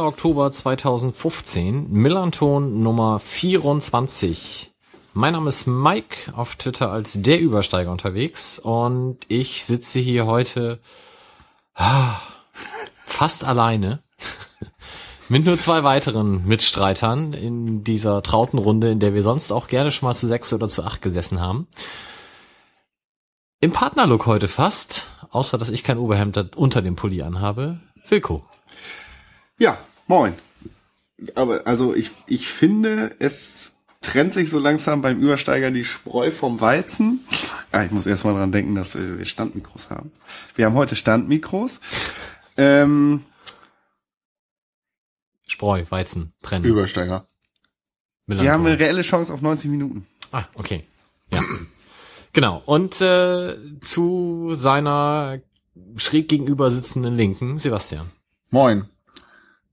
Oktober 2015, Millanton Nummer 24. Mein Name ist Mike, auf Twitter als der Übersteiger unterwegs und ich sitze hier heute ah, fast alleine mit nur zwei weiteren Mitstreitern in dieser trauten Runde, in der wir sonst auch gerne schon mal zu sechs oder zu acht gesessen haben. Im Partnerlook heute fast, außer dass ich kein Oberhemd unter dem Pulli anhabe, Wilko. Ja, moin. Aber also ich, ich finde, es trennt sich so langsam beim Übersteiger die Spreu vom Weizen. Ah, ich muss erst mal dran denken, dass wir Standmikros haben. Wir haben heute Standmikros. Ähm, Spreu, Weizen, trennen. Übersteiger. Wir haben eine reelle Chance auf 90 Minuten. Ah, okay. Ja. genau. Und äh, zu seiner schräg gegenüber sitzenden Linken, Sebastian. Moin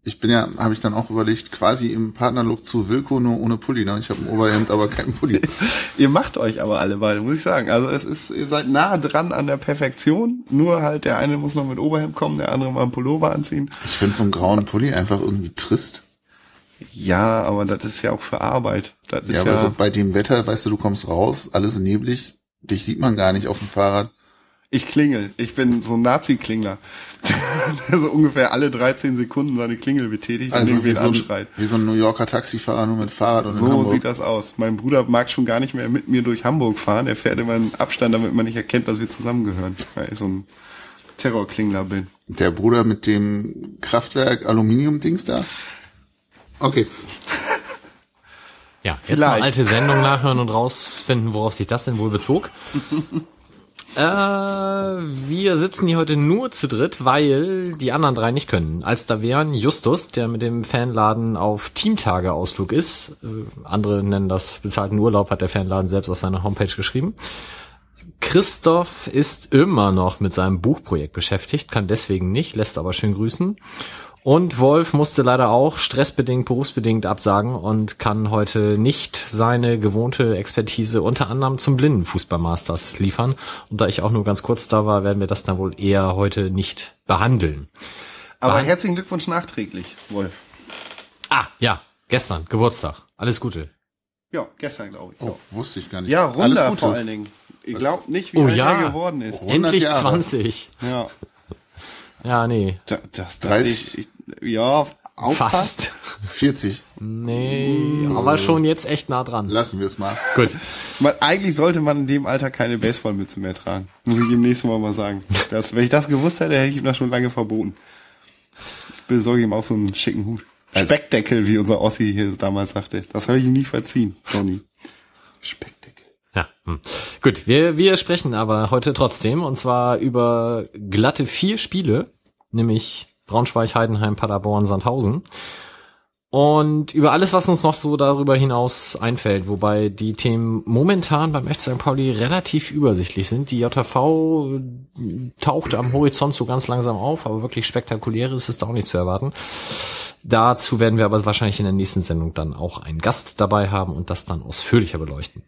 ich bin ja, habe ich dann auch überlegt, quasi im Partnerlook zu Wilko nur ohne Pulli. Ne? Ich habe ein Oberhemd, aber kein Pulli. ihr macht euch aber alle beide, muss ich sagen. Also es ist, ihr seid nah dran an der Perfektion. Nur halt der eine muss noch mit Oberhemd kommen, der andere mal einen Pullover anziehen. Ich finde so einen grauen Pulli einfach irgendwie trist. Ja, aber das ist ja auch für Arbeit. Das ja, aber ja so bei dem Wetter, weißt du, du kommst raus, alles neblig, dich sieht man gar nicht auf dem Fahrrad. Ich klingel. Ich bin so ein Nazi-Klingler. der so ungefähr alle 13 Sekunden seine Klingel betätigt also und irgendwie so anschreit. Wie so ein New Yorker Taxifahrer nur mit Fahrrad und So sieht das aus. Mein Bruder mag schon gar nicht mehr mit mir durch Hamburg fahren. Er fährt immer in Abstand, damit man nicht erkennt, dass wir zusammengehören. Weil ich so ein Terrorklingler bin. Der Bruder mit dem Kraftwerk Aluminium-Dings da? Okay. Ja, jetzt Vielleicht. mal alte Sendung nachhören und rausfinden, worauf sich das denn wohl bezog. Äh, wir sitzen hier heute nur zu dritt, weil die anderen drei nicht können. Als da wären Justus, der mit dem Fanladen auf Teamtage-Ausflug ist. Äh, andere nennen das bezahlten Urlaub, hat der Fanladen selbst auf seiner Homepage geschrieben. Christoph ist immer noch mit seinem Buchprojekt beschäftigt, kann deswegen nicht, lässt aber schön grüßen. Und Wolf musste leider auch stressbedingt, berufsbedingt absagen und kann heute nicht seine gewohnte Expertise unter anderem zum Blindenfußballmasters liefern. Und da ich auch nur ganz kurz da war, werden wir das dann wohl eher heute nicht behandeln. Aber Behand herzlichen Glückwunsch nachträglich, Wolf. Ah, ja, gestern, Geburtstag. Alles Gute. Ja, gestern, glaube ich. Oh, wusste ich gar nicht. Ja, Runder vor allen Dingen. Ich glaube nicht, wie oh, alt ja. er geworden ist. Endlich Jahre. 20. Ja. Ja, nee. Da, das 30. Ich, ja, Fast. 40. Nee, aber schon jetzt echt nah dran. Lassen wir es mal. Gut. Man, eigentlich sollte man in dem Alter keine Baseballmütze mehr tragen. Muss ich ihm nächstes Mal mal sagen. Das, wenn ich das gewusst hätte, hätte ich ihm das schon lange verboten. Ich besorge ihm auch so einen schicken Hut. Speckdeckel, wie unser Ossi hier damals sagte. Das habe ich ihm nie verziehen, Tony. Speckdeckel. Hm. gut. Wir, wir sprechen aber heute trotzdem und zwar über glatte vier Spiele, nämlich Braunschweig, Heidenheim, Paderborn, Sandhausen. Und über alles, was uns noch so darüber hinaus einfällt, wobei die Themen momentan beim FC St. Pauli relativ übersichtlich sind. Die JV taucht am Horizont so ganz langsam auf, aber wirklich spektakuläres ist da auch nicht zu erwarten. Dazu werden wir aber wahrscheinlich in der nächsten Sendung dann auch einen Gast dabei haben und das dann ausführlicher beleuchten.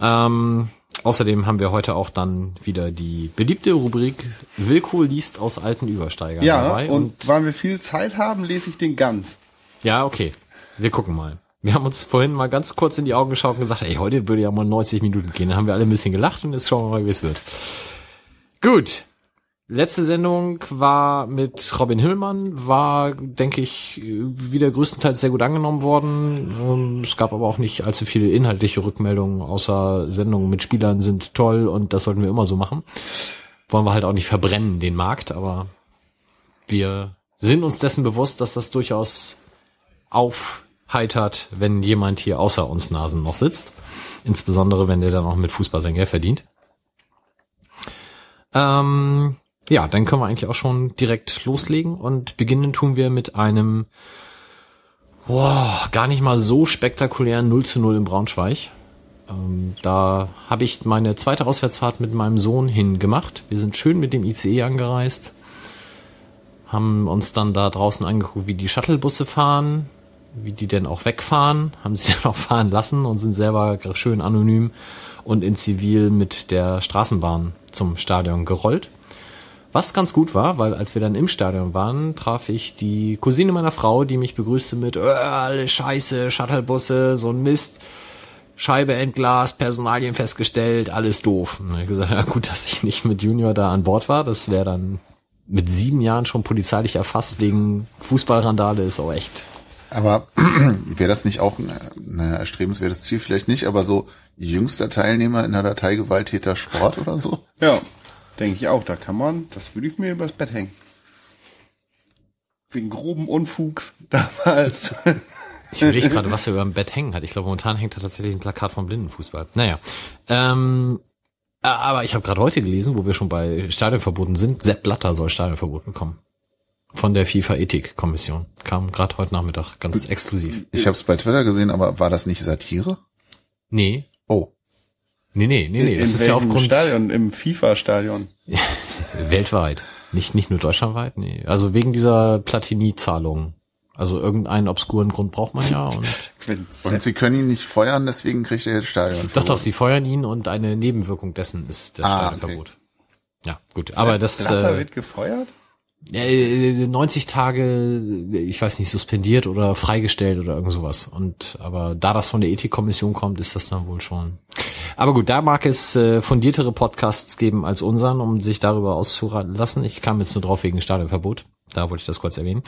Ähm, Außerdem haben wir heute auch dann wieder die beliebte Rubrik Wilko liest aus alten Übersteigern ja, dabei. Und, und weil wir viel Zeit haben, lese ich den ganz. Ja, okay. Wir gucken mal. Wir haben uns vorhin mal ganz kurz in die Augen geschaut und gesagt, ey, heute würde ja mal 90 Minuten gehen. Dann haben wir alle ein bisschen gelacht und jetzt schauen wir mal, wie es wird. Gut. Letzte Sendung war mit Robin Hillmann, war, denke ich, wieder größtenteils sehr gut angenommen worden. Es gab aber auch nicht allzu viele inhaltliche Rückmeldungen, außer Sendungen mit Spielern sind toll und das sollten wir immer so machen. Wollen wir halt auch nicht verbrennen, den Markt, aber wir sind uns dessen bewusst, dass das durchaus aufheitert, wenn jemand hier außer uns Nasen noch sitzt. Insbesondere, wenn der dann auch mit Fußball sein Geld verdient. Ähm, ja, dann können wir eigentlich auch schon direkt loslegen und beginnen tun wir mit einem boah, gar nicht mal so spektakulären 0 zu 0 in Braunschweig. Ähm, da habe ich meine zweite Auswärtsfahrt mit meinem Sohn hingemacht. Wir sind schön mit dem ICE angereist, haben uns dann da draußen angeguckt, wie die Shuttlebusse fahren. wie die denn auch wegfahren, haben sie dann auch fahren lassen und sind selber schön anonym und in Zivil mit der Straßenbahn zum Stadion gerollt. Was ganz gut war, weil als wir dann im Stadion waren, traf ich die Cousine meiner Frau, die mich begrüßte mit äh, alle Scheiße, Shuttlebusse, so ein Mist, Scheibe entglast, Personalien festgestellt, alles doof. Und ich gesagt, ja gut, dass ich nicht mit Junior da an Bord war, das wäre dann mit sieben Jahren schon polizeilich erfasst wegen Fußballrandale, ist auch echt. Aber wäre das nicht auch ein naja, erstrebenswertes Ziel? Vielleicht nicht, aber so jüngster Teilnehmer in der Datei Gewalttäter Sport oder so? Ja, denke ich auch. Da kann man, das würde ich mir übers Bett hängen. Wegen groben Unfugs damals. Ich überlege gerade, was er über dem Bett hängen hat. Ich glaube, momentan hängt da tatsächlich ein Plakat vom Blindenfußball. Naja. Ähm, äh, aber ich habe gerade heute gelesen, wo wir schon bei Stadionverboten sind, Sepp Blatter soll Stadionverbot bekommen. Von der FIFA-Ethik-Kommission. Kam gerade heute Nachmittag, ganz exklusiv. Ich habe es bei Twitter gesehen, aber war das nicht Satire? Nee. Oh. Nee, nee, nee, nee. Das In ist ja aufgrund Stadion, im FIFA-Stadion. weltweit. Nicht, nicht nur deutschlandweit, nee. Also wegen dieser Platini-Zahlung. Also irgendeinen obskuren Grund braucht man ja und Und sie können ihn nicht feuern, deswegen kriegt er jetzt Stadion. doch, doch, sie feuern ihn und eine Nebenwirkung dessen ist das Ah, Stadionverbot. Ja, gut. Aber das Blatter äh, wird gefeuert? Äh, 90 Tage, ich weiß nicht, suspendiert oder freigestellt oder irgend sowas. Und aber da das von der Ethikkommission kommt, ist das dann wohl schon. Aber gut, da mag es äh, fundiertere Podcasts geben als unseren, um sich darüber auszuraten lassen. Ich kam jetzt nur drauf wegen Stadionverbot. Da wollte ich das kurz erwähnen.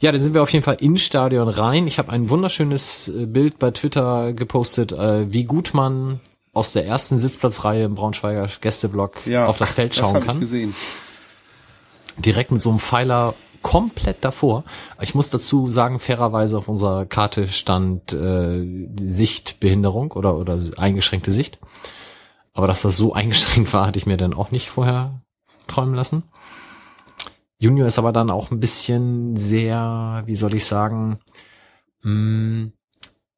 Ja, dann sind wir auf jeden Fall ins Stadion rein. Ich habe ein wunderschönes äh, Bild bei Twitter gepostet, äh, wie gut man aus der ersten Sitzplatzreihe im Braunschweiger Gästeblock Ja, auf das Feld das schauen hab kann Ich gesehen. Direkt mit so einem Pfeiler komplett davor. Ich muss dazu sagen, fairerweise auf unserer Karte stand äh, Sichtbehinderung oder, oder eingeschränkte Sicht. Aber dass das so eingeschränkt war, hatte ich mir dann auch nicht vorher träumen lassen. Junior ist aber dann auch ein bisschen sehr, wie soll ich sagen, mh,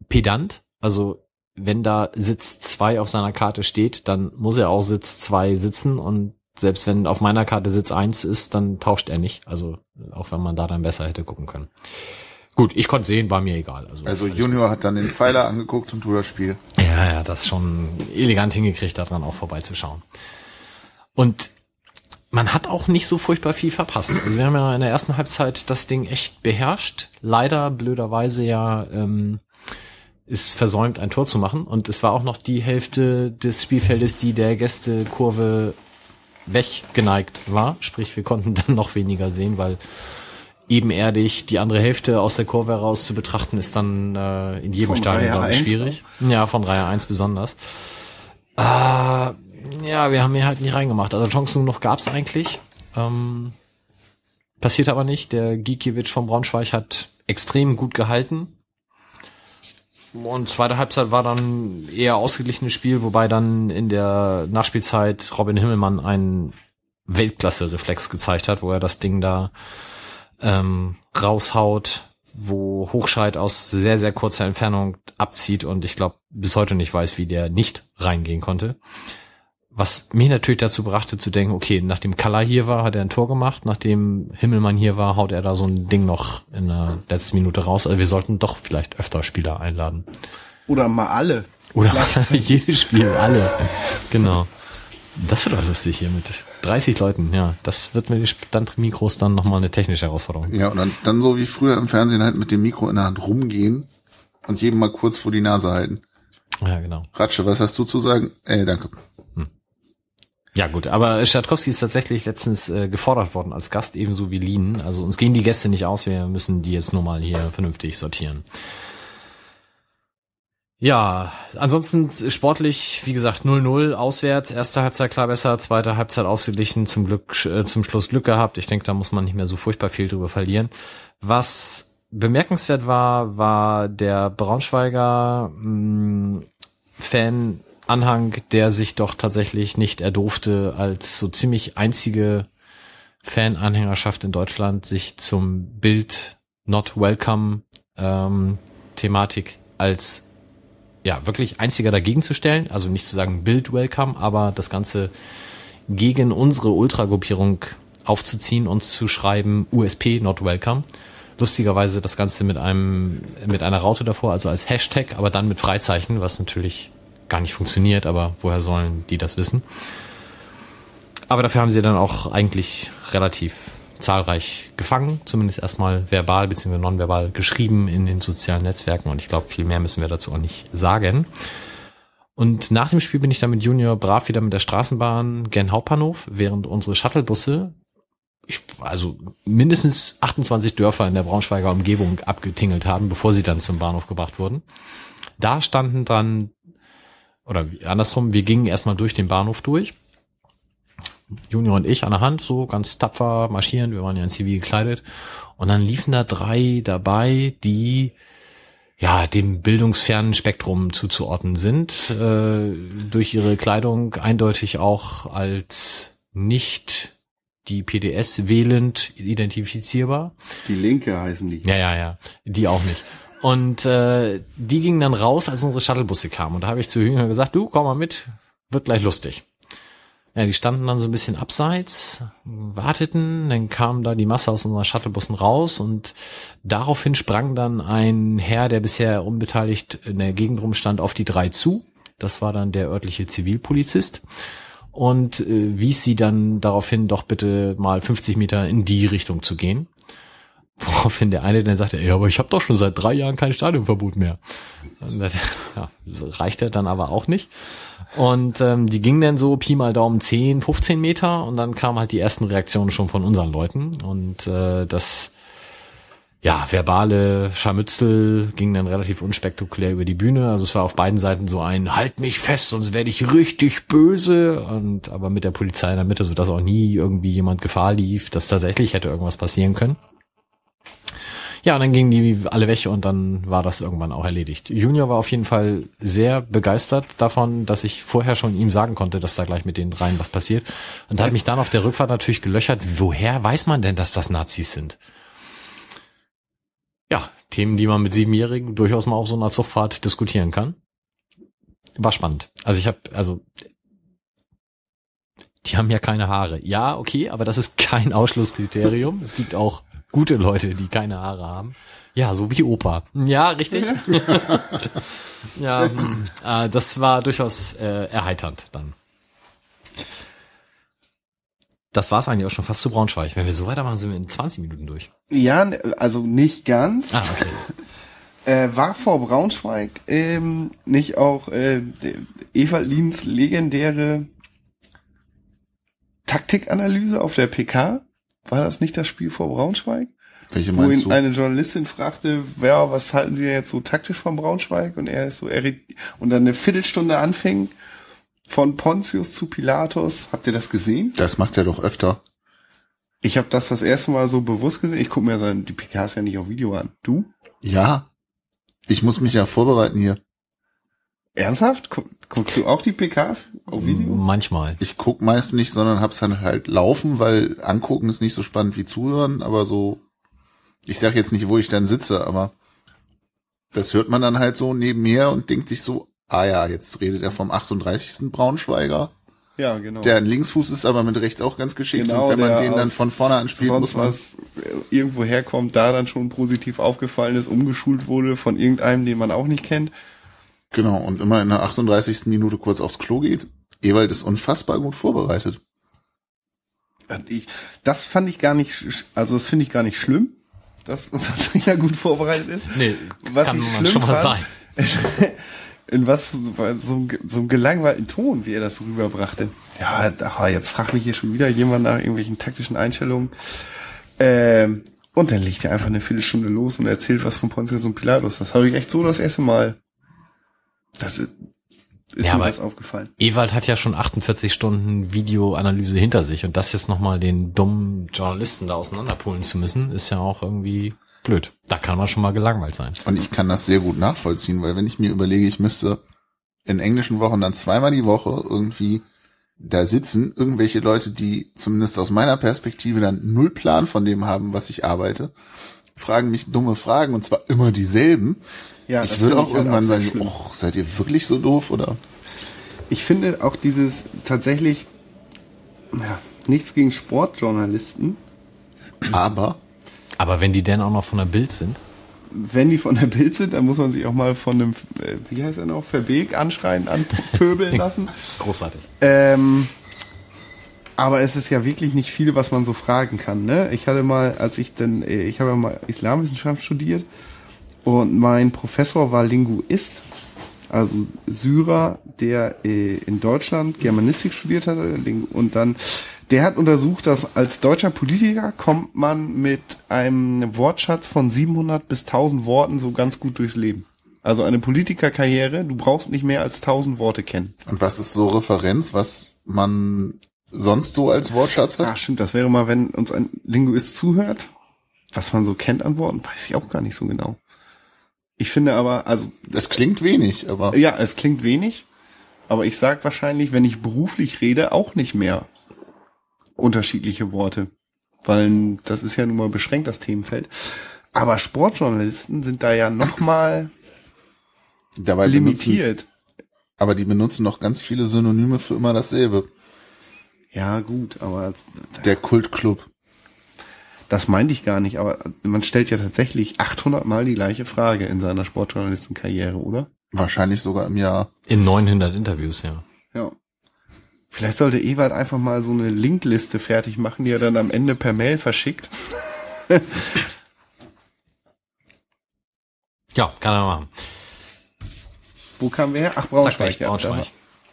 pedant. Also wenn da Sitz 2 auf seiner Karte steht, dann muss er auch Sitz 2 sitzen und selbst wenn auf meiner Karte Sitz 1 ist, dann tauscht er nicht. Also auch wenn man da dann besser hätte gucken können. Gut, ich konnte sehen, war mir egal. Also, Also Junior hat dann den Pfeiler angeguckt und du das Spiel. ja, ja, das schon elegant hingekriegt, daran auch vorbeizuschauen. Und man hat auch nicht so furchtbar viel verpasst. Also wir haben ja in der ersten Halbzeit das Ding echt beherrscht. Leider blöderweise ja ähm, ist versäumt, ein Tor zu machen. Und es war auch noch die Hälfte des Spielfeldes, die der Gästekurve weggeneigt war. Sprich, wir konnten dann noch weniger sehen, weil ebenerdig die andere Hälfte aus der Kurve heraus zu betrachten, ist dann äh, in jedem Von Stadion, glaube ich, 1 schwierig. Ja, von Reihe 1 besonders. Äh, ja, wir haben hier halt nicht reingemacht. Also Chancen noch gab's eigentlich. Ähm, passiert aber nicht. Der Gikiewicz vom Braunschweig hat extrem gut gehalten. Und zweite Halbzeit war dann eher ausgeglichenes Spiel, wobei dann in der Nachspielzeit Robin Himmelmann einen Weltklasse-Reflex gezeigt hat, wo er das Ding da ähm, raushaut, wo Hochscheid aus sehr, sehr kurzer Entfernung abzieht und ich glaube bis heute nicht weiß, wie der nicht reingehen konnte. Was mich natürlich dazu brachte zu denken, okay, nachdem Kalla hier war, hat er ein Tor gemacht, nachdem Himmelmann hier war, haut er da so ein Ding noch in der letzten Minute raus. Also wir sollten doch vielleicht öfter Spieler einladen. Oder mal alle. Oder jedes Spiel, alle. Genau. Das wird doch lustig hier mit 30 Leuten, ja. Das wird mit den Standmikros dann nochmal eine technische Herausforderung. Ja, und dann, dann so wie früher im Fernsehen halt mit dem Mikro in der Hand rumgehen und jedem mal kurz vor die Nase halten. Ja, genau. Ratsche, was hast du zu sagen? Äh, danke. Ja gut, aber Schatkowski ist tatsächlich letztens äh, gefordert worden als Gast, ebenso wie Lien. Also uns gehen die Gäste nicht aus, wir müssen die jetzt nur mal hier vernünftig sortieren. Ja, ansonsten sportlich, wie gesagt, 0-0 auswärts, erste Halbzeit klar besser, zweite Halbzeit ausgeglichen, zum Glück, äh, zum Schluss Glück gehabt. Ich denke, da muss man nicht mehr so furchtbar viel drüber verlieren. Was bemerkenswert war, war der Braunschweiger mh, Fan Anhang, der sich doch tatsächlich nicht erdurfte, als so ziemlich einzige Fan-Anhängerschaft in Deutschland sich zum Bild Not Welcome ähm, Thematik als ja wirklich einziger dagegen zu stellen, also nicht zu sagen Bild Welcome, aber das Ganze gegen unsere Ultragruppierung aufzuziehen und zu schreiben USP Not Welcome. Lustigerweise das Ganze mit einem, mit einer Raute davor, also als Hashtag, aber dann mit Freizeichen, was natürlich gar nicht funktioniert, aber woher sollen die das wissen? Aber dafür haben sie dann auch eigentlich relativ zahlreich gefangen, zumindest erstmal verbal bzw. nonverbal geschrieben in den sozialen Netzwerken und ich glaube, viel mehr müssen wir dazu auch nicht sagen. Und nach dem Spiel bin ich dann mit Junior brav wieder mit der Straßenbahn gen Hauptbahnhof, während unsere Shuttlebusse, ich, also mindestens 28 Dörfer in der Braunschweiger Umgebung abgetingelt haben, bevor sie dann zum Bahnhof gebracht wurden. Da standen dann, oder andersrum, wir gingen erstmal durch den Bahnhof durch Junior und ich an der Hand, so ganz tapfer marschieren. Wir waren ja in Zivil gekleidet. Und dann liefen da drei dabei, die ja dem bildungsfernen Spektrum zuzuordnen sind, äh, durch ihre Kleidung eindeutig auch als nicht die PDS wählend identifizierbar. Die Linke heißen die. Ja, ja, ja, die auch nicht. Und äh, die gingen dann raus, als unsere Shuttlebusse kamen. Und da habe ich zu Jünger gesagt, du komm mal mit, wird gleich lustig. Ja, die standen dann so ein bisschen abseits, warteten, dann kam da die Masse aus unseren Shuttlebussen raus und daraufhin sprang dann ein Herr, der bisher unbeteiligt in der Gegend rumstand, auf die drei zu. Das war dann der örtliche Zivilpolizist und äh, wies sie dann daraufhin doch bitte mal 50 Meter in die Richtung zu gehen. Woraufhin der eine dann sagte, ja, aber ich habe doch schon seit drei Jahren kein Stadionverbot mehr. Das, ja, reichte dann aber auch nicht. Und ähm, die gingen dann so Pi mal Daumen 10, 15 Meter und dann kamen halt die ersten Reaktionen schon von unseren Leuten. Und äh, das ja, verbale Scharmützel ging dann relativ unspektakulär über die Bühne. Also es war auf beiden Seiten so ein Halt mich fest, sonst werde ich richtig böse. Und aber mit der Polizei in der Mitte, so dass auch nie irgendwie jemand Gefahr lief, dass tatsächlich hätte irgendwas passieren können. Ja, und dann gingen die alle weg und dann war das irgendwann auch erledigt. Junior war auf jeden Fall sehr begeistert davon, dass ich vorher schon ihm sagen konnte, dass da gleich mit den dreien was passiert. Und hat mich dann auf der Rückfahrt natürlich gelöchert, woher weiß man denn, dass das Nazis sind? Ja, Themen, die man mit Siebenjährigen durchaus mal auf so einer Zugfahrt diskutieren kann. War spannend. Also ich habe, also die haben ja keine Haare. Ja, okay, aber das ist kein Ausschlusskriterium. Es gibt auch gute Leute, die keine Haare haben. Ja, so wie Opa. Ja, richtig. ja, äh, das war durchaus äh, erheiternd dann. Das war's eigentlich auch schon fast zu Braunschweig. Wenn wir so weitermachen, sind wir in 20 Minuten durch. Ja, also nicht ganz. Ah, okay. Äh, war vor Braunschweig ähm, nicht auch äh, Eva Lins legendäre Taktikanalyse auf der PK? War das nicht das Spiel vor Braunschweig? Welche Wo meinst ihn du? eine Journalistin fragte, ja, was halten Sie jetzt so taktisch von Braunschweig? Und er ist so, er und dann eine Viertelstunde anfing von Pontius zu Pilatus. Habt ihr das gesehen? Das macht er doch öfter. Ich habe das das erste Mal so bewusst gesehen. Ich gucke mir dann die PKs ja nicht auf Video an. Du? Ja. Ich muss mich ja vorbereiten hier. Ernsthaft? Guck, guckst du auch die PKs auf Video? Manchmal. Ich guck meist nicht, sondern hab's dann halt laufen, weil angucken ist nicht so spannend wie zuhören, aber so, ich sag jetzt nicht, wo ich dann sitze, aber das hört man dann halt so nebenher und denkt sich so, ah ja, jetzt redet er vom 38. Braunschweiger. Ja, genau. Der ein Linksfuß ist aber mit rechts auch ganz geschickt Genau, und wenn man den dann von vorne anspielt, muss man was äh, irgendwo herkommt, da dann schon positiv aufgefallen ist, umgeschult wurde von irgendeinem, den man auch nicht kennt. Genau und immer in der 38. Minute kurz aufs Klo geht. Ewald ist unfassbar gut vorbereitet. Und Ich, das fand ich gar nicht, also das finde ich gar nicht schlimm, dass unser Trainer gut vorbereitet ist. Nee, Was kann ich man schlimm schon mal fand, sein. in was so, so einem gelangweilten Ton, wie er das rüberbrachte. Ja, da, jetzt fragt mich hier schon wieder jemand nach irgendwelchen taktischen Einstellungen. Ähm, und dann legt er einfach eine Viertelstunde los und erzählt was von Pontius und Pilatus. Das habe ich echt so das erste Mal. Das ist, ist Ja, mir das aufgefallen. Ewald hat ja schon 48 Stunden Videoanalyse hinter sich und das jetzt nochmal den dummen Journalisten da auseinanderpolen zu müssen, ist ja auch irgendwie blöd. Da kann man schon mal gelangweilt sein. Und ich kann das sehr gut nachvollziehen, weil wenn ich mir überlege, ich müsste in englischen Wochen dann zweimal die Woche irgendwie da sitzen, irgendwelche Leute, die zumindest aus meiner Perspektive dann null Plan von dem haben, was ich arbeite, fragen mich dumme Fragen und zwar immer dieselben. Ja, ich das würde auch halt irgendwann auch sagen, schlimm. oh, seid ihr wirklich so doof oder? Ich finde auch dieses tatsächlich, ja, nichts gegen Sportjournalisten, Aber Aber wenn die denn auch noch von der Bild sind. Wenn die von der Bild sind, dann muss man sich auch mal von einem, äh, wie heißt er noch, Verbeek anschreien, anpöbeln lassen. Großartig. Ähm, aber es ist ja wirklich nicht viel, was man so fragen kann. Ne? Ich hatte mal, als ich denn, äh, ich habe ja mal Islamwissenschaft studiert und mein Professor war Linguist, also Syrer, der äh, in Deutschland Germanistik studiert hatte Ling- und dann, der hat untersucht, dass als deutscher Politiker kommt man mit einem Wortschatz von 700 bis 1000 Worten so ganz gut durchs Leben. Also eine Politikerkarriere, du brauchst nicht mehr als 1000 Worte kennen. Und was ist so Referenz, was man sonst so als Wortschatz Ach hat? stimmt, das wäre mal, wenn uns ein Linguist zuhört, was man so kennt an Worten, weiß ich auch gar nicht so genau. Ich finde aber, also Das klingt wenig, aber ja, es klingt wenig, aber ich sag wahrscheinlich, wenn ich beruflich rede, auch nicht mehr unterschiedliche Worte, weil das ist ja nun mal beschränkt das Themenfeld. Aber Sportjournalisten sind da ja noch mal dabei benutzen, limitiert. aber die benutzen noch ganz viele Synonyme für immer dasselbe. Ja gut, aber als, Der Kultclub. Das meinte ich gar nicht, aber man stellt ja tatsächlich 800 Mal die gleiche Frage in seiner Sportjournalistenkarriere, oder? Wahrscheinlich sogar im Jahr. In 900 Interviews, ja. Ja. Vielleicht sollte Ewald einfach mal so eine Linkliste fertig machen, die er dann am Ende per Mail verschickt. Ja, kann er machen. Wo kamen wir her? Ach, Braunschweig. ja. Braunschweig.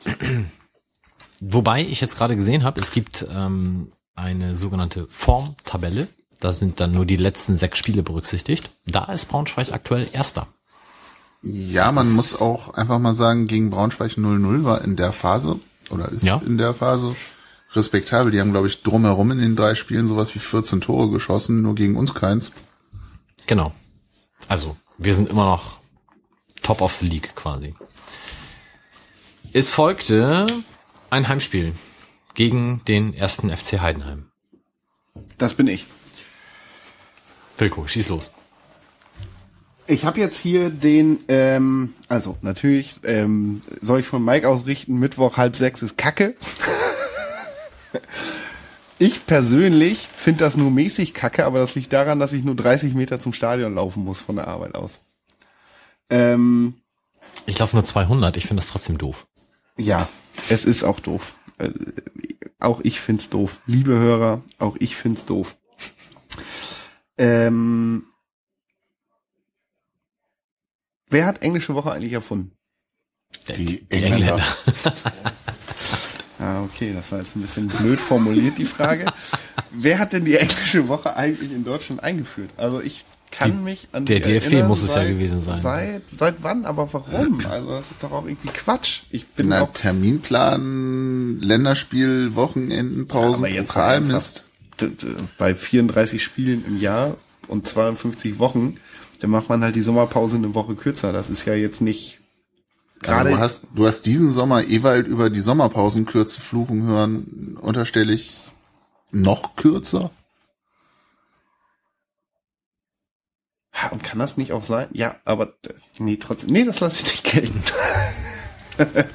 Wobei ich jetzt gerade gesehen habe, es gibt ähm, eine sogenannte Formtabelle. Da sind dann nur die letzten sechs Spiele berücksichtigt. Da ist Braunschweig aktuell Erster. Ja, man Das- muss auch einfach mal sagen, gegen Braunschweig 0-0 war in der Phase oder ist Ja. in der Phase respektabel. Die haben, glaube ich, drumherum in den drei Spielen sowas wie 14 Tore geschossen, nur gegen uns keins. Genau. Also, wir sind immer noch top of the league quasi. Es folgte ein Heimspiel gegen den ersten FC Heidenheim. Das bin ich. Wilko, schieß los. Ich habe jetzt hier den, ähm, also natürlich, ähm, soll ich von Mike ausrichten, Mittwoch halb sechs ist Kacke. ich persönlich finde das nur mäßig Kacke, aber das liegt daran, dass ich nur 30 Meter zum Stadion laufen muss von der Arbeit aus. Ähm, Ich laufe nur 200, ich finde das trotzdem doof. ja, es ist auch doof. Äh, auch ich find's doof. Liebe Hörer, auch ich find's doof. Ähm, wer hat englische Woche eigentlich erfunden? Die Die Engländer. Ah, okay, das war jetzt ein bisschen blöd formuliert, die Frage. Wer hat denn die englische Woche eigentlich in Deutschland eingeführt? Also ich kann Die- mich an der die DFB erinnern, muss es ja seit- gewesen sein. Seit, seit wann? Aber warum? Also das ist doch auch irgendwie Quatsch. Ich bin Na, auch Terminplan, Länderspiel, Wochenenden, Pausen, aber jetzt bei 34 Spielen im Jahr und 52 Wochen, dann macht man halt die Sommerpause eine Woche kürzer. Das ist ja jetzt nicht Gerade du hast, du hast diesen Sommer Ewald über die Sommerpausenkürze fluchen hören, unterstelle ich noch kürzer. Und kann das nicht auch sein? Ja, aber äh, nee, trotzdem. Nee, das lasse ich nicht gelten.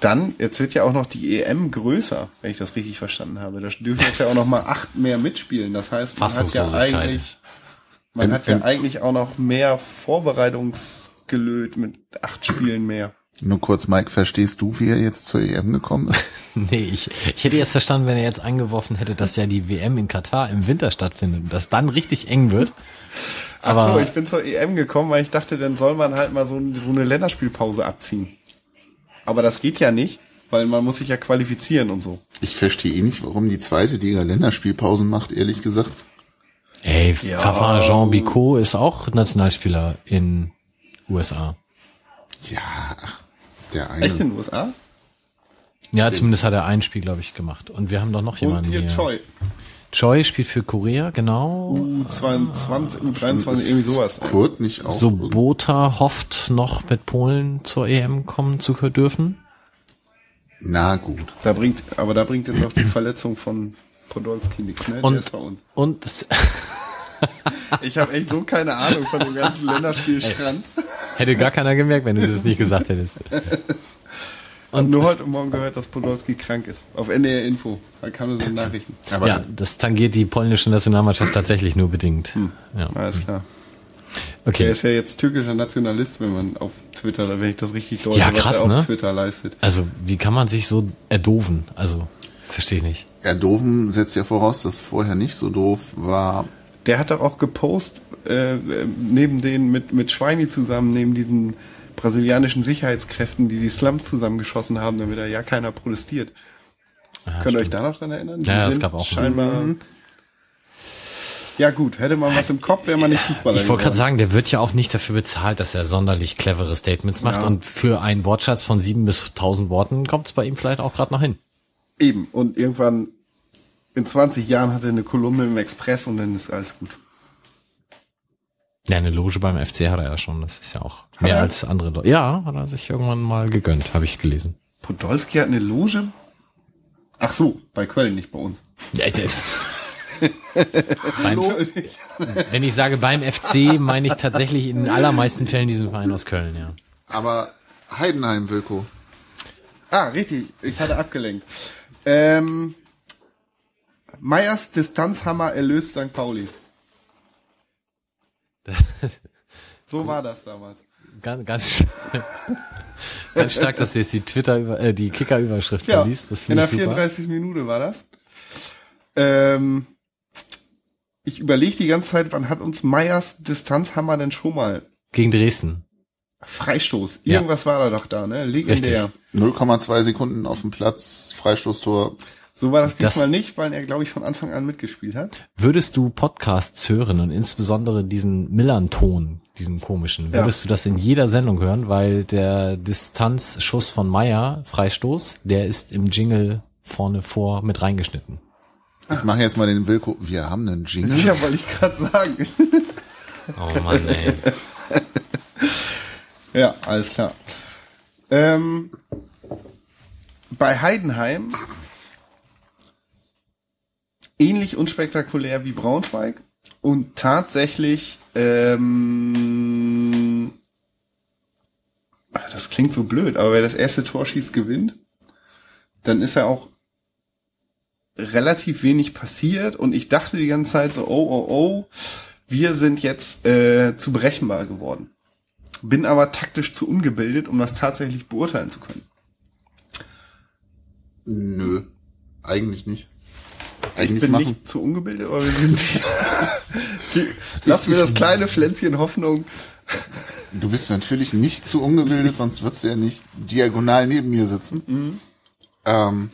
dann, jetzt wird ja auch noch die EM größer, wenn ich das richtig verstanden habe. Da dürfen jetzt ja auch noch mal acht mehr mitspielen. Das heißt, man hat ja eigentlich, man Wenn- hat ja wenn- eigentlich auch noch mehr Vorbereitungsgelöt mit acht Spielen mehr. Nur kurz, Mike, verstehst du, wie er jetzt zur EM gekommen ist? Nee, ich, ich hätte jetzt verstanden, wenn er jetzt eingeworfen hätte, dass ja die WM in Katar im Winter stattfindet und das dann richtig eng wird. Ach Aber so, ich bin zur EM gekommen, weil ich dachte, dann soll man halt mal so, so eine Länderspielpause abziehen. Aber das geht ja nicht, weil man muss sich ja qualifizieren und so. Ich verstehe eh nicht, warum die zweite Liga Länderspielpausen macht, ehrlich gesagt. ey, Ja. Papa Jean Bicot ist auch Nationalspieler in USA. Ja, ach, der eine. Echt in den USA? Ja, zumindest hat er ein Spiel, glaube ich, gemacht. Und wir haben doch noch Und jemanden hier hier. Choi. Choi spielt für Korea, genau. U22, U23, irgendwie sowas. Kurt nicht auch. Sobota hofft noch mit Polen zur EM kommen zu dürfen. Na gut. Da bringt, aber da bringt jetzt auch die Verletzung von Podolski nichts, ne? Und- ist bei uns. Und Ich habe echt so keine Ahnung von dem ganzen Länderspielschranz. hätte gar keiner gemerkt, wenn du das nicht gesagt hättest. Und nur heute Morgen gehört, dass Podolski krank ist. Auf NDR Info. Da kam es in Nachrichten. Aber ja, das tangiert die polnische Nationalmannschaft tatsächlich nur bedingt. Hm. Ja. Alles klar. Okay. Er ist ja jetzt türkischer Nationalist, wenn man auf Twitter, wenn ich das richtig deute, ja, krass, was er ne? auf Twitter leistet. Also, wie kann man sich so erdoven? Also, verstehe ich nicht. Erdoven setzt ja voraus, dass vorher nicht so doof war. Der hat doch auch gepostet, äh, neben den, mit, mit Schweini zusammen, neben diesen brasilianischen Sicherheitskräften, die die Slum zusammengeschossen haben, damit da ja keiner protestiert. Ja, Könnt ihr euch da noch dran erinnern? Die ja, es gab auch scheinbar. Mhm. Ja gut, hätte man was im Kopf, wäre man nicht Fußballer. Ich wollte gerade sagen, der wird ja auch nicht dafür bezahlt, dass er sonderlich clevere Statements macht. Ja. Und für einen Wortschatz von sieben bis tausend Worten kommt es bei ihm vielleicht auch gerade noch hin. Eben. Und irgendwann in 20 Jahren hat er eine Kolumne im Express und dann ist alles gut. Ja, eine Loge beim FC hat er ja schon. Das ist ja auch mehr er? als andere Leute. Ja, hat er sich irgendwann mal gegönnt, habe ich gelesen. Podolski hat eine Loge? Ach so, bei Köln, nicht bei uns. Ja, beim, wenn ich sage beim FC, meine ich tatsächlich in den allermeisten Fällen diesen Verein aus Köln, ja. Aber Heidenheim, Wilko. Ah, richtig. Ich hatte abgelenkt. Ähm, Meyers Distanzhammer erlöst St. Pauli. So war das damals. Ganz, ganz, ganz stark, dass du jetzt die Twitter, äh, die Kicker-Überschrift ja, verliest. Das in der 34 Minute war das. Ähm, ich überlege die ganze Zeit, wann hat uns Meyers Distanzhammer denn schon mal? Gegen Dresden. Freistoß. Irgendwas ja. war da doch da, ne? Legendär. 0,2 Sekunden auf dem Platz, Freistoßtor. So war das, das diesmal nicht, weil er, glaube ich, von Anfang an mitgespielt hat. Würdest du Podcasts hören und insbesondere diesen Millern-Ton, diesen komischen, würdest ja. du das in jeder Sendung hören, weil der Distanzschuss von Meyer, Freistoß, der ist im Jingle vorne vor mit reingeschnitten. Ich mache jetzt mal den Wilko. Wir haben einen Jingle. Ja, wollte ich gerade sagen. Oh Mann, ey. ja, alles klar. Ähm, bei Heidenheim ähnlich unspektakulär wie Braunschweig und tatsächlich ähm, das klingt so blöd, aber wer das erste Tor schießt, gewinnt, dann ist ja auch relativ wenig passiert und ich dachte die ganze Zeit so, oh, oh, oh, wir sind jetzt äh, zu berechenbar geworden. Bin aber taktisch zu ungebildet, um das tatsächlich beurteilen zu können. Nö, eigentlich nicht. Eigentlich ich bin machen. nicht zu ungebildet, aber wir sind Lass mir das kleine Pflänzchen Hoffnung. Du bist natürlich nicht zu ungebildet, sonst würdest du ja nicht diagonal neben mir sitzen. Mhm. Ähm,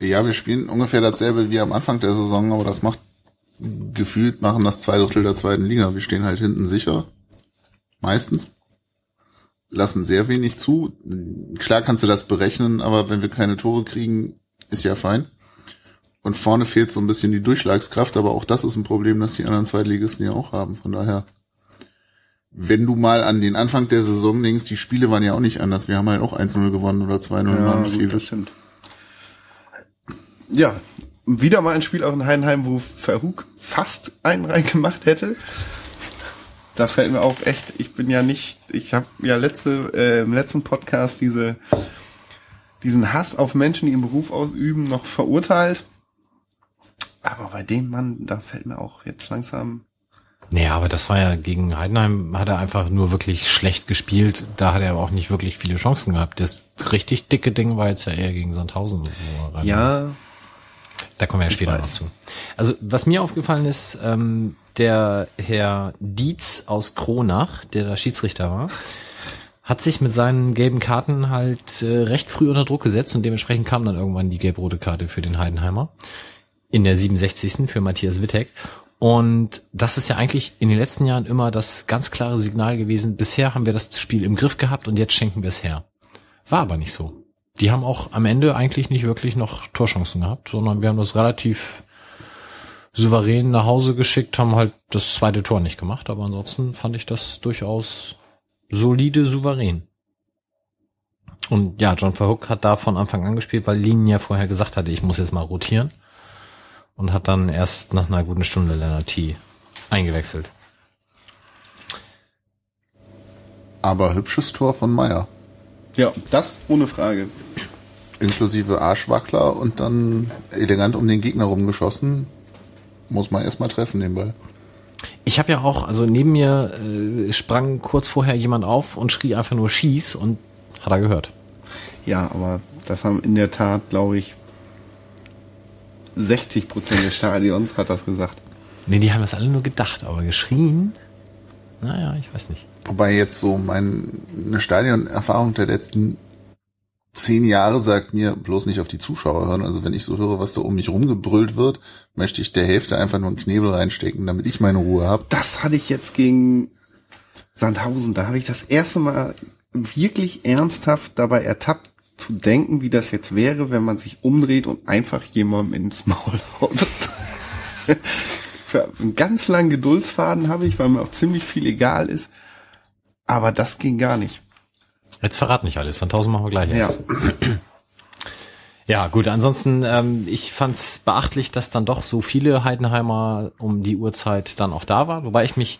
ja, wir spielen ungefähr dasselbe wie am Anfang der Saison, aber das macht gefühlt machen das zwei Drittel der zweiten Liga. Wir stehen halt hinten sicher. Meistens. Lassen sehr wenig zu. Klar kannst du das berechnen, aber wenn wir keine Tore kriegen, ist ja fein. Und vorne fehlt so ein bisschen die Durchschlagskraft, aber auch das ist ein Problem, das die anderen Zweitligisten ja auch haben. Von daher, wenn du mal an den Anfang der Saison denkst, die Spiele waren ja auch nicht anders. Wir haben halt auch 1-0 gewonnen oder 2-0 ja, gut. Das stimmt. Ja, wieder mal ein Spiel auch in Heidenheim, wo Verhug fast einen reingemacht hätte. Da fällt mir auch echt, ich bin ja nicht, ich habe ja letzte, äh, im letzten Podcast diese, diesen Hass auf Menschen, die im Beruf ausüben, noch verurteilt. Aber bei dem Mann, da fällt mir auch jetzt langsam. Naja, aber das war ja gegen Heidenheim, hat er einfach nur wirklich schlecht gespielt. Da hat er aber auch nicht wirklich viele Chancen gehabt. Das richtig dicke Ding war jetzt ja eher gegen Sandhausen. ja, da kommen wir ja später noch zu. Also was mir aufgefallen ist, ähm, der Herr Dietz aus Kronach, der da Schiedsrichter war, hat sich mit seinen gelben Karten halt äh, recht früh unter Druck gesetzt und dementsprechend kam dann irgendwann die gelb-rote Karte für den Heidenheimer in der 67. für Matthias Wittek. Und das ist ja eigentlich in den letzten Jahren immer das ganz klare Signal gewesen. Bisher haben wir das Spiel im Griff gehabt und jetzt schenken wir es her. War aber nicht so die haben auch am Ende eigentlich nicht wirklich noch Torchancen gehabt, sondern wir haben das relativ souverän nach Hause geschickt, haben halt das zweite Tor nicht gemacht, aber ansonsten fand ich das durchaus solide, souverän. Und ja, John Verhook hat da von Anfang an gespielt, weil Lin ja vorher gesagt hatte, ich muss jetzt mal rotieren. Und hat dann erst nach einer guten Stunde Leonard T. eingewechselt. Aber hübsches Tor von Meyer. Ja, das ohne Frage. Inklusive Arschwackler und dann elegant um den Gegner rumgeschossen. Muss man erstmal treffen, den Ball. Ich habe ja auch, also neben mir äh, sprang kurz vorher jemand auf und schrie einfach nur Schieß und hat er gehört. Ja, aber das haben in der Tat, glaube ich, 60 Prozent des Stadions hat das gesagt. Nee, die haben das alle nur gedacht, aber geschrien, naja, ich weiß nicht. Wobei jetzt so meine Stadionerfahrung der letzten zehn Jahre sagt mir, bloß nicht auf die Zuschauer hören. Also wenn ich so höre, was da um mich rumgebrüllt wird, möchte ich der Hälfte einfach nur einen Knebel reinstecken, damit ich meine Ruhe habe. Das hatte ich jetzt gegen Sandhausen. Da habe ich das erste Mal wirklich ernsthaft dabei ertappt zu denken, wie das jetzt wäre, wenn man sich umdreht und einfach jemandem ins Maul haut. Für einen ganz langen Geduldsfaden habe ich, weil mir auch ziemlich viel egal ist. Aber das ging gar nicht. Jetzt verrat nicht alles, dann tausend machen wir gleich Ja. erst. Ja, gut, ansonsten, ähm, ich fand's beachtlich, dass dann doch so viele Heidenheimer um die Uhrzeit dann auch da waren. Wobei ich mich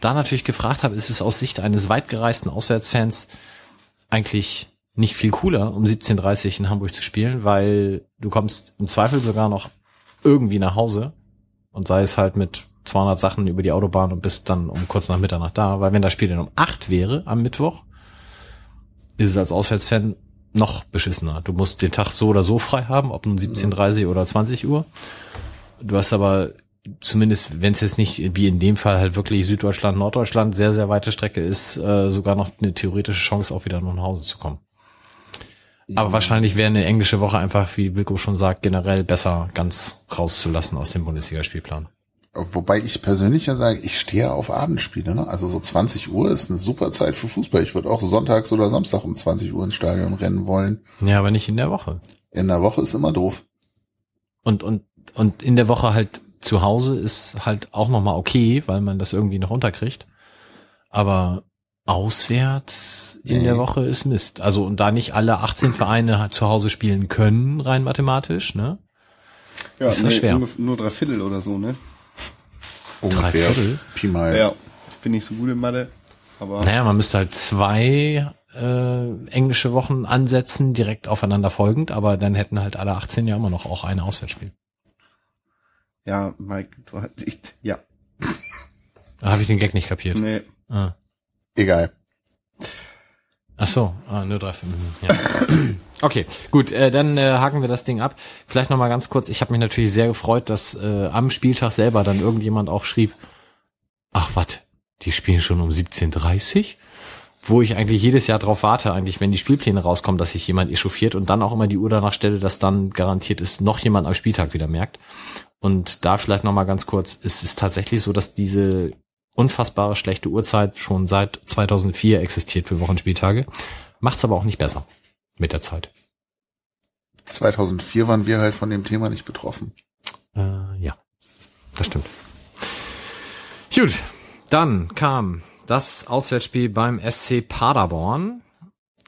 da natürlich gefragt habe, ist es aus Sicht eines weitgereisten Auswärtsfans eigentlich nicht viel cooler, um 17.30 Uhr in Hamburg zu spielen, weil du kommst im Zweifel sogar noch irgendwie nach Hause und sei es halt mit 200 Sachen über die Autobahn und bist dann um kurz nach Mitternacht da, weil wenn das Spiel dann um 8 wäre am Mittwoch, ist es als Auswärtsfan noch beschissener. Du musst den Tag so oder so frei haben, ob nun 17.30 oder 20 Uhr. Du hast aber zumindest, wenn es jetzt nicht wie in dem Fall halt wirklich Süddeutschland, Norddeutschland sehr, sehr weite Strecke ist, äh, sogar noch eine theoretische Chance, auch wieder nach Hause zu kommen. Aber wahrscheinlich wäre eine englische Woche einfach, wie Wilko schon sagt, generell besser ganz rauszulassen aus dem Bundesligaspielplan. Wobei ich persönlich ja sage, ich stehe auf Abendspiele. Ne? Also so 20 Uhr ist eine super Zeit für Fußball. Ich würde auch sonntags oder Samstag um 20 Uhr ins Stadion rennen wollen. Ja, aber nicht in der Woche. In der Woche ist immer doof. Und, und, und in der Woche halt zu Hause ist halt auch nochmal okay, weil man das irgendwie noch unterkriegt. Aber auswärts in Nee. der Woche ist Mist. Also und da nicht alle 18 Vereine zu Hause spielen können, rein mathematisch, ne? Ja, Ist das schwer? ungef- Nur drei Viertel oder so, ne? Ungefähr. Viertel? Pi mal. Ja. Bin nicht so gut in Mathe. Aber Naja, man müsste halt zwei äh, englische Wochen ansetzen, direkt aufeinander folgend, aber dann hätten halt alle 18 ja immer noch auch ein Auswärtsspiel. ja, Mike, du hast, ich, ja, Da habe ich den Gag nicht kapiert. nee. Ah. Egal. Ach so, ah, nur drei Filme. Ja. Okay, gut, äh, dann äh, haken wir das Ding ab. Vielleicht noch mal ganz kurz, ich habe mich natürlich sehr gefreut, dass äh, am Spieltag selber dann irgendjemand auch schrieb, ach wat, die spielen schon um 17.30 wo ich eigentlich jedes Jahr drauf warte, eigentlich, wenn die Spielpläne rauskommen, dass sich jemand echauffiert und dann auch immer die Uhr danach stelle, dass dann garantiert ist, noch jemand am Spieltag wieder merkt. Und da vielleicht noch mal ganz kurz, es ist tatsächlich so, dass diese unfassbare schlechte Uhrzeit schon seit 2004 existiert für Wochenspieltage. Macht's aber auch nicht besser mit der Zeit. 2004 waren wir halt von dem Thema nicht betroffen. Äh, ja, das stimmt. Gut, dann kam das Auswärtsspiel beim SC Paderborn.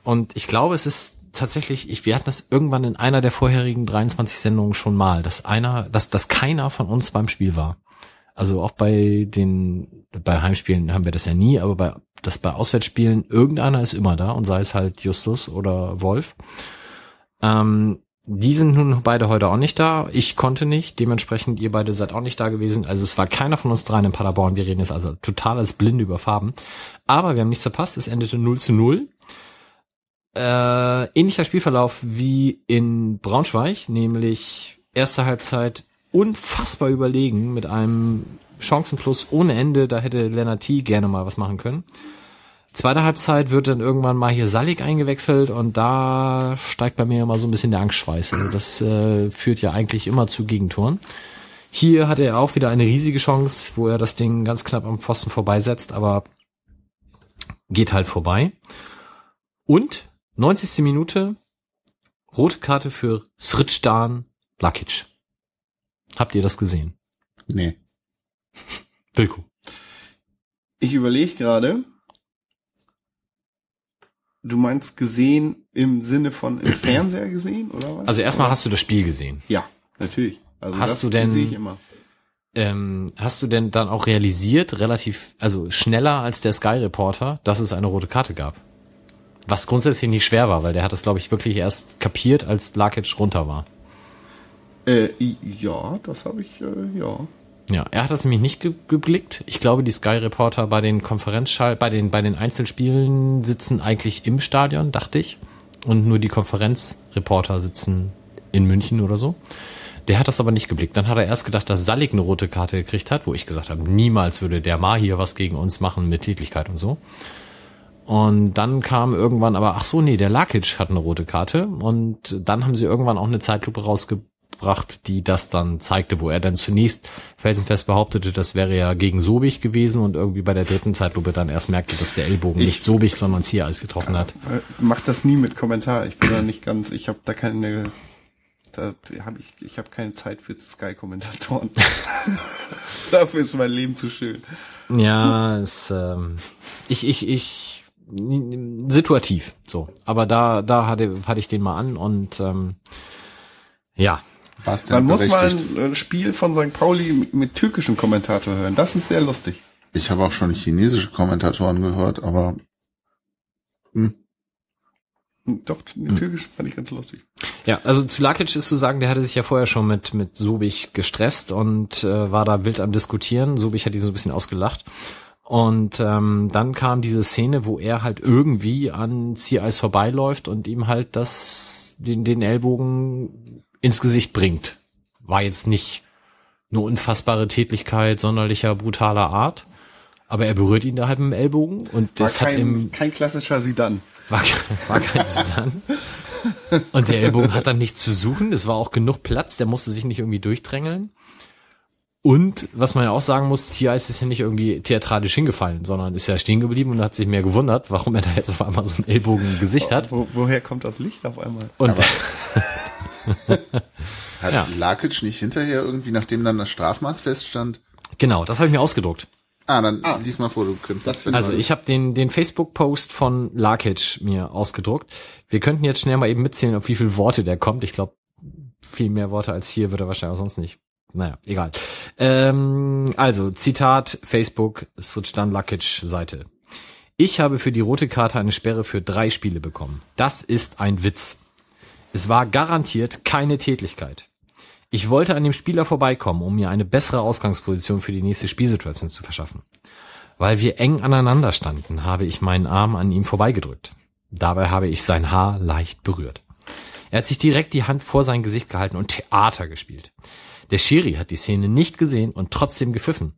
Und ich glaube, es ist tatsächlich, ich, wir hatten das irgendwann in einer der vorherigen 23 Sendungen schon mal, dass einer, dass, dass keiner von uns beim Spiel war. Also auch bei den, bei Heimspielen haben wir das ja nie, aber bei, das bei Auswärtsspielen, irgendeiner ist immer da und sei es halt Justus oder Wolf. Ähm, die sind nun beide heute auch nicht da. Ich konnte nicht. Dementsprechend, ihr beide seid auch nicht da gewesen. Also es war keiner von uns dreien in Paderborn. Wir reden jetzt also total als Blinde über Farben. Aber wir haben nichts verpasst. Es endete 0 zu 0. Äh, ähnlicher Spielverlauf wie in Braunschweig, nämlich erste Halbzeit unfassbar überlegen mit einem Chancenplus ohne Ende. Da hätte Lennart T. gerne mal was machen können. Zweite Halbzeit wird dann irgendwann mal hier Salik eingewechselt und da steigt bei mir immer so ein bisschen der Angstschweiß. Also das äh, führt ja eigentlich immer zu Gegentoren. Hier hatte er auch wieder eine riesige Chance, wo er das Ding ganz knapp am Pfosten vorbeisetzt, aber geht halt vorbei. Und 90. Minute, rote Karte für Sritstan Lakic. Habt ihr das gesehen? Nee. Wilko. Ich überlege gerade. Du meinst gesehen im Sinne von im Fernseher gesehen, oder was? Also erstmal hast du das Spiel gesehen. Ja, natürlich. Also Hast das du denn- sehe ich immer. Ähm, hast du denn dann auch realisiert, relativ, also schneller als der Sky Reporter, dass es eine rote Karte gab? Was grundsätzlich nicht schwer war, weil der hat es, glaube ich, wirklich erst kapiert, als Lakic runter war. Äh, ja, das habe ich, äh, ja. Ja, er hat das nämlich nicht ge geblickt. Ich glaube, die Sky Reporter bei den Konferenzschall, bei den, bei den Einzelspielen sitzen eigentlich im Stadion, dachte ich. Und nur die Konferenzreporter sitzen in München oder so. Der hat das aber nicht geblickt. Dann hat er erst gedacht, dass Salik eine rote Karte gekriegt hat, wo ich gesagt habe, niemals würde der Ma hier was gegen uns machen mit Tätigkeit und so. Und dann kam irgendwann aber, ach so, nee, der Lakic hat eine rote Karte. Und dann haben sie irgendwann auch eine Zeitlupe rausgebracht, die das dann zeigte, wo er dann zunächst felsenfest behauptete, das wäre ja gegen Sobich gewesen und irgendwie bei der dritten Zeitlupe dann erst merkte, dass der Ellbogen Ich- nicht Sobich, sondern Ziereis getroffen hat. Äh, Mach das nie mit Kommentar. Ich bin da nicht ganz, ich habe da keine, da habe ich, ich habe keine Zeit für Sky-Kommentatoren. Dafür ist mein Leben zu schön. Ja, es, ähm, ich, ich, ich, situativ, so. Aber da, da hatte, hatte ich den mal an und, ähm, ja, Man muss mal ein Spiel von St. Pauli mit, mit türkischem Kommentator hören. Das ist sehr lustig. Ich habe auch schon chinesische Kommentatoren gehört, aber hm, Doch, den türkischen fand ich ganz lustig. Ja, also zu Lakic ist zu sagen, der hatte sich ja vorher schon mit, mit Sobich gestresst und äh, war da wild am Diskutieren. Sobich hat ihn so ein bisschen ausgelacht. Und ähm, dann kam diese Szene, wo er halt irgendwie an Ziereis vorbeiläuft und ihm halt das, den, den Ellbogen ins Gesicht bringt. War jetzt nicht eine unfassbare Tätlichkeit sonderlicher brutaler Art, aber er berührt ihn da halt mit dem Ellbogen und War das hat ihm kein, kein klassischer Sidan. war, war kein Stun. Und der Ellbogen hat dann nichts zu suchen. Es war auch genug Platz. Der musste sich nicht irgendwie durchdrängeln. Und was man ja auch sagen muss, Ziereis ist ja nicht irgendwie theatralisch hingefallen, sondern ist ja stehen geblieben und hat sich mehr gewundert, warum er da jetzt auf einmal so einen Ellbogen im Gesicht hat. Wo, woher kommt das Licht auf einmal? Und hat Ja. Lakic nicht hinterher irgendwie, nachdem dann das Strafmaß feststand? genau, das habe ich mir ausgedruckt. Ah, dann lies mal vor, du kannst das Also ich habe den, den Facebook-Post von Lakic mir ausgedruckt. Wir könnten jetzt schnell mal eben mitzählen, auf wie viele Worte der kommt. Ich glaube, viel mehr Worte als hier wird er wahrscheinlich auch sonst nicht. Naja, egal. Ähm, also, Zitat, Facebook, Sritstan Lakic Seite. Ich habe für die rote Karte eine Sperre für drei Spiele bekommen. Das ist ein Witz. Es war garantiert keine Tätlichkeit. Ich wollte an dem Spieler vorbeikommen, um mir eine bessere Ausgangsposition für die nächste Spielsituation zu verschaffen. Weil wir eng aneinander standen, habe ich meinen Arm an ihm vorbeigedrückt. Dabei habe ich sein Haar leicht berührt. Er hat sich direkt die Hand vor sein Gesicht gehalten und Theater gespielt. Der Schiri hat die Szene nicht gesehen und trotzdem gepfiffen.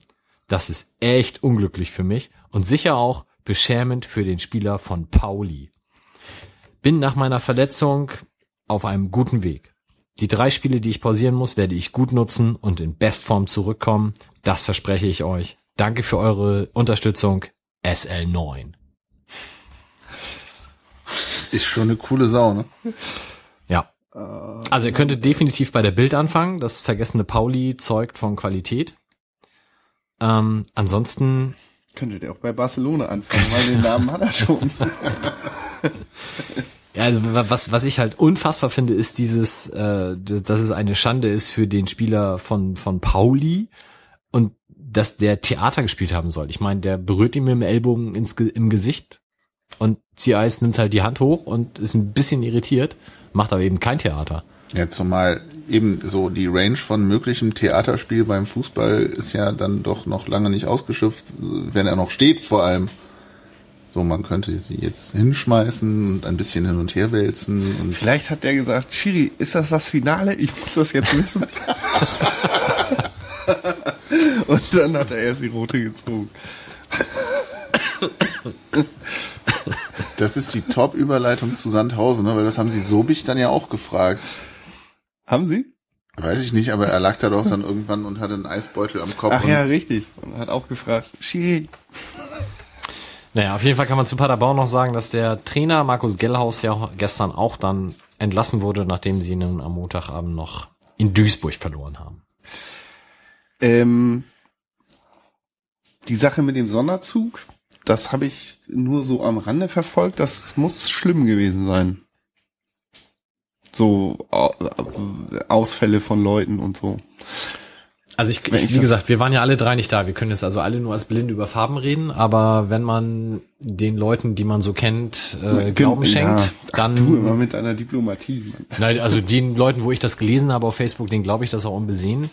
Das ist echt unglücklich für mich und sicher auch beschämend für den Spieler von Pauli. Bin nach meiner Verletzung auf einem guten Weg. Die drei Spiele, die ich pausieren muss, werde ich gut nutzen und in Bestform zurückkommen. Das verspreche ich euch. Danke für eure Unterstützung. SL9. ist schon eine coole Sau, ne? Ja. Also ihr könntet definitiv bei der Bild anfangen. Das vergessene Pauli zeugt von Qualität. Ähm, ansonsten, Könnte der auch bei Barcelona anfangen, weil den Namen hat er schon. ja, also wa- was, was ich halt unfassbar finde, ist dieses, äh, dass es eine Schande ist für den Spieler von, von Pauli und dass der Theater gespielt haben soll. Ich meine, der berührt ihm mit dem Ellbogen ins, im Gesicht und Ziereis nimmt halt die Hand hoch und ist ein bisschen irritiert, macht aber eben kein Theater. Ja, zumal eben so die Range von möglichem Theaterspiel beim Fußball ist ja dann doch noch lange nicht ausgeschöpft, wenn er noch steht vor allem. So, man könnte sie jetzt hinschmeißen und ein bisschen hin und her wälzen und Vielleicht hat der gesagt, Chiri, ist das das Finale? Ich muss das jetzt wissen. Und dann hat er erst die rote gezogen. das ist die Top-Überleitung zu Sandhausen, ne? weil das haben sie Sobich dann ja auch gefragt. Haben Sie? Weiß ich nicht, aber er lag da doch dann irgendwann und hatte einen Eisbeutel am Kopf. Ach ja, richtig. Und hat auch gefragt, Chiri, Naja, auf jeden Fall kann man zu Paderborn noch sagen, dass der Trainer Markus Gellhaus ja gestern auch dann entlassen wurde, nachdem sie nun am Montagabend noch in Duisburg verloren haben. Ähm, die Sache mit dem Sonderzug, das habe ich nur so am Rande verfolgt. Das muss schlimm gewesen sein. So Au- Ausfälle von Leuten und so. Also ich, ich wie gesagt, wir waren ja alle drei nicht da. Wir können jetzt also alle nur als Blinde über Farben reden, aber wenn man den Leuten, die man so kennt, äh, Glauben schenkt, Ja, ach, dann du immer mit deiner Diplomatie. Mann. Nein, also den Leuten, wo ich das gelesen habe auf Facebook, den glaube ich das auch unbesehen,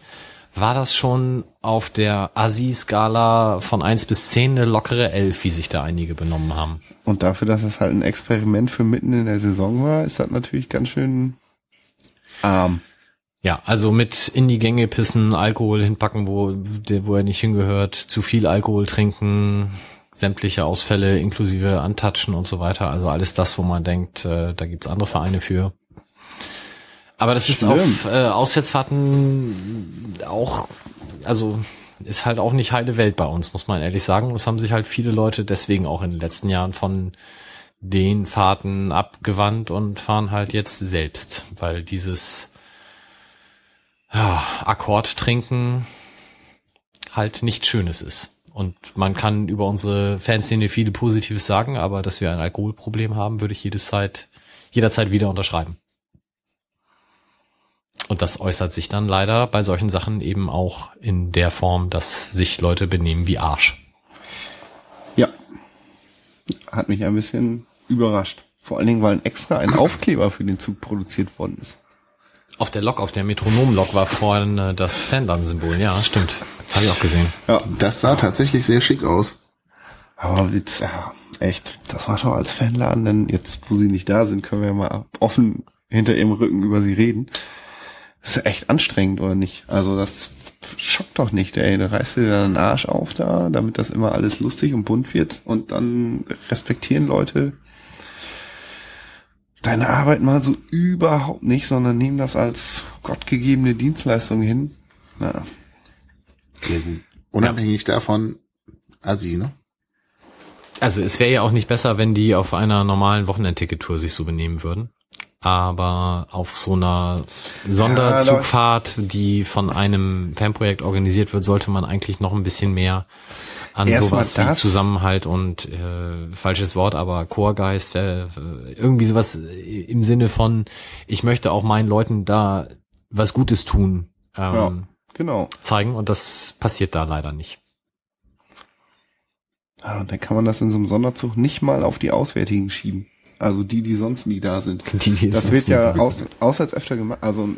war das schon auf der Assi-Skala von 1 bis 10 eine lockere 11, wie sich da einige benommen haben. Und dafür, dass es halt ein Experiment für mitten in der Saison war, ist das natürlich ganz schön arm. Ja, also mit in die Gänge pissen, Alkohol hinpacken, wo, wo er nicht hingehört, zu viel Alkohol trinken, sämtliche Ausfälle inklusive Antatschen und so weiter. Also alles das, wo man denkt, äh, da gibt's andere Vereine für. Aber das ist Schlimm. auf äh, Auswärtsfahrten auch, also ist halt auch nicht heile Welt bei uns, muss man ehrlich sagen. Es haben sich halt viele Leute deswegen auch in den letzten Jahren von den Fahrten abgewandt und fahren halt jetzt selbst, weil dieses ja, Akkord trinken halt nichts Schönes ist. Und man kann über unsere Fanszene viele Positives sagen, aber dass wir ein Alkoholproblem haben, würde ich jedes Zeit, jederzeit wieder unterschreiben. Und das äußert sich dann leider bei solchen Sachen eben auch in der Form, dass sich Leute benehmen wie Arsch. Ja. Hat mich ein bisschen überrascht. Vor allen Dingen, weil extra ein Aufkleber für den Zug produziert worden ist. Auf der Lok, auf der Metronom-Lok war vorhin das Fanladen-Symbol. Ja, stimmt. Habe ich auch gesehen. Ja. Das sah tatsächlich sehr schick aus. Aber Witz, ja, echt. Das war schon als Fanladen, denn jetzt, wo sie nicht da sind, können wir ja mal offen hinter ihrem Rücken über sie reden. Das ist echt anstrengend, oder nicht? Also das schockt doch nicht, ey. Da reißt du dir dann den Arsch auf da, damit das immer alles lustig und bunt wird und dann respektieren Leute deine Arbeit mal so überhaupt nicht, sondern nehmen das als gottgegebene Dienstleistung hin. Na, Sehr gut. Unabhängig davon, Assi, ne? Also es wäre ja auch nicht besser, wenn die auf einer normalen Wochenendticket-Tour sich so benehmen würden. Aber auf so einer Sonderzugfahrt, die von einem Fanprojekt organisiert wird, sollte man eigentlich noch ein bisschen mehr an sowas wie. Zusammenhalt und äh, falsches Wort, aber Chorgeist, äh, irgendwie sowas im Sinne von, ich möchte auch meinen Leuten da was Gutes tun, ähm, ja, genau. zeigen und das passiert da leider nicht. Und dann kann man das in so einem Sonderzug nicht mal auf die Auswärtigen schieben. Also die, die sonst nie da sind. Die, die Das wird ja aus, auswärts öfter gemacht. Also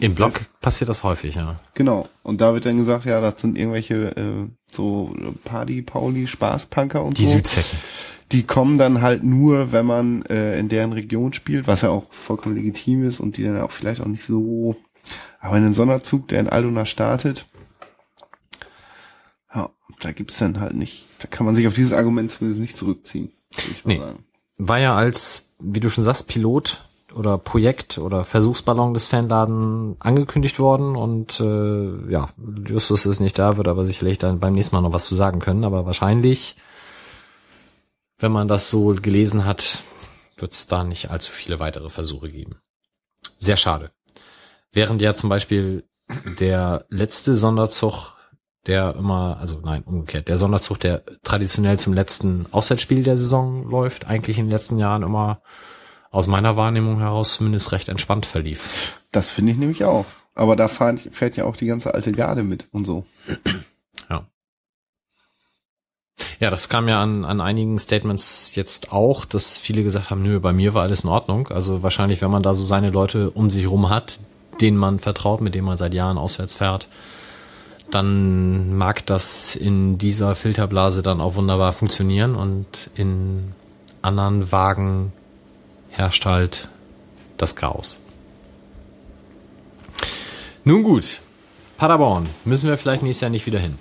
Im Blog passiert das häufig, ja. genau. Und da wird dann gesagt, ja, das sind irgendwelche äh, so Party, Pauli, Spaßpunker und Die so. Südzecken. Die kommen dann halt nur, wenn man äh, in deren Region spielt, was ja auch vollkommen legitim ist und die dann auch vielleicht auch nicht so. Aber in einem Sonderzug, der in Aldona startet, ja, da gibt's dann halt nicht, da kann man sich auf dieses Argument zumindest nicht zurückziehen. Nee. sagen. war ja als, wie du schon sagst, Pilot oder Projekt oder Versuchsballon des Fanladen angekündigt worden und äh, ja, Justus ist nicht da, wird aber sicherlich dann beim nächsten Mal noch was zu sagen können, aber wahrscheinlich, wenn man das so gelesen hat, wird es da nicht allzu viele weitere Versuche geben. Sehr schade. Während ja zum Beispiel der letzte Sonderzug, der immer, also nein, umgekehrt, der Sonderzug, der traditionell zum letzten Auswärtsspiel der Saison läuft, eigentlich in den letzten Jahren immer aus meiner Wahrnehmung heraus zumindest recht entspannt verlief. Das finde ich nämlich auch. Aber da fährt, fährt ja auch die ganze alte Garde mit und so. Ja. Ja, das kam ja an, an einigen Statements jetzt auch, dass viele gesagt haben, nö, bei mir war alles in Ordnung. Also wahrscheinlich, wenn man da so seine Leute um sich rum hat, denen man vertraut, mit denen man seit Jahren auswärts fährt, dann mag das in dieser Filterblase dann auch wunderbar funktionieren und in anderen Wagen herrscht halt das Chaos. Nun gut, Paderborn, müssen wir vielleicht nächstes Jahr nicht wieder hin.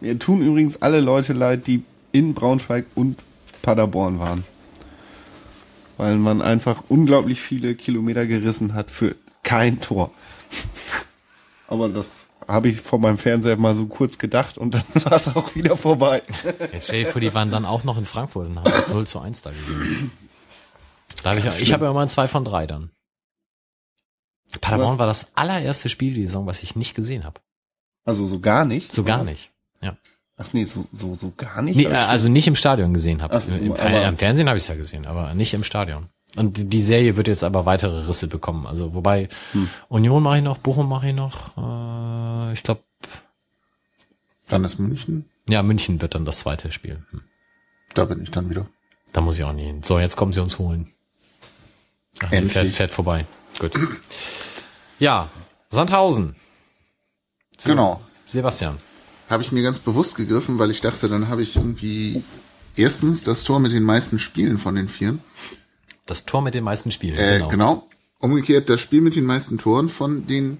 Mir tun übrigens alle Leute leid, die in Braunschweig und Paderborn waren. Weil man einfach unglaublich viele Kilometer gerissen hat für kein Tor. Aber das habe ich vor meinem Fernseher mal so kurz gedacht und dann war es auch wieder vorbei. Ja, stell dir vor, die waren dann auch noch in Frankfurt und haben das 0 zu 1 da gesehen. Da hab ich, ich habe ja immer ein 2 von 3 dann. Paderborn war das allererste Spiel die Saison, was ich nicht gesehen habe. Also so gar nicht. So gar nicht. Ja. Ach nee, so, so, so gar nicht. Nee, äh, also nicht im Stadion gesehen habe. Im, Im Fernsehen habe ich es ja gesehen, aber nicht im Stadion. Und die- Serie wird jetzt aber weitere Risse bekommen. Also wobei Union mache ich noch, Bochum mache ich noch. Äh, ich glaube, Dann ist München. ja, München wird dann das zweite Spiel. Hm. Da bin ich dann wieder. Da muss ich auch nicht hin. So, jetzt kommen sie uns holen. Ach, Endlich. fährt, fährt vorbei. Gut. Ja, Sandhausen. So, Genau. Sebastian. Habe ich mir ganz bewusst gegriffen, weil ich dachte, dann habe ich irgendwie erstens das Tor mit den meisten Spielen von den Vieren. Das Tor mit den meisten Spielen. Äh, genau. genau. Umgekehrt das Spiel mit den meisten Toren von den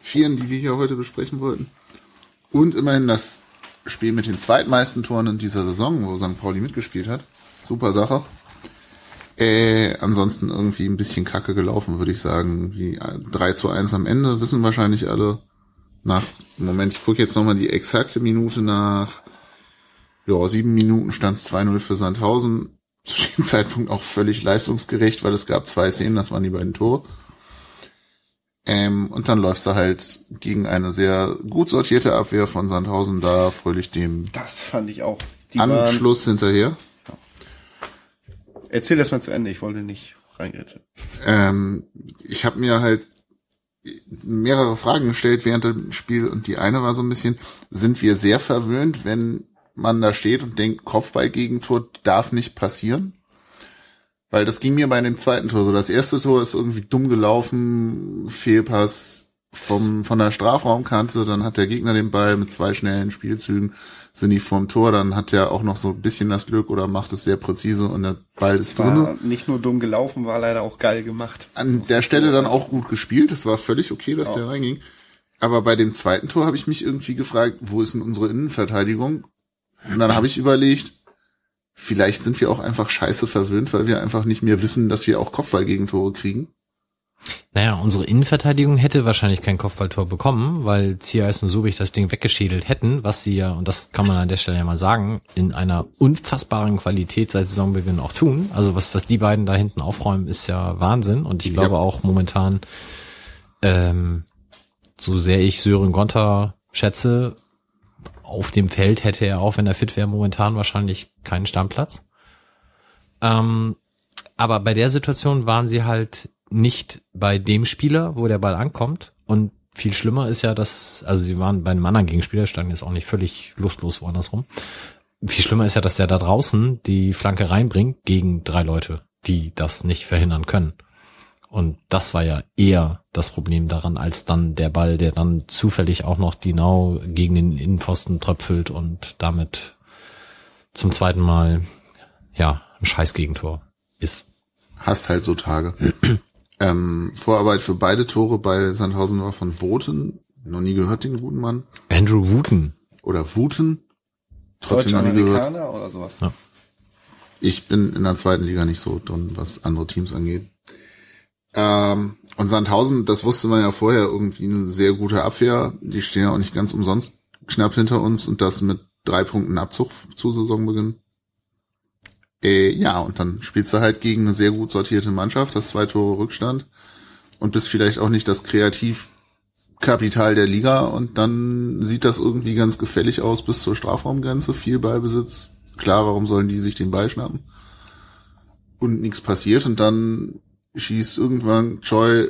Vieren, die wir hier heute besprechen wollten. Und immerhin das Spiel mit den zweitmeisten Toren in dieser Saison, wo St. Pauli mitgespielt hat. Super Sache. Äh, ansonsten irgendwie ein bisschen kacke gelaufen, würde ich sagen. Wie äh, 3 zu 1 am Ende, wissen wahrscheinlich alle. Nach, Moment, ich gucke jetzt nochmal die exakte Minute nach. Ja, sieben Minuten stand es 2-0 für Sandhausen. Zu dem Zeitpunkt auch völlig leistungsgerecht, weil es gab zwei Szenen, das waren die beiden Tore. Ähm, und dann läufst du halt gegen eine sehr gut sortierte Abwehr von Sandhausen da fröhlich dem Das fand ich auch. Die waren, Anschluss hinterher. erzähl das mal zu Ende, ich wollte nicht reingrätschen. Ähm, ich habe mir halt mehrere Fragen gestellt während dem Spiel und die eine war so ein bisschen, sind wir sehr verwöhnt, wenn man da steht und denkt, Kopfballgegentor darf nicht passieren? Weil das ging mir bei dem zweiten Tor so. Das erste Tor ist irgendwie dumm gelaufen, Fehlpass vom, von der Strafraumkante, dann hat der Gegner den Ball mit zwei schnellen Spielzügen, sind die vorm Tor, dann hat er auch noch so ein bisschen das Glück oder macht es sehr präzise und der Ball ist War nicht nur dumm gelaufen, war leider auch geil gemacht. an der Stelle dann auch gut gespielt. Es war völlig okay, dass der reinging. Aber bei dem zweiten Tor habe ich mich irgendwie gefragt, wo ist denn unsere Innenverteidigung? Und dann habe ich überlegt, vielleicht sind wir auch einfach scheiße verwöhnt, weil wir einfach nicht mehr wissen, dass wir auch Kopfballgegentore kriegen. Naja, unsere Innenverteidigung hätte wahrscheinlich kein Kopfballtor bekommen, weil Zierheis und Subich das Ding weggeschädelt hätten, was sie ja, und das kann man an der Stelle ja mal sagen, in einer unfassbaren Qualität seit Saisonbeginn auch tun. Also was, was die beiden da hinten aufräumen, ist ja Wahnsinn. Und ich glaube auch momentan, ähm, so sehr ich Sören Gonter schätze, auf dem Feld hätte er auch, wenn er fit wäre, momentan wahrscheinlich keinen Stammplatz. Ähm, aber bei der Situation waren sie halt nicht bei dem Spieler, wo der Ball ankommt. Und viel schlimmer ist ja, dass, also sie waren bei einem anderen Gegenspieler, standen jetzt auch nicht völlig lustlos woanders rum. Viel schlimmer ist ja, dass der da draußen die Flanke reinbringt gegen drei Leute, die das nicht verhindern können. Und das war ja eher das Problem daran, als dann der Ball, der dann zufällig auch noch genau gegen den Innenpfosten tröpfelt und damit zum zweiten Mal, ja, ein Scheißgegentor ist. Hast halt so Tage. ähm, Vorarbeit für beide Tore bei Sandhausen war von Woten. Noch nie gehört, den guten Mann. Andrew Wooten. Oder Wuten. Trotzdem noch nie gehört. Deutsch-Amerikaner oder sowas. Ich bin in der zweiten Liga nicht so drin, was andere Teams angeht. Ähm, und Sandhausen, das wusste man ja vorher, irgendwie eine sehr gute Abwehr. Die stehen ja auch nicht ganz umsonst knapp hinter uns und das mit drei Punkten Abzug zu Saisonbeginn. Äh, ja, und dann spielst du halt gegen eine sehr gut sortierte Mannschaft, das zwei Tore Rückstand und bist vielleicht auch nicht das Kreativkapital der Liga und dann sieht das irgendwie ganz gefällig aus bis zur Strafraumgrenze, viel Ballbesitz. Klar, warum sollen die sich den Ball schnappen? Und nichts passiert und dann schießt irgendwann Choi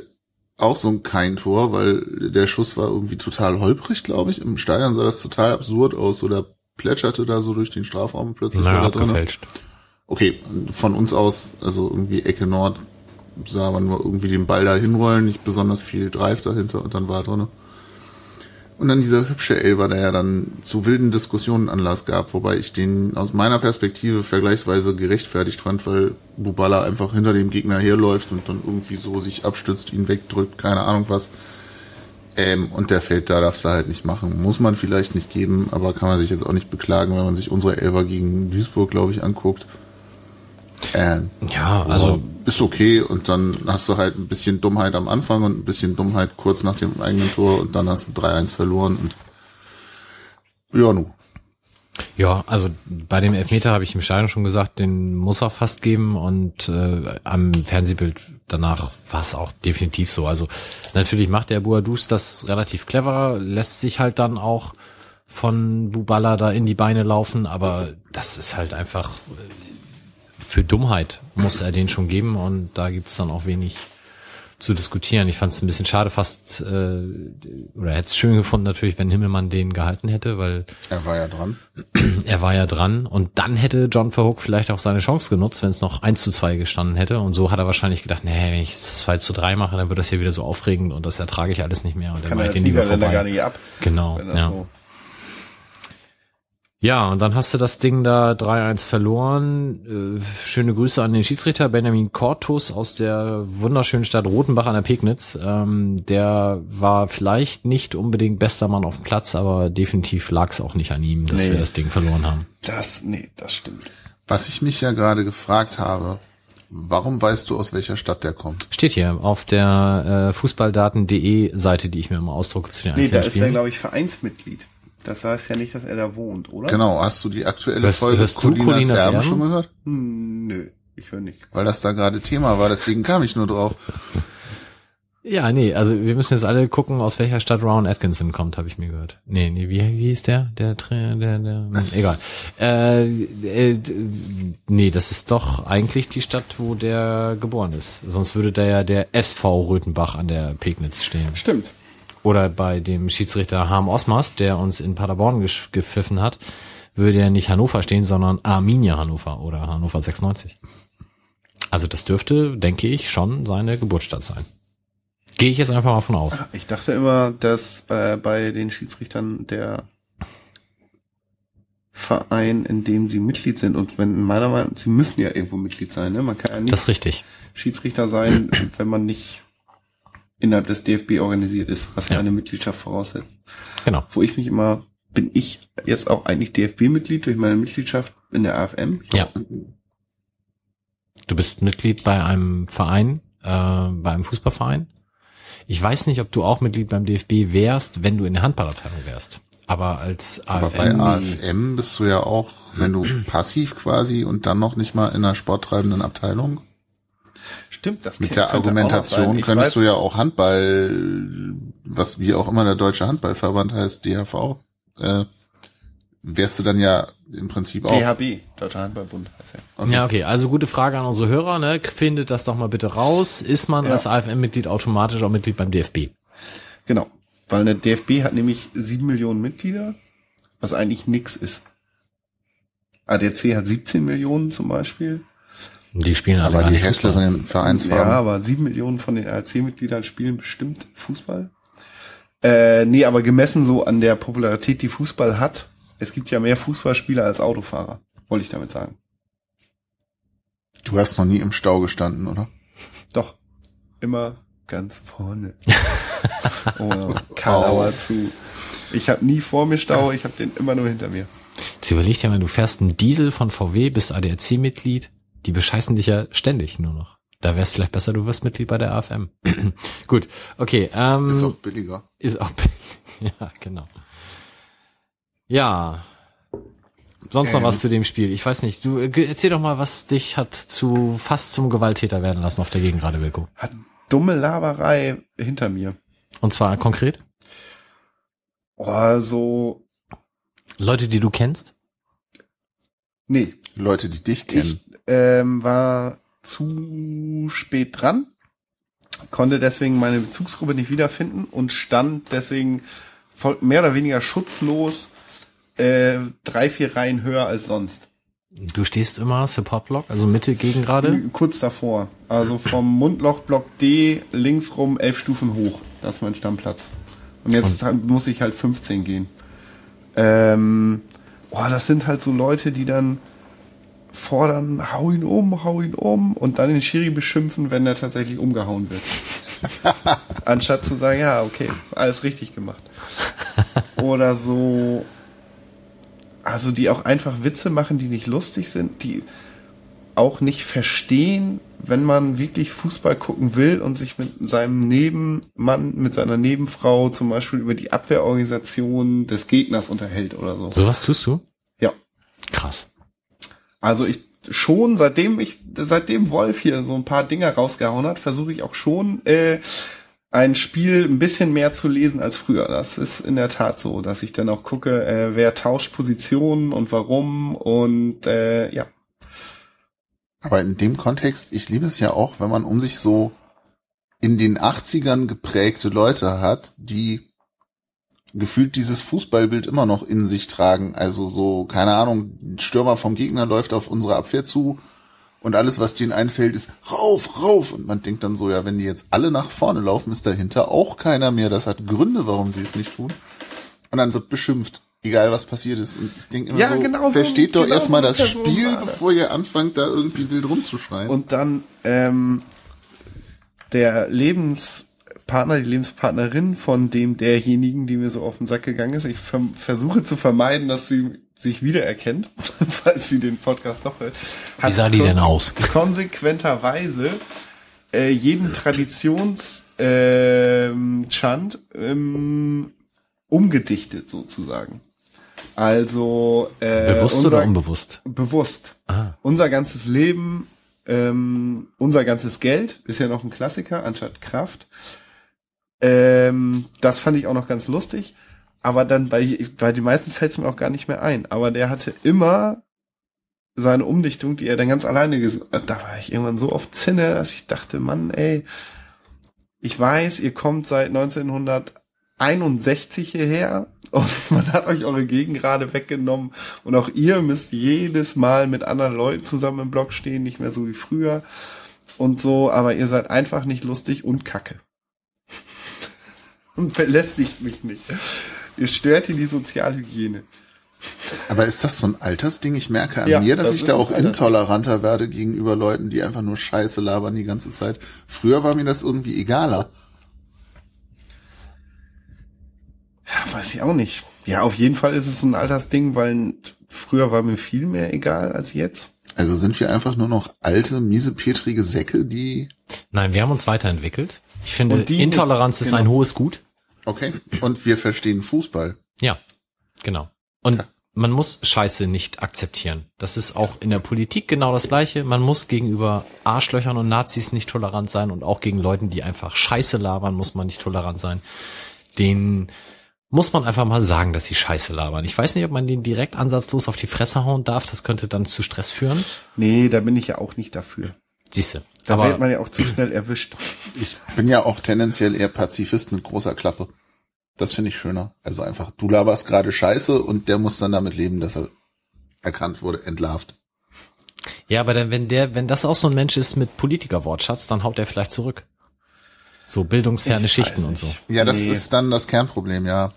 auch so ein Kein-Tor, weil der Schuss war irgendwie total holprig, glaube ich. Im Stadion sah das total absurd aus, so der plätscherte da so durch den Strafraum plötzlich Naja, da drin. abgefälscht. Okay, von uns aus, also irgendwie Ecke Nord, sah man nur irgendwie den Ball da hinrollen, nicht besonders viel Drive dahinter und dann war er drinne. Und dann dieser hübsche Elber, der ja dann zu wilden Diskussionen Anlass gab, wobei ich den aus meiner Perspektive vergleichsweise gerechtfertigt fand, weil Bubala einfach hinter dem Gegner herläuft und dann irgendwie so sich abstützt, ihn wegdrückt, keine Ahnung was. Ähm, und der fällt da, darfst du halt nicht machen. Muss man vielleicht nicht geben, aber kann man sich jetzt auch nicht beklagen, wenn man sich unsere Elber gegen Duisburg, glaube ich, anguckt. Ähm, Ja, also ist okay und dann hast du halt ein bisschen Dummheit am Anfang und ein bisschen Dummheit kurz nach dem eigenen Tor und dann hast du 3-1 verloren und ja, nu. Ja, also bei dem Elfmeter habe ich im Stadion schon gesagt, den muss er fast geben und äh, am Fernsehbild danach war es auch definitiv so. Also natürlich macht der Buadus das relativ clever, lässt sich halt dann auch von Bubala da in die Beine laufen, aber das ist halt einfach, äh, für Dummheit muss er den schon geben und da gibt's dann auch wenig zu diskutieren. Ich fand es ein bisschen schade, fast äh, oder hätte es schön gefunden natürlich, wenn Himmelmann den gehalten hätte, weil Er war ja dran. er war ja dran und dann hätte John Verhoek vielleicht auch seine Chance genutzt, wenn es noch 1 zu 2 gestanden hätte und so hat er wahrscheinlich gedacht, nee, wenn ich das 2 zu 3 mache, dann wird das hier wieder so aufregend und das ertrage ich alles nicht mehr und dann Kann mache er ich als den lieber Niederländer vorbei. gar nicht ab. Genau, das ja. so. Ja, und dann hast du das Ding da 3-1 verloren. Äh, schöne Grüße an den Schiedsrichter Benjamin Cortus aus der wunderschönen Stadt Rothenbach an der Pegnitz. Ähm, der war vielleicht nicht unbedingt bester Mann auf dem Platz, aber definitiv lag es auch nicht an ihm, dass Nee. wir das Ding verloren haben. Das, nee, das stimmt. Was ich mich ja gerade gefragt habe, warum weißt du, aus welcher Stadt der kommt? Steht hier auf der äh, fußballdaten.de Seite, die ich mir immer ausdrucke zu den Nee, da einzelnen ist er, glaube ich, Vereinsmitglied. Das heißt ja nicht, dass er da wohnt, oder? Genau, hast du die aktuelle Hörst- Folge hörst du Colinas Colinas Erben Erben? schon gehört? Hm, nö, ich höre nicht. Weil das da gerade Thema war, deswegen kam ich nur drauf. Ja, nee, also wir müssen jetzt alle gucken, aus welcher Stadt Ron Atkinson kommt, habe ich mir gehört. Nee, nee, wie, wie hieß der? Der, Tra- der, der, egal. Äh, äh, nee, das ist doch eigentlich die Stadt, wo der geboren ist. Sonst würde da ja der SV Röthenbach an der Pegnitz stehen. Stimmt. Oder bei dem Schiedsrichter Harm Osmas, der uns in Paderborn gepfiffen hat, würde ja nicht Hannover stehen, sondern Arminia Hannover oder Hannover 96. Also das dürfte, denke ich, schon seine Geburtsstadt sein. Gehe ich jetzt einfach mal von aus. Ich dachte immer, dass äh, bei den Schiedsrichtern der Verein, in dem sie Mitglied sind und wenn meiner Meinung nach, sie müssen ja irgendwo Mitglied sein, ne? Man kann ja nicht Das ist richtig. Schiedsrichter sein, wenn man nicht innerhalb des DFB organisiert ist, was ja eine Mitgliedschaft voraussetzt. Genau. Wo ich mich immer, bin ich jetzt auch eigentlich DFB-Mitglied durch meine Mitgliedschaft in der AFM? Ich Ja. Du bist Mitglied bei einem Verein, äh, bei einem Fußballverein. Ich weiß nicht, ob du auch Mitglied beim DFB wärst, wenn du in der Handballabteilung wärst. Aber als Aber bei AFM, AFM bist du ja auch, wenn du passiv quasi und dann noch nicht mal in einer sporttreibenden Abteilung. Stimmt, das Mit der Argumentation könntest weiß- du ja auch Handball, was wie auch immer der deutsche Handballverband heißt, DHV, äh, wärst du dann ja im Prinzip auch. DHB, Deutscher Handballbund heißt er. Ja, okay. Also gute Frage an unsere Hörer. Ne? Findet das doch mal bitte raus. Ist man Ja. als AFM-Mitglied automatisch auch Mitglied beim DFB? Genau. Weil der DFB hat nämlich sieben Millionen Mitglieder, was eigentlich nix ist. ADC hat 17 Millionen zum Beispiel. Die spielen alle aber die hässlichen Ja, Vereinsfarben. aber sieben Millionen von den ARC-Mitgliedern spielen bestimmt Fußball. Äh, nee, aber gemessen so an der Popularität, die Fußball hat, es gibt ja mehr Fußballspieler als Autofahrer, wollte ich damit sagen. Du hast noch nie im Stau gestanden, oder? Doch, immer ganz vorne. oh, Karlauer zu. Ich habe nie vor mir Stau, ich habe den immer nur hinter mir. Jetzt überleg dir mal, du fährst einen Diesel von VW, bist ADAC-Mitglied. Die bescheißen dich ja ständig nur noch. Da wär's vielleicht besser, du wirst Mitglied bei der AFM. Gut, okay. Ähm, Ist auch billiger. Ist auch ja, genau. Ja. Sonst noch Ähm. was zu dem Spiel? Ich weiß nicht. Du äh, erzähl doch mal, was dich hat zu fast zum Gewalttäter werden lassen auf der Gegengrade, Wilko. Hat dumme Laberei hinter mir. Und zwar konkret Oh, so, Leute, die du kennst. nee, Leute, die dich kennen. Ähm, war zu spät dran, konnte deswegen meine Bezugsgruppe nicht wiederfinden und stand deswegen mehr oder weniger schutzlos äh, drei, vier Reihen höher als sonst. Du stehst immer Support-Block, also Mitte Gegengrade. Kurz davor. Also vom Mundlochblock D links rum elf Stufen hoch. Das ist mein Stammplatz. Und jetzt muss ich halt 15 gehen. Ähm, boah, das sind halt so Leute, die dann fordern, hau ihn um, hau ihn um und dann den Schiri beschimpfen, wenn er tatsächlich umgehauen wird. Anstatt zu sagen, ja, okay, alles richtig gemacht. Oder so, also die auch einfach Witze machen, die nicht lustig sind, die auch nicht verstehen, wenn man wirklich Fußball gucken will und sich mit seinem Nebenmann, mit seiner Nebenfrau zum Beispiel über die Abwehrorganisation des Gegners unterhält oder so. Sowas tust du? Ja. Krass. Also ich schon, seitdem ich, seitdem Wolf hier so ein paar Dinger rausgehauen hat, versuche ich auch schon, äh, ein Spiel ein bisschen mehr zu lesen als früher. Das ist in der Tat so, dass ich dann auch gucke, äh, wer tauscht Positionen und warum und äh, ja. Aber in dem Kontext, ich liebe es ja auch, wenn man um sich so in den 80ern geprägte Leute hat, die gefühlt dieses Fußballbild immer noch in sich tragen. Also so, keine Ahnung, ein Stürmer vom Gegner läuft auf unsere Abwehr zu und alles, was denen einfällt, ist rauf, rauf. Und man denkt dann so, ja, wenn die jetzt alle nach vorne laufen, ist dahinter auch keiner mehr. Das hat Gründe, warum sie es nicht tun. Und dann wird beschimpft. Egal was passiert ist. Und ich denke immer Ja, so, genau so- versteht doch genau erstmal so das Person Spiel, das. bevor ihr anfangt, da irgendwie wild rumzuschreien. Und dann ähm, der Lebenspartner, die Lebenspartnerin von dem derjenigen, die mir so auf den Sack gegangen ist. Ich versuche zu vermeiden, dass sie sich wiedererkennt, falls sie den Podcast doch hört. Wie sah die denn aus? Konsequenterweise äh, jeden Traditions ähm, Chant ähm, umgedichtet sozusagen. Also äh, Bewusst unser, oder unbewusst? bewusst. Ah. Unser ganzes Leben, ähm, unser ganzes Geld ist ja noch ein Klassiker anstatt Kraft. Ähm, das fand ich auch noch ganz lustig. Aber dann bei, bei den meisten fällt es mir auch gar nicht mehr ein. Aber der hatte immer seine Umdichtung, die er dann ganz alleine gesungen hat. Da war ich irgendwann so auf Zinne, dass ich dachte, Mann, ey, ich weiß, ihr kommt seit 1961 hierher und man hat euch eure Gegend gerade weggenommen und auch ihr müsst jedes Mal mit anderen Leuten zusammen im Block stehen, nicht mehr so wie früher und so, aber ihr seid einfach nicht lustig und kacke. Und belästigt mich nicht. Ihr stört hier die Sozialhygiene. Aber ist das so ein Altersding? Ich merke an Ja, mir, dass das ich da auch intoleranter werde gegenüber Leuten, die einfach nur Scheiße labern die ganze Zeit. Früher war mir das irgendwie egaler. Ja, weiß ich auch nicht. Ja, auf jeden Fall ist es ein Altersding, weil früher war mir viel mehr egal als jetzt. Also sind wir einfach nur noch alte, miesepetrige Säcke, die... Nein, wir haben uns weiterentwickelt. Ich finde. Intoleranz ist Genau. ein hohes Gut. Okay. Und wir verstehen Fußball. Ja, genau. Und man muss Scheiße nicht akzeptieren. Das ist auch in der Politik genau das Gleiche. Man muss gegenüber Arschlöchern und Nazis nicht tolerant sein und auch gegen Leuten, die einfach Scheiße labern, muss man nicht tolerant sein. Den muss man einfach mal sagen, dass sie Scheiße labern. Ich weiß nicht, ob man den direkt ansatzlos auf die Fresse hauen darf. Das könnte dann zu Stress führen. Nee, da bin ich ja auch nicht dafür. Siehste. Da Aber wird man ja auch zu schnell erwischt. Ich bin ja auch tendenziell eher Pazifist mit großer Klappe. Das finde ich schöner. Also einfach, du laberst gerade Scheiße und der muss dann damit leben, dass er erkannt wurde, entlarvt. ja, aber dann, wenn der, wenn das auch so ein Mensch ist mit Politikerwortschatz, dann haut er vielleicht zurück. So bildungsferne Ich Schichten und so. Ja, das Nee. ist dann das Kernproblem, ja.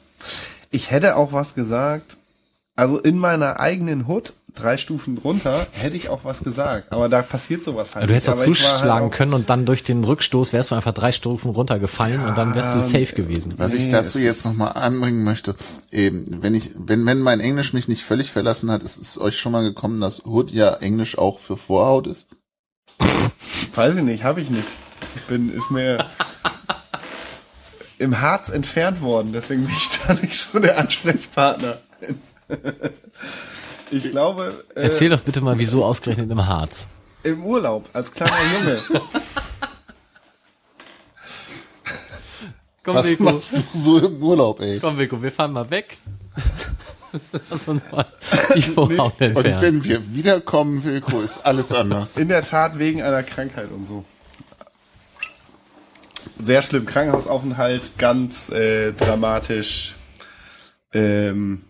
Ich hätte auch was gesagt. Also in meiner eigenen Hut, drei Stufen drunter, hätte ich auch was gesagt. Aber da passiert sowas halt. Du hättest auch nicht. Halt zuschlagen auch- können und dann durch den Rückstoß wärst du einfach drei Stufen runtergefallen und dann wärst du safe gewesen. Was ich dazu jetzt nochmal anbringen möchte, eben, wenn ich, wenn, wenn mein Englisch mich nicht völlig verlassen hat, ist es euch schon mal gekommen, dass Hood ja Englisch auch für Vorhaut ist? Weiß ich nicht, habe ich nicht. Ich bin, ist mir im Harz entfernt worden, deswegen bin ich da nicht so der Ansprechpartner. Ich glaube, äh, Erzähl doch bitte mal, wieso ausgerechnet im Harz. im Urlaub als kleiner Junge. Komm, Was machst du so im Urlaub, ey? komm, Wilko, wir fahren mal weg. Lass uns mal die Vorhaut Und entfernen. wenn wir wiederkommen, Wilko, ist alles anders. In der Tat wegen einer Krankheit und so. Sehr schlimm. Krankenhausaufenthalt, ganz äh, dramatisch. Ähm,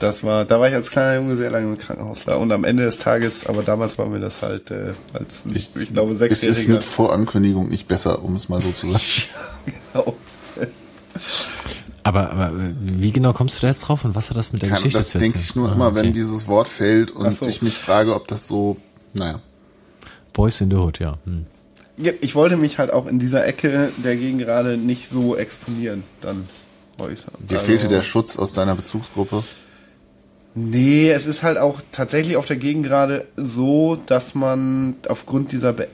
das war, da war ich als kleiner Junge sehr lange im Krankenhaus da. Und am Ende des Tages, aber damals war mir das halt äh, als, ich, ich glaube, Es ist Sechsjähriger. mit Vorankündigung nicht besser, um es mal so zu sagen. Genau. Aber, aber wie genau kommst du da jetzt drauf und was hat das mit der Kann, Geschichte das zu denke erzählen? ich nur Ah, immer, okay. wenn dieses Wort fällt und so. ich mich frage, ob das so, naja. Boys in the Hood, ja. Hm. Ja, Ich wollte mich halt auch in dieser Ecke der Gegend gerade nicht so exponieren, dann äußern. Dir Also- fehlte der Schutz aus deiner Bezugsgruppe. Nee, es ist halt auch tatsächlich auf der Gegend gerade so, dass man aufgrund dieser Be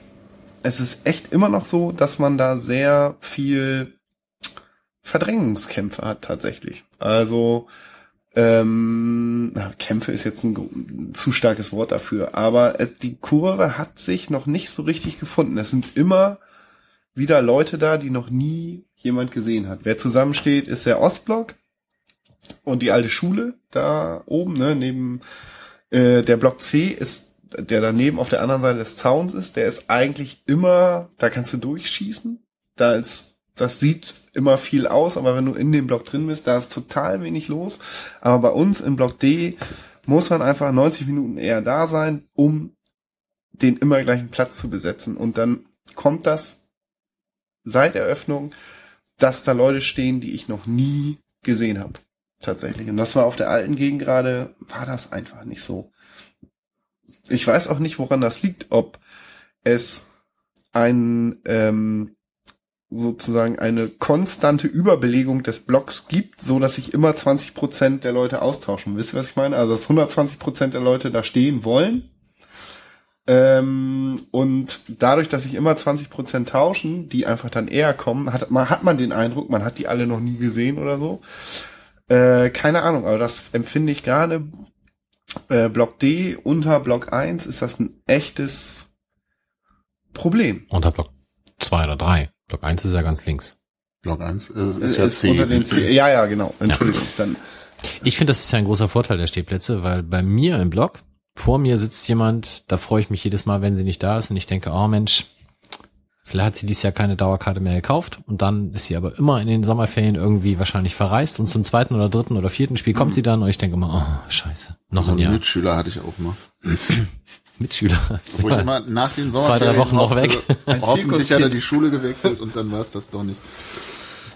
es ist echt immer noch so, dass man da sehr viel Verdrängungskämpfe hat tatsächlich. Also ähm, Kämpfe ist jetzt ein ein zu starkes Wort dafür, aber äh, die Kurve hat sich noch nicht so richtig gefunden. Es sind immer wieder Leute da, die noch nie jemand gesehen hat. Wer zusammensteht, ist der Ostblock und die alte Schule da oben, ne, neben äh, der Block C ist der daneben auf der anderen Seite des Zauns ist, der ist eigentlich immer, da kannst du durchschießen. Da ist, das sieht immer viel aus, aber wenn du in dem Block drin bist, da ist total wenig los. Aber bei uns im Block D muss man einfach 90 Minuten eher da sein, um den immer gleichen Platz zu besetzen. Und dann kommt das seit Eröffnung, dass da Leute stehen, die ich noch nie gesehen habe. Tatsächlich. Und das war auf der alten Gegend gerade, war das einfach nicht so. Ich weiß auch nicht, woran das liegt, ob es ein ähm, sozusagen eine konstante Überbelegung des Blocks gibt, so dass sich immer 20 Prozent der Leute austauschen. Wisst ihr, was ich meine? Also dass 120 Prozent der Leute da stehen wollen. Ähm, und dadurch, dass sich immer 20 Prozent tauschen, die einfach dann eher kommen, hat man, hat man den Eindruck, man hat die alle noch nie gesehen oder so. Äh, keine Ahnung, aber das empfinde ich gerade. Äh, Block D unter Block 1 ist das ein echtes Problem. Unter Block 2 oder 3. Block 1 ist ja ganz links. Block 1 ist, ist Ist ja C. unter den C ja, ja, genau. Entschuldigung. Dann, Ich finde, das ist ja ein großer Vorteil der Stehplätze, weil bei mir im Block, vor mir sitzt jemand, da freue ich mich jedes Mal, wenn sie nicht da ist und ich denke, oh Mensch, vielleicht hat sie dieses Jahr keine Dauerkarte mehr gekauft und dann ist sie aber immer in den Sommerferien irgendwie wahrscheinlich verreist und zum zweiten oder dritten oder vierten Spiel kommt sie dann und ich denke immer, oh, scheiße, noch so ein einen Jahr. Mitschüler hatte ich auch mal. Mitschüler. Wo ich immer nach den Zwei, Sommerferien drei Wochen noch weg. Ein Hoffentlich hat er die Schule gewechselt und dann war es das doch nicht.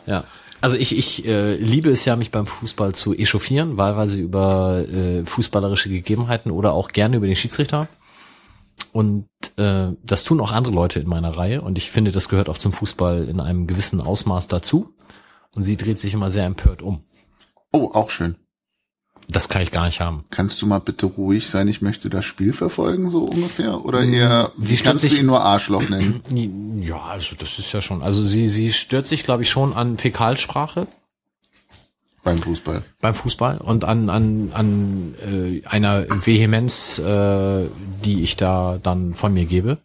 Ja. Also ich, ich äh, liebe es ja, mich beim Fußball zu echauffieren, wahlweise über äh, fußballerische Gegebenheiten oder auch gerne über den Schiedsrichter. Und äh, das tun auch andere Leute in meiner Reihe und ich finde, das gehört auch zum Fußball in einem gewissen Ausmaß dazu. Und sie dreht sich immer sehr empört um. Oh, auch schön. Das kann ich gar nicht haben. Kannst du mal bitte ruhig sein? Ich möchte das Spiel verfolgen, so ungefähr? Oder eher, Sie stört kannst du sich- ihn nur Arschloch nennen? Ja, also das ist ja schon. Also sie, sie stört sich, glaube ich, schon an Fäkalsprache beim Fußball. beim Fußball und an an an äh, einer Vehemenz, äh, die ich da dann von mir gebe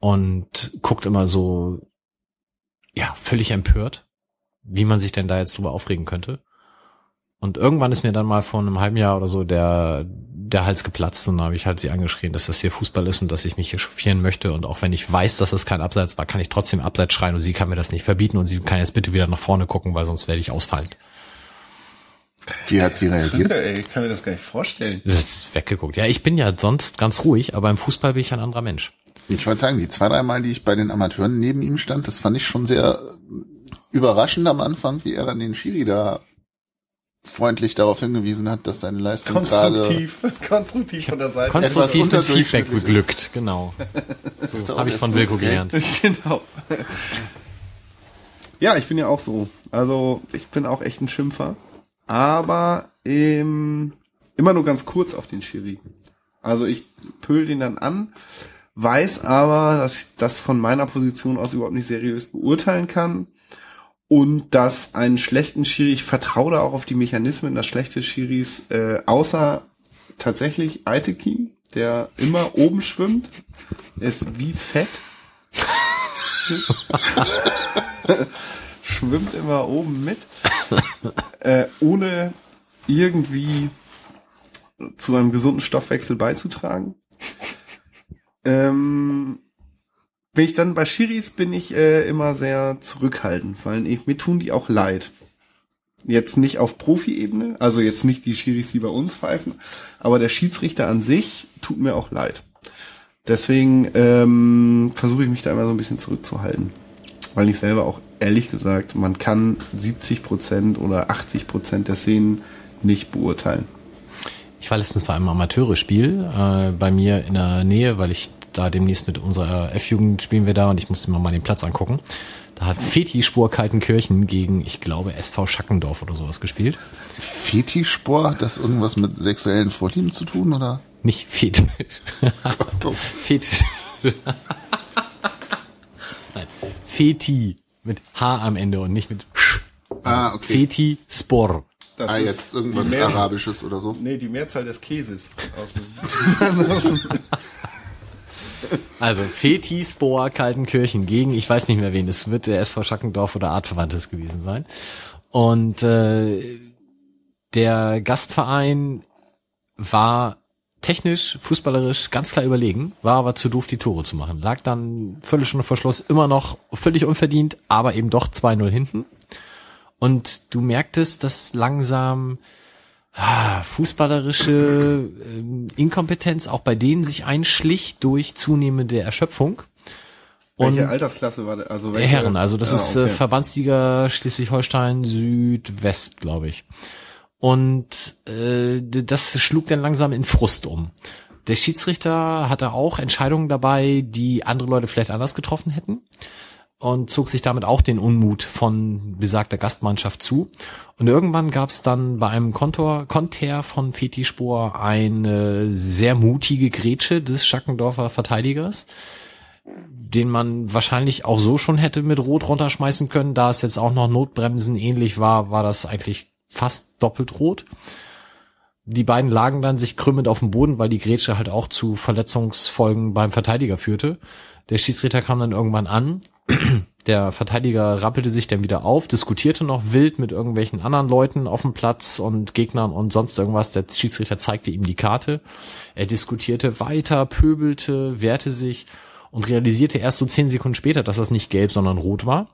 und guckt immer so ja völlig empört, wie man sich denn da jetzt drüber aufregen könnte. Und irgendwann ist mir dann mal vor einem halben Jahr oder so der der Hals geplatzt und dann habe ich halt sie angeschrien, dass das hier Fußball ist und dass ich mich hier chauffieren möchte und auch wenn ich weiß, dass das kein Abseits war, kann ich trotzdem Abseits schreien und sie kann mir das nicht verbieten und sie kann jetzt bitte wieder nach vorne gucken, weil sonst werde ich ausfallen. Wie hat sie reagiert? ey, ich kann mir das gar nicht vorstellen. Das ist weggeguckt. Ja, ich bin ja sonst ganz ruhig, aber im Fußball bin ich ein anderer Mensch. Ich wollte sagen, die zwei, drei Mal, die ich bei den Amateuren neben ihm stand, das fand ich schon sehr überraschend am Anfang, wie er dann den Schiri da freundlich darauf hingewiesen hat, dass seine Leistung gerade Konstruktiv, konstruktiv von der Seite. Konstruktiv mit Feedback ist. beglückt, genau. so, Habe ich von Wilko gelernt. genau. Ja, ich bin ja auch so. Also ich bin auch echt ein Schimpfer. Aber ähm, immer nur ganz kurz auf den Schiri. Also ich pöl den dann an, weiß aber, dass ich das von meiner Position aus überhaupt nicht seriös beurteilen kann. Und dass einen schlechten Schiri, ich vertraue da auch auf die Mechanismen des schlechten Schiris, äh, außer tatsächlich Aitekin, der immer oben schwimmt, ist wie fett. Schwimmt immer oben mit, äh, ohne irgendwie zu einem gesunden Stoffwechsel beizutragen. Ähm, wenn ich dann bei Schiris bin ich äh, immer sehr zurückhaltend, weil ich, mir tun die auch leid. Jetzt nicht auf Profi-Ebene, also jetzt nicht die Schiris, die bei uns pfeifen, aber der Schiedsrichter an sich tut mir auch leid. Deswegen ähm, versuche ich mich da immer so ein bisschen zurückzuhalten. Weil ich selber auch ehrlich gesagt, man kann 70 Prozent oder 80 Prozent der Szenen nicht beurteilen. Ich war letztens bei einem Amateurespiel äh, bei mir in der Nähe, weil ich da demnächst mit unserer F-Jugend spielen wir da und ich musste mir mal den Platz angucken. Da hat Feti Spur Kaltenkirchen gegen, ich glaube, SV Schackendorf oder sowas gespielt. Fetischsport, hat das irgendwas mit sexuellen Vorlieben zu tun, oder? Nicht Fetisch. Fetisch. Nein. Feti mit H am Ende und nicht mit Sch. Ah, okay. Feti Spor. Das Ah, ist jetzt irgendwas die Mehrzahl- Arabisches oder so. Nee, die Mehrzahl des Käses. Aus dem, aus dem, Also Feti Spor Kaltenkirchen gegen, ich weiß nicht mehr wen, es wird der SV Schackendorf oder Artverwandtes gewesen sein. Und äh, der Gastverein war technisch, fußballerisch ganz klar überlegen, war aber zu doof, die Tore zu machen. Lag dann Viertelstunde vor Schluss immer noch völlig unverdient, aber eben doch 2-0 hinten. Und du merktest, dass langsam ah, fußballerische ähm, Inkompetenz auch bei denen sich einschlich durch zunehmende Erschöpfung. Und Welche Altersklasse war der? Also der welche, Herren, also das Ja, ist äh. Verbandsliga Schleswig-Holstein Südwest, glaube ich. Und äh, das schlug dann langsam in Frust um. Der Schiedsrichter hatte auch Entscheidungen dabei, die andere Leute vielleicht anders getroffen hätten und zog sich damit auch den Unmut von besagter Gastmannschaft zu. Und irgendwann gab es dann bei einem Kontor, Konter von Fetispor eine sehr mutige Grätsche des Schackendorfer Verteidigers, den man wahrscheinlich auch so schon hätte mit Rot runterschmeißen können. Da es jetzt auch noch Notbremsen ähnlich war, war das eigentlich fast doppelt rot. Die beiden lagen dann sich krümmend auf dem Boden, weil die Grätsche halt auch zu Verletzungsfolgen beim Verteidiger führte. Der Schiedsrichter kam dann irgendwann an. Der Verteidiger rappelte sich dann wieder auf, diskutierte noch wild mit irgendwelchen anderen Leuten auf dem Platz und Gegnern und sonst irgendwas. Der Schiedsrichter zeigte ihm die Karte. Er diskutierte weiter, pöbelte, wehrte sich und realisierte erst so zehn Sekunden später, dass das nicht gelb, sondern rot war.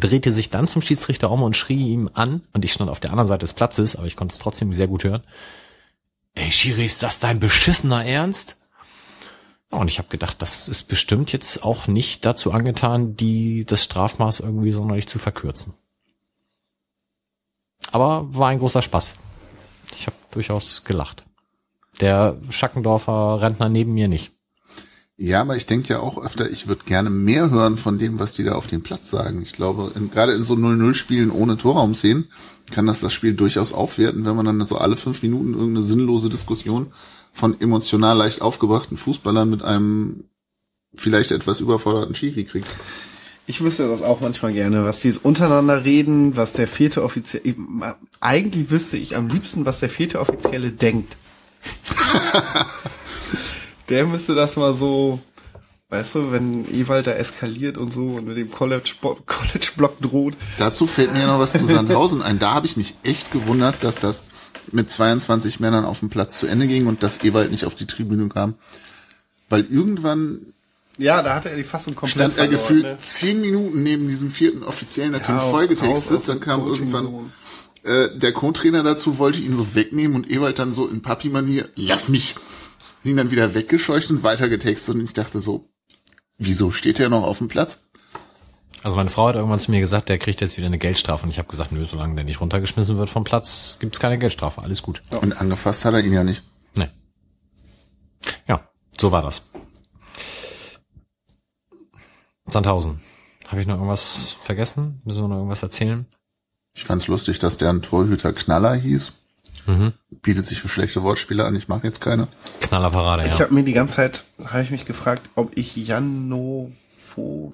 Drehte sich dann zum Schiedsrichter um und schrie ihm an, und ich stand auf der anderen Seite des Platzes, aber ich konnte es trotzdem sehr gut hören. Ey, Schiri, ist das dein beschissener Ernst? Und ich habe gedacht, das ist bestimmt jetzt auch nicht dazu angetan, die das Strafmaß irgendwie sonderlich zu verkürzen. Aber war ein großer Spaß. Ich habe durchaus gelacht. Der Schackendorfer Rentner neben mir nicht. Ja, aber ich denke ja auch öfter, ich würde gerne mehr hören von dem, was die da auf dem Platz sagen. Ich glaube, in, gerade in so 0-0-Spielen ohne Torraumszenen kann das das Spiel durchaus aufwerten, wenn man dann so alle fünf Minuten irgendeine sinnlose Diskussion von emotional leicht aufgebrachten Fußballern mit einem vielleicht etwas überforderten Schiri kriegt. Ich wüsste das auch manchmal gerne, was die untereinander reden, was der vierte Offizielle, eigentlich wüsste ich am liebsten, was der vierte Offizielle denkt. der müsste das mal so, weißt du, wenn Ewald da eskaliert und so und mit dem College-Block College -Block droht. Dazu fällt mir noch was zu Sandhausen ein. Da habe ich mich echt gewundert, dass das mit 22 Männern auf dem Platz zu Ende ging und dass Ewald nicht auf die Tribüne kam. Weil irgendwann Ja, da hatte er die Fassung komplett stand er gefühlt ne? zehn Minuten neben diesem vierten Offiziellen, hat Ja, vollgetextet, aus dann kam irgendwann äh, der Co-Trainer dazu, wollte ihn so wegnehmen und Ewald dann so in Papi-Manier, lass mich, ihn dann wieder weggescheucht und weiter getextet und ich dachte so, wieso steht er noch auf dem Platz? Also meine Frau hat irgendwann zu mir gesagt, der kriegt jetzt wieder eine Geldstrafe. Und ich habe gesagt, nö, solange der nicht runtergeschmissen wird vom Platz, gibt's keine Geldstrafe. Alles gut. Und angefasst hat er ihn ja nicht. Nee. Ja, so war das. Sandhausen. Habe ich noch irgendwas vergessen? Müssen wir noch irgendwas erzählen? Ich fand's lustig, dass der ein Torhüter Knaller hieß. Bietet sich für schlechte Wortspiele an, ich mag jetzt keine. Knallerparade, Ich ja. habe mir die ganze Zeit, habe ich mich gefragt, ob ich Janovo,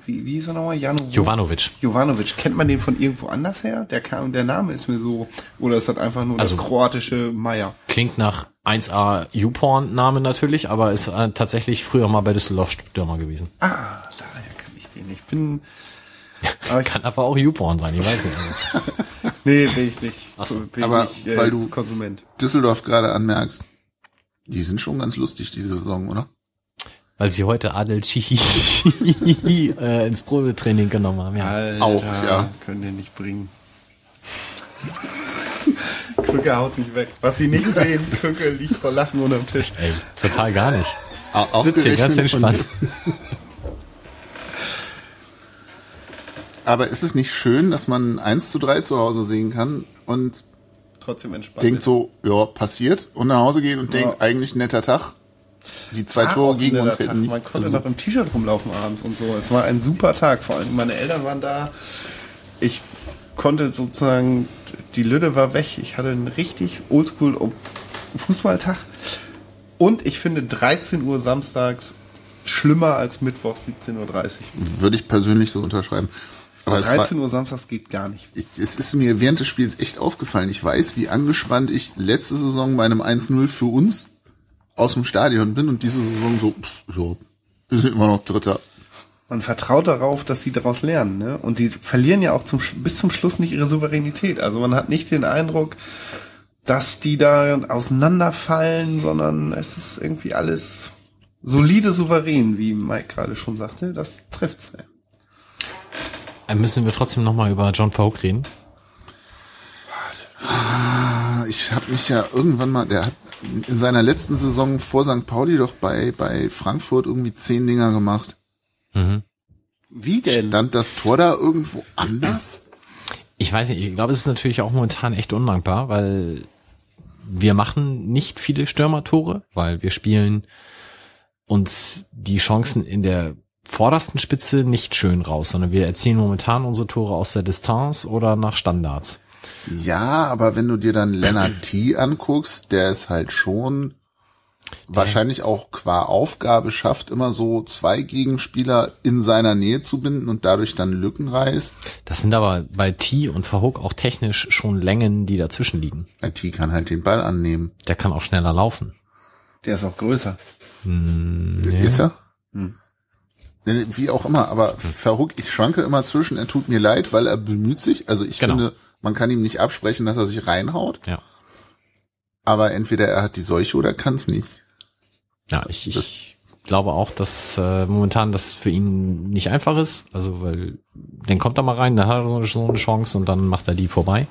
wie, wie ist er nochmal? Janovo? Jovanovic. Jovanovic, kennt man den von irgendwo anders her? Der, kam, der Name ist mir so, oder ist das einfach nur Also- das kroatische Meier? Klingt nach 1A YouPorn-Name natürlich, aber ist äh, tatsächlich früher mal bei Düsseldorf Stürmer gewesen. Ah, daher kann ich den. Ich bin, aber ich, Kann aber auch YouPorn sein, ich weiß nicht. nee, bin ich nicht. Ach so. bin Aber ich nicht, äh, weil du- Konsument. Düsseldorf gerade anmerkst, die sind schon ganz lustig diese Saison, oder? Weil sie heute Adel Chihi äh, ins Probetraining genommen haben. Ja. Alter, Auch, ja. Können den nicht bringen. Krücke haut sich weg. Was sie nicht sehen, Krücke liegt vor Lachen unterm Tisch. Ey, total gar nicht. Au- Sitzt hier ganz entspannt. dir. Aber ist es nicht schön, dass man 1 zu 3 zu Hause sehen kann und Trotzdem entspannt. denkt so, ja, passiert und nach Hause geht und Ja. denkt, eigentlich netter Tag. Die zwei War Tore gegen uns hätten nicht Man konnte versucht. noch im T-Shirt rumlaufen abends und so. Es war ein super Tag. Vor allem meine Eltern waren da. Ich konnte sozusagen, die Lüde war weg. Ich hatte einen richtig oldschool Fußballtag. Und ich finde 13 Uhr samstags schlimmer als Mittwoch 17.30 Uhr. Würde ich persönlich so unterschreiben. Aber es, war, 13 Uhr samstags geht gar nicht. ich, es ist mir während des Spiels echt aufgefallen. Ich weiß, wie angespannt ich letzte Saison bei einem 1-0 für uns aus dem Stadion bin und diese Saison so, pff, ja, wir sind immer noch Dritter. Man vertraut darauf, dass sie daraus lernen, ne? Und die verlieren ja auch zum, bis zum Schluss nicht ihre Souveränität. Also man hat nicht den Eindruck, dass die da auseinanderfallen, sondern es ist irgendwie alles solide souverän, wie Mike gerade schon sagte. Das trifft's. Äh, Müssen wir trotzdem nochmal über John Falk reden? Ich habe mich ja irgendwann mal, der hat in seiner letzten Saison vor St. Pauli doch bei, bei Frankfurt irgendwie zehn Dinger gemacht. Wie denn? Stand das Tor da irgendwo anders? Ich weiß nicht, ich glaube, es ist natürlich auch momentan echt undankbar, weil wir machen nicht viele Stürmertore, weil wir spielen uns die Chancen in der vordersten Spitze nicht schön raus, sondern wir erzielen momentan unsere Tore aus der Distanz oder nach Standards. Ja, aber wenn du dir dann Lennart T. anguckst, der ist halt schon wahrscheinlich auch qua Aufgabe schafft, immer so zwei Gegenspieler in seiner Nähe zu binden und dadurch dann Lücken reißt. Das sind aber bei T und Verhook auch technisch schon Längen, die dazwischen liegen. Der T kann halt den Ball annehmen. Der kann auch schneller laufen. Der ist auch größer. Ist er? Nee, Wie auch immer, aber Verhook, ich schwanke immer zwischen, er tut mir leid, weil er bemüht sich. Also ich Genau. finde, man kann ihm nicht absprechen, dass er sich reinhaut. Ja. Aber entweder er hat die Seuche oder kann es nicht. Ja, ich, ich glaube auch, dass äh, momentan das für ihn nicht einfach ist. Also, weil dann kommt er mal rein, dann hat er so eine, so eine Chance und dann macht er die vorbei.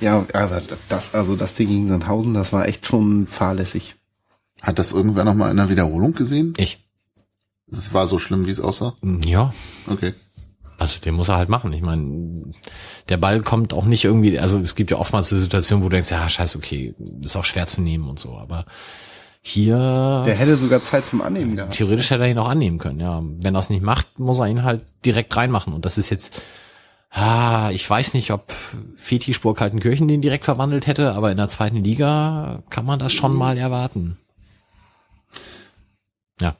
Ja, aber das, also das Ding gegen Sandhausen, das war echt schon fahrlässig. Hat das irgendwer noch mal in der Wiederholung gesehen? Ich. Das war so schlimm, wie es aussah. Ja, Okay. also den muss er halt machen. Ich meine, der Ball kommt auch nicht irgendwie, also es gibt ja oftmals so Situationen, wo du denkst, ja, scheiße, okay, ist auch schwer zu nehmen und so, aber hier Der hätte sogar Zeit zum Annehmen gehabt. theoretisch hätte er ihn auch annehmen können, ja. Wenn er es nicht macht, muss er ihn halt direkt reinmachen. Und das ist jetzt, ah, ich weiß nicht, ob Fetisch Burghaltenkirchen den direkt verwandelt hätte, aber in der zweiten Liga kann man das schon mal erwarten. Ja.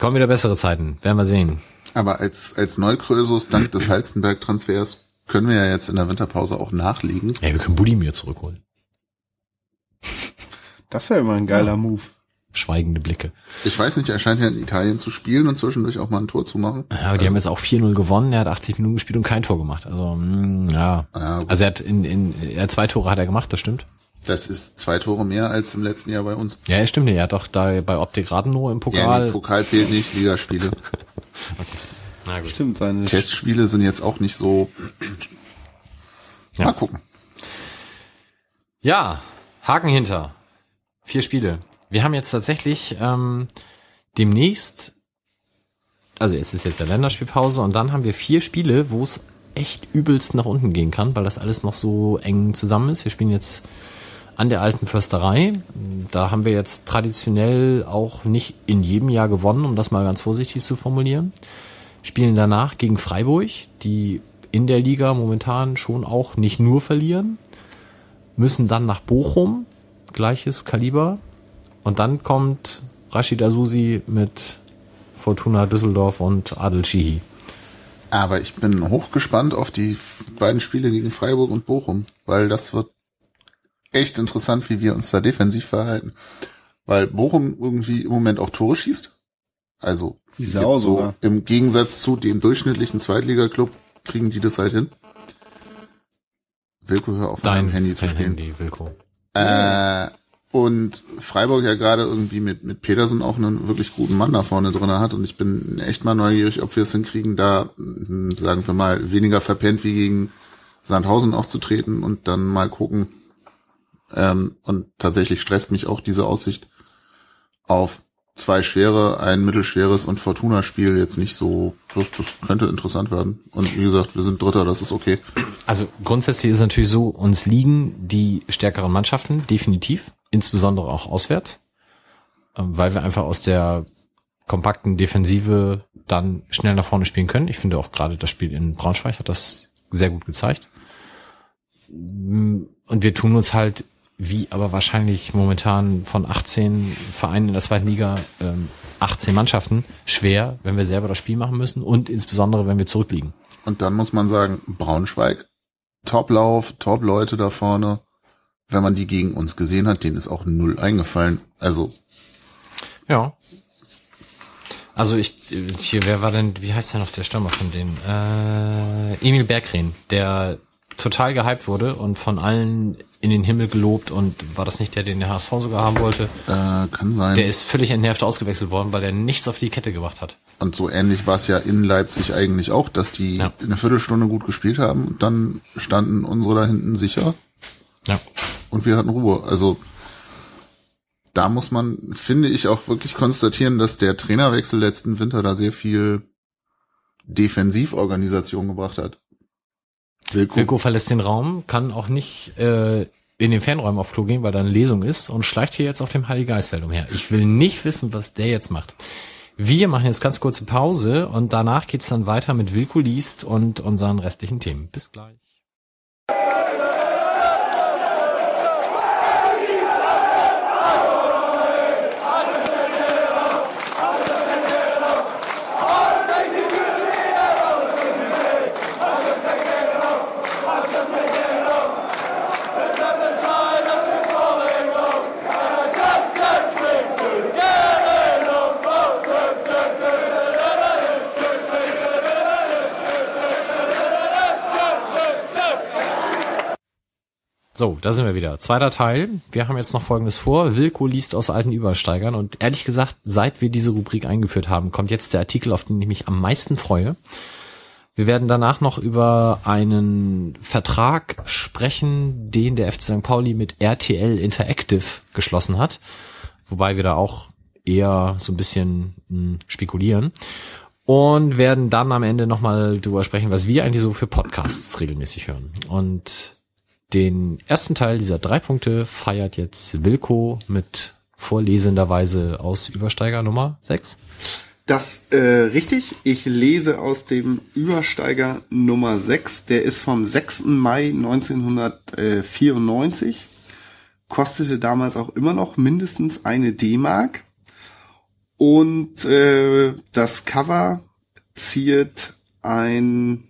Kommen wieder bessere Zeiten, werden wir sehen. Aber als, als Neukrösus dank des Halstenberg-Transfers können wir ja jetzt in der Winterpause auch nachlegen. Ja, wir können Budimir zurückholen. Das wäre immer ein geiler Move. Schweigende Blicke. Ich weiß nicht, er scheint ja in Italien zu spielen und zwischendurch auch mal ein Tor zu machen. Ja, aber die haben jetzt auch 4-0 gewonnen, er hat 80 Minuten gespielt und kein Tor gemacht. Also, mh, ja. Ja, gut. Also er hat in, in er hat zwei Tore hat er gemacht, das stimmt. Das ist zwei Tore mehr als im letzten Jahr bei uns. Ja, ja, stimmt. Hat doch da bei Optik Rathenow im Ja, Pokal. nee, Pokal zählt nicht, Ligaspiele. Na gut. Stimmt, seine Testspiele sind jetzt auch nicht so. Ja. Mal gucken. Ja, Haken hinter. Vier Spiele. Wir haben jetzt tatsächlich ähm, demnächst, also jetzt ist jetzt der Länderspielpause und dann haben wir vier Spiele, wo es echt übelst nach unten gehen kann, weil das alles noch so eng zusammen ist. Wir spielen jetzt an der alten Försterei. Da haben wir jetzt traditionell auch nicht in jedem Jahr gewonnen, um das mal ganz vorsichtig zu formulieren. Spielen danach gegen Freiburg, die in der Liga momentan schon auch nicht nur verlieren müssen dann nach Bochum, gleiches Kaliber. Und dann kommt Rashid Azusi mit Fortuna Düsseldorf und Adel Shihi. Aber ich bin hochgespannt auf die beiden Spiele gegen Freiburg und Bochum, weil das wird echt interessant, wie wir uns da defensiv verhalten. Weil Bochum irgendwie im Moment auch Tore schießt. Also Wie Sau so sogar. im Gegensatz zu dem durchschnittlichen Zweitligaklub kriegen die das halt hin. Wilko, hör auf, dein Dein Handy zu spielen. Handy, Wilko. Äh, und Freiburg ja gerade irgendwie mit, mit Petersen auch einen wirklich guten Mann da vorne drin hat. Und ich bin echt mal neugierig, ob wir es hinkriegen, da, hm, sagen wir mal, weniger verpennt wie gegen Sandhausen aufzutreten und dann mal gucken. Ähm, und tatsächlich stresst mich auch diese Aussicht auf zwei schwere, ein mittelschweres und Fortuna-Spiel jetzt nicht so. Das, das könnte interessant werden. Und wie gesagt, wir sind Dritter, das ist okay. Also grundsätzlich ist natürlich so, uns liegen die stärkeren Mannschaften definitiv, insbesondere auch auswärts, ähm, weil wir einfach aus der kompakten Defensive dann schnell nach vorne spielen können. Ich finde auch gerade das Spiel in Braunschweig hat das sehr gut gezeigt. Und wir tun uns halt, wie aber wahrscheinlich momentan von 18 Vereinen in der zweiten Liga, ähm, 18 Mannschaften, schwer, wenn wir selber das Spiel machen müssen und insbesondere, wenn wir zurückliegen. Und dann muss man sagen, Braunschweig, Toplauf, Top-Leute da vorne. Wenn man die gegen uns gesehen hat, denen ist auch null eingefallen. Also, Ja. Also ich, hier, wer war denn, wie heißt der noch, der Stürmer von denen? Äh, Emil Berggren, der total gehypt wurde und von allen in den Himmel gelobt und war das nicht der, den der HSV sogar haben wollte? Äh, kann sein. Der ist völlig entnervt ausgewechselt worden, weil er nichts auf die Kette gebracht hat. Und so ähnlich war es ja in Leipzig eigentlich auch, dass die Ja. in einer Viertelstunde gut gespielt haben und dann standen unsere da hinten sicher Ja. und wir hatten Ruhe. Also da muss man, finde ich, auch wirklich konstatieren, dass der Trainerwechsel letzten Winter da sehr viel Defensivorganisation gebracht hat. Wilko, Wilko verlässt den Raum, kann auch nicht äh, in den Fanräumen auf Klo gehen, weil da eine Lesung ist und schleicht hier jetzt auf dem Heiligeistfeld umher. Ich will nicht wissen, was der jetzt macht. Wir machen jetzt ganz kurze Pause und danach geht's dann weiter mit Wilko liest und unseren restlichen Themen. Bis gleich. So, da sind wir wieder. Zweiter Teil. Wir haben jetzt noch Folgendes vor. Wilko liest aus alten Übersteigern und ehrlich gesagt, seit wir diese Rubrik eingeführt haben, kommt jetzt der Artikel, auf den ich mich am meisten freue. Wir werden danach noch über einen Vertrag sprechen, den der FC St. Pauli mit RTL Interactive geschlossen hat. Wobei wir da auch eher so ein bisschen mh, spekulieren. Und werden dann am Ende nochmal drüber sprechen, was wir eigentlich so für Podcasts regelmäßig hören. Und den ersten Teil dieser drei Punkte feiert jetzt Wilko mit vorlesenderweise aus Übersteiger Nummer 6. Das äh, richtig. Ich lese aus dem Übersteiger Nummer 6. Der ist vom 6. Mai 1994. Kostete damals auch immer noch mindestens eine D-Mark. Und äh, das Cover ziert ein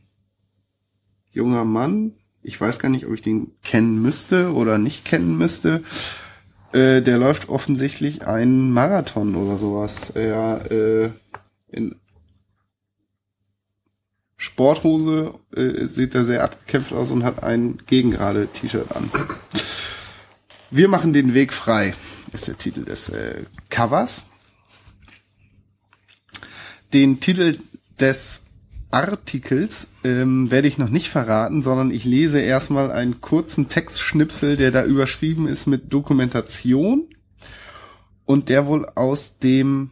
junger Mann. Ich weiß gar nicht, ob ich den kennen müsste oder nicht kennen müsste. Äh, der läuft offensichtlich einen Marathon oder sowas. Er äh, in Sporthose äh, sieht er sehr abgekämpft aus und hat ein gegengerade T-Shirt an. Wir machen den Weg frei, ist der Titel des äh, Covers. Den Titel des Artikels ähm, werde ich noch nicht verraten, sondern ich lese erstmal einen kurzen Textschnipsel, der da überschrieben ist mit Dokumentation und der wohl aus dem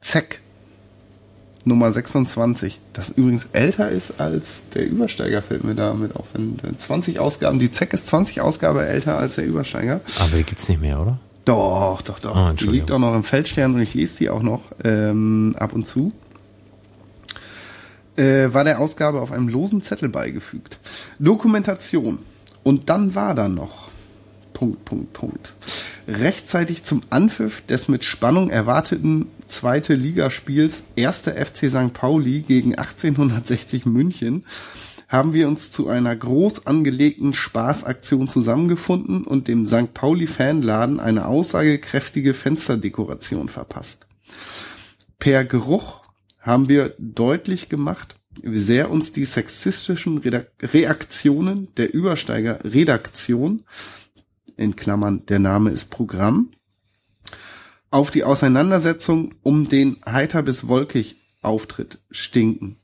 ZEC Nummer 26, das übrigens älter ist als der Übersteiger, fällt mir da mit auf. Wenn, wenn 20 Ausgaben, die ZEC ist 20 Ausgabe älter als der Übersteiger. Aber die gibt's nicht mehr, oder? Doch, doch, doch. Ah, die liegt auch noch im Feldstern und ich lese die auch noch ähm, ab und zu. Äh, war der Ausgabe auf einem losen Zettel beigefügt. Dokumentation. Und dann war da noch. Punkt, Punkt, Punkt. Rechtzeitig zum Anpfiff des mit Spannung erwarteten zweite Ligaspiels 1. FC St. Pauli gegen 1860 München haben wir uns zu einer groß angelegten Spaßaktion zusammengefunden und dem St. Pauli Fanladen eine aussagekräftige Fensterdekoration verpasst. Per Geruch haben wir deutlich gemacht, wie sehr uns die sexistischen Reaktionen der Übersteiger Redaktion, in Klammern der Name ist Programm, auf die Auseinandersetzung um den heiter bis wolkig Auftritt stinken.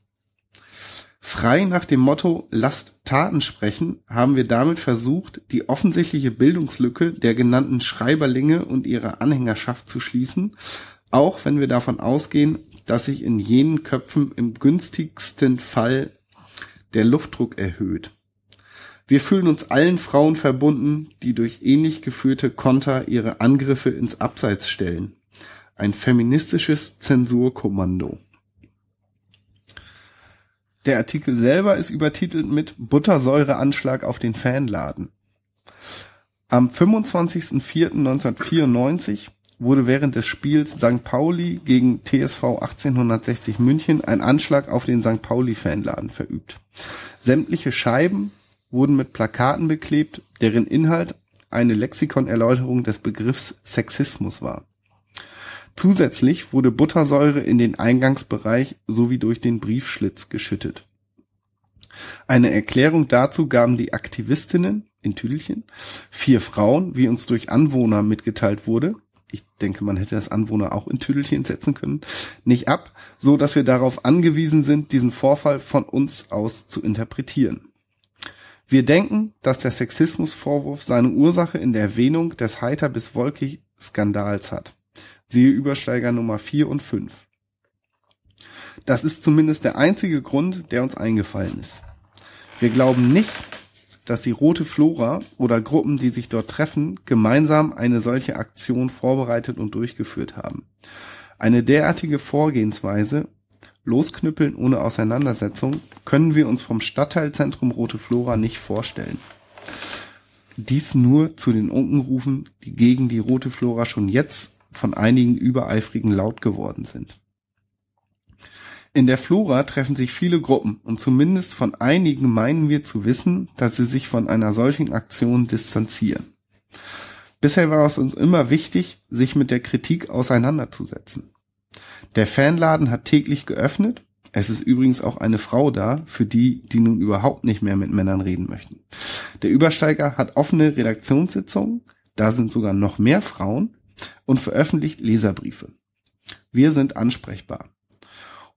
Frei nach dem Motto Lasst Taten sprechen haben wir damit versucht, die offensichtliche Bildungslücke der genannten Schreiberlinge und ihrer Anhängerschaft zu schließen, auch wenn wir davon ausgehen, dass sich in jenen Köpfen im günstigsten Fall der Luftdruck erhöht. Wir fühlen uns allen Frauen verbunden, die durch ähnlich geführte Konter ihre Angriffe ins Abseits stellen. Ein feministisches Zensurkommando. Der Artikel selber ist übertitelt mit Buttersäureanschlag auf den Fanladen. Am 25.04.1994 wurde während des Spiels St. Pauli gegen TSV 1860 München ein Anschlag auf den St. Pauli-Fanladen verübt. Sämtliche Scheiben wurden mit Plakaten beklebt, deren Inhalt eine Lexikonerläuterung des Begriffs Sexismus war. Zusätzlich wurde Buttersäure in den Eingangsbereich sowie durch den Briefschlitz geschüttet. Eine Erklärung dazu gaben die Aktivistinnen in Tüdelchen, vier Frauen, wie uns durch Anwohner mitgeteilt wurde, ich denke, man hätte das Anwohner auch in Tüdelchen setzen können, nicht ab, so dass wir darauf angewiesen sind, diesen Vorfall von uns aus zu interpretieren. Wir denken, dass der Sexismusvorwurf seine Ursache in der Erwähnung des heiter bis wolkig Skandals hat. Siehe Übersteiger Nummer 4 und 5. Das ist zumindest der einzige Grund, der uns eingefallen ist. Wir glauben nicht, dass die Rote Flora oder Gruppen, die sich dort treffen, gemeinsam eine solche Aktion vorbereitet und durchgeführt haben. Eine derartige Vorgehensweise, losknüppeln ohne Auseinandersetzung, können wir uns vom Stadtteilzentrum Rote Flora nicht vorstellen. Dies nur zu den Unkenrufen, die gegen die Rote Flora schon jetzt von einigen Übereifrigen laut geworden sind. In der Flora treffen sich viele Gruppen und zumindest von einigen meinen wir zu wissen, dass sie sich von einer solchen Aktion distanzieren. Bisher war es uns immer wichtig, sich mit der Kritik auseinanderzusetzen. Der Fanladen hat täglich geöffnet. Es ist übrigens auch eine Frau da, für die, die nun überhaupt nicht mehr mit Männern reden möchten. Der Übersteiger hat offene Redaktionssitzungen, da sind sogar noch mehr Frauen und veröffentlicht Leserbriefe. Wir sind ansprechbar.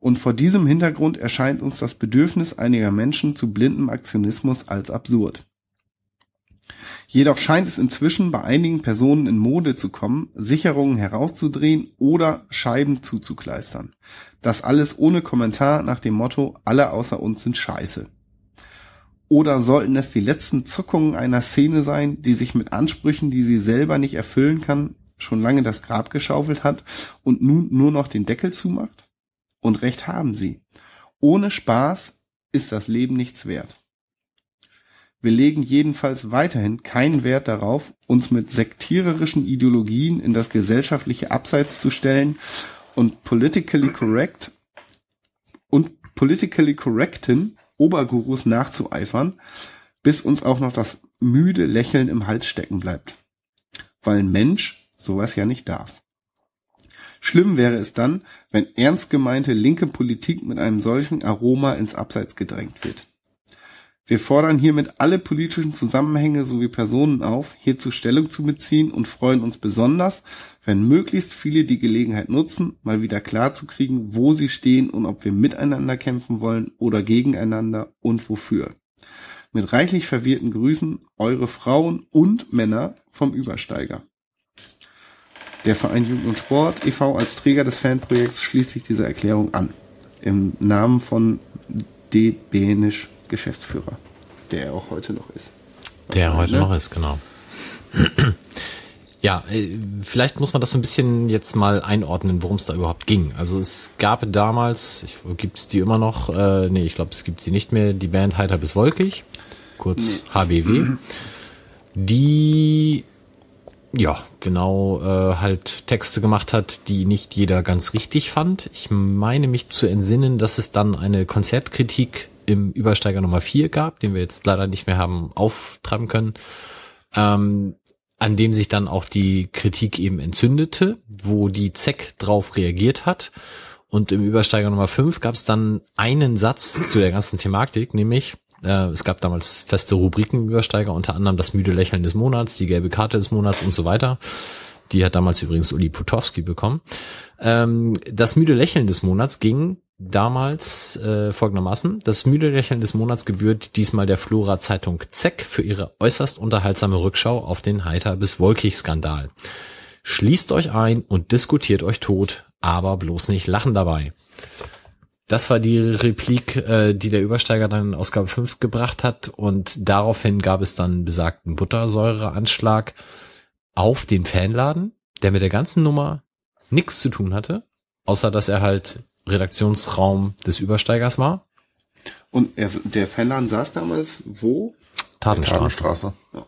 Und vor diesem Hintergrund erscheint uns das Bedürfnis einiger Menschen zu blindem Aktionismus als absurd. Jedoch scheint es inzwischen bei einigen Personen in Mode zu kommen, Sicherungen herauszudrehen oder Scheiben zuzukleistern. Das alles ohne Kommentar nach dem Motto, alle außer uns sind scheiße. Oder sollten es die letzten Zuckungen einer Szene sein, die sich mit Ansprüchen, die sie selber nicht erfüllen kann, schon lange das Grab geschaufelt hat und nun nur noch den Deckel zumacht? Und recht haben sie. Ohne Spaß ist das Leben nichts wert. Wir legen jedenfalls weiterhin keinen Wert darauf, uns mit sektiererischen Ideologien in das gesellschaftliche Abseits zu stellen und politically correct und politically correcten Obergurus nachzueifern, bis uns auch noch das müde Lächeln im Hals stecken bleibt. Weil ein Mensch sowas ja nicht darf. Schlimm wäre es dann, wenn ernst gemeinte linke Politik mit einem solchen Aroma ins Abseits gedrängt wird. Wir fordern hiermit alle politischen Zusammenhänge sowie Personen auf, hierzu Stellung zu beziehen und freuen uns besonders, wenn möglichst viele die Gelegenheit nutzen, mal wieder klarzukriegen, wo sie stehen und ob wir miteinander kämpfen wollen oder gegeneinander und wofür. Mit reichlich verwirrten Grüßen, eure Frauen und Männer vom Übersteiger. Der Verein Jugend und Sport e.V. als Träger des Fanprojekts schließt sich dieser Erklärung an. Im Namen von D. Benisch Geschäftsführer, der er auch heute noch ist. Der heute ne? noch ist, genau. Ja, äh, vielleicht muss man das so ein bisschen jetzt mal einordnen, worum es da überhaupt ging. Also es gab damals, gibt es die immer noch, äh, nee, ich glaube, es gibt sie nicht mehr, die Band Heiter bis Wolkig, kurz HBW, die ja, genau, äh, halt Texte gemacht hat, die nicht jeder ganz richtig fand. Ich meine mich zu entsinnen, dass es dann eine Konzertkritik im Übersteiger Nummer 4 gab, den wir jetzt leider nicht mehr haben auftreiben können, ähm, an dem sich dann auch die Kritik eben entzündete, wo die ZEC drauf reagiert hat. Und im Übersteiger Nummer 5 gab es dann einen Satz zu der ganzen Thematik, nämlich äh, es gab damals feste Rubriken Übersteiger, unter anderem das müde Lächeln des Monats, die gelbe Karte des Monats und so weiter. Die hat damals übrigens Uli Putowski bekommen. Ähm, das müde Lächeln des Monats ging damals äh, folgendermaßen. Das müde Lächeln des Monats gebührt diesmal der Flora Zeitung ZEC für ihre äußerst unterhaltsame Rückschau auf den Heiter bis Wolkig Skandal. Schließt euch ein und diskutiert euch tot, aber bloß nicht lachen dabei. Das war die Replik, äh, die der Übersteiger dann in Ausgabe 5 gebracht hat und daraufhin gab es dann besagten Buttersäureanschlag auf den Fanladen, der mit der ganzen Nummer nichts zu tun hatte, außer dass er halt Redaktionsraum des Übersteigers war. Und er, der Fanladen saß damals wo? Tatenstraße. Tatenstraße. Ja.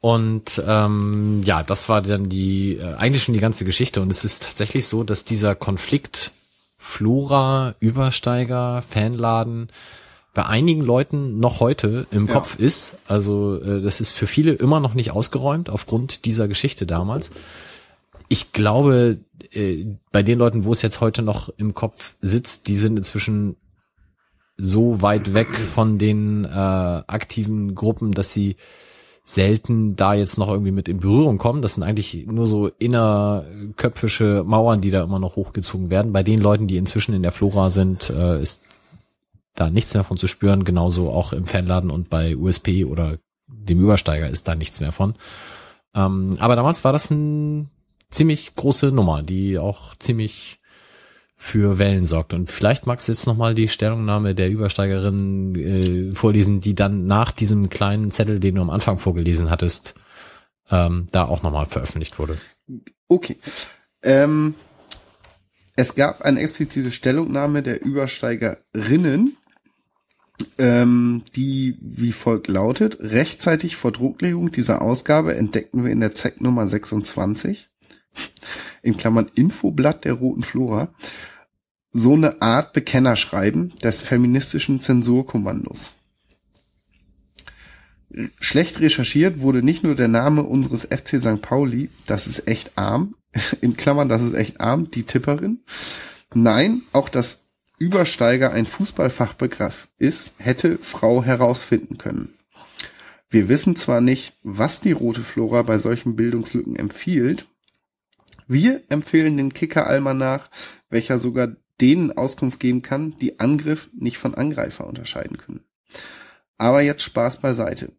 Und ähm, ja, das war dann die äh, eigentlich schon die ganze Geschichte. Und es ist tatsächlich so, dass dieser Konflikt Flora, Übersteiger, Fanladen bei einigen Leuten noch heute im Ja. Kopf ist. Also äh, das ist für viele immer noch nicht ausgeräumt aufgrund dieser Geschichte damals. Ich glaube, äh, bei den Leuten, wo es jetzt heute noch im Kopf sitzt, die sind inzwischen so weit weg von den äh, aktiven Gruppen, dass sie selten da jetzt noch irgendwie mit in Berührung kommen. Das sind eigentlich nur so innerköpfische Mauern, die da immer noch hochgezogen werden. Bei den Leuten, die inzwischen in der Flora sind, äh, ist da nichts mehr von zu spüren. Genauso auch im Fanladen und bei USP oder dem Übersteiger ist da nichts mehr von. Ähm, aber damals war das ein ziemlich große Nummer, die auch ziemlich für Wellen sorgt. Und vielleicht magst du jetzt nochmal die Stellungnahme der Übersteigerin äh, vorlesen, die dann nach diesem kleinen Zettel, den du am Anfang vorgelesen hattest, ähm, da auch nochmal veröffentlicht wurde. Okay. Ähm, es gab eine explizite Stellungnahme der Übersteigerinnen, ähm, die wie folgt lautet, rechtzeitig vor Drucklegung dieser Ausgabe entdeckten wir in der ZEC Nummer 26, in Klammern Infoblatt der Roten Flora, so eine Art Bekennerschreiben des feministischen Zensurkommandos. Schlecht recherchiert wurde nicht nur der Name unseres FC St. Pauli, das ist echt arm, in Klammern, das ist echt arm, die Tipperin. Nein, auch dass Übersteiger ein Fußballfachbegriff ist, hätte Frau herausfinden können. Wir wissen zwar nicht, was die rote Flora bei solchen Bildungslücken empfiehlt, wir empfehlen den Kicker-Almanach, welcher sogar denen Auskunft geben kann, die Angriff nicht von Angreifer unterscheiden können. Aber jetzt Spaß beiseite.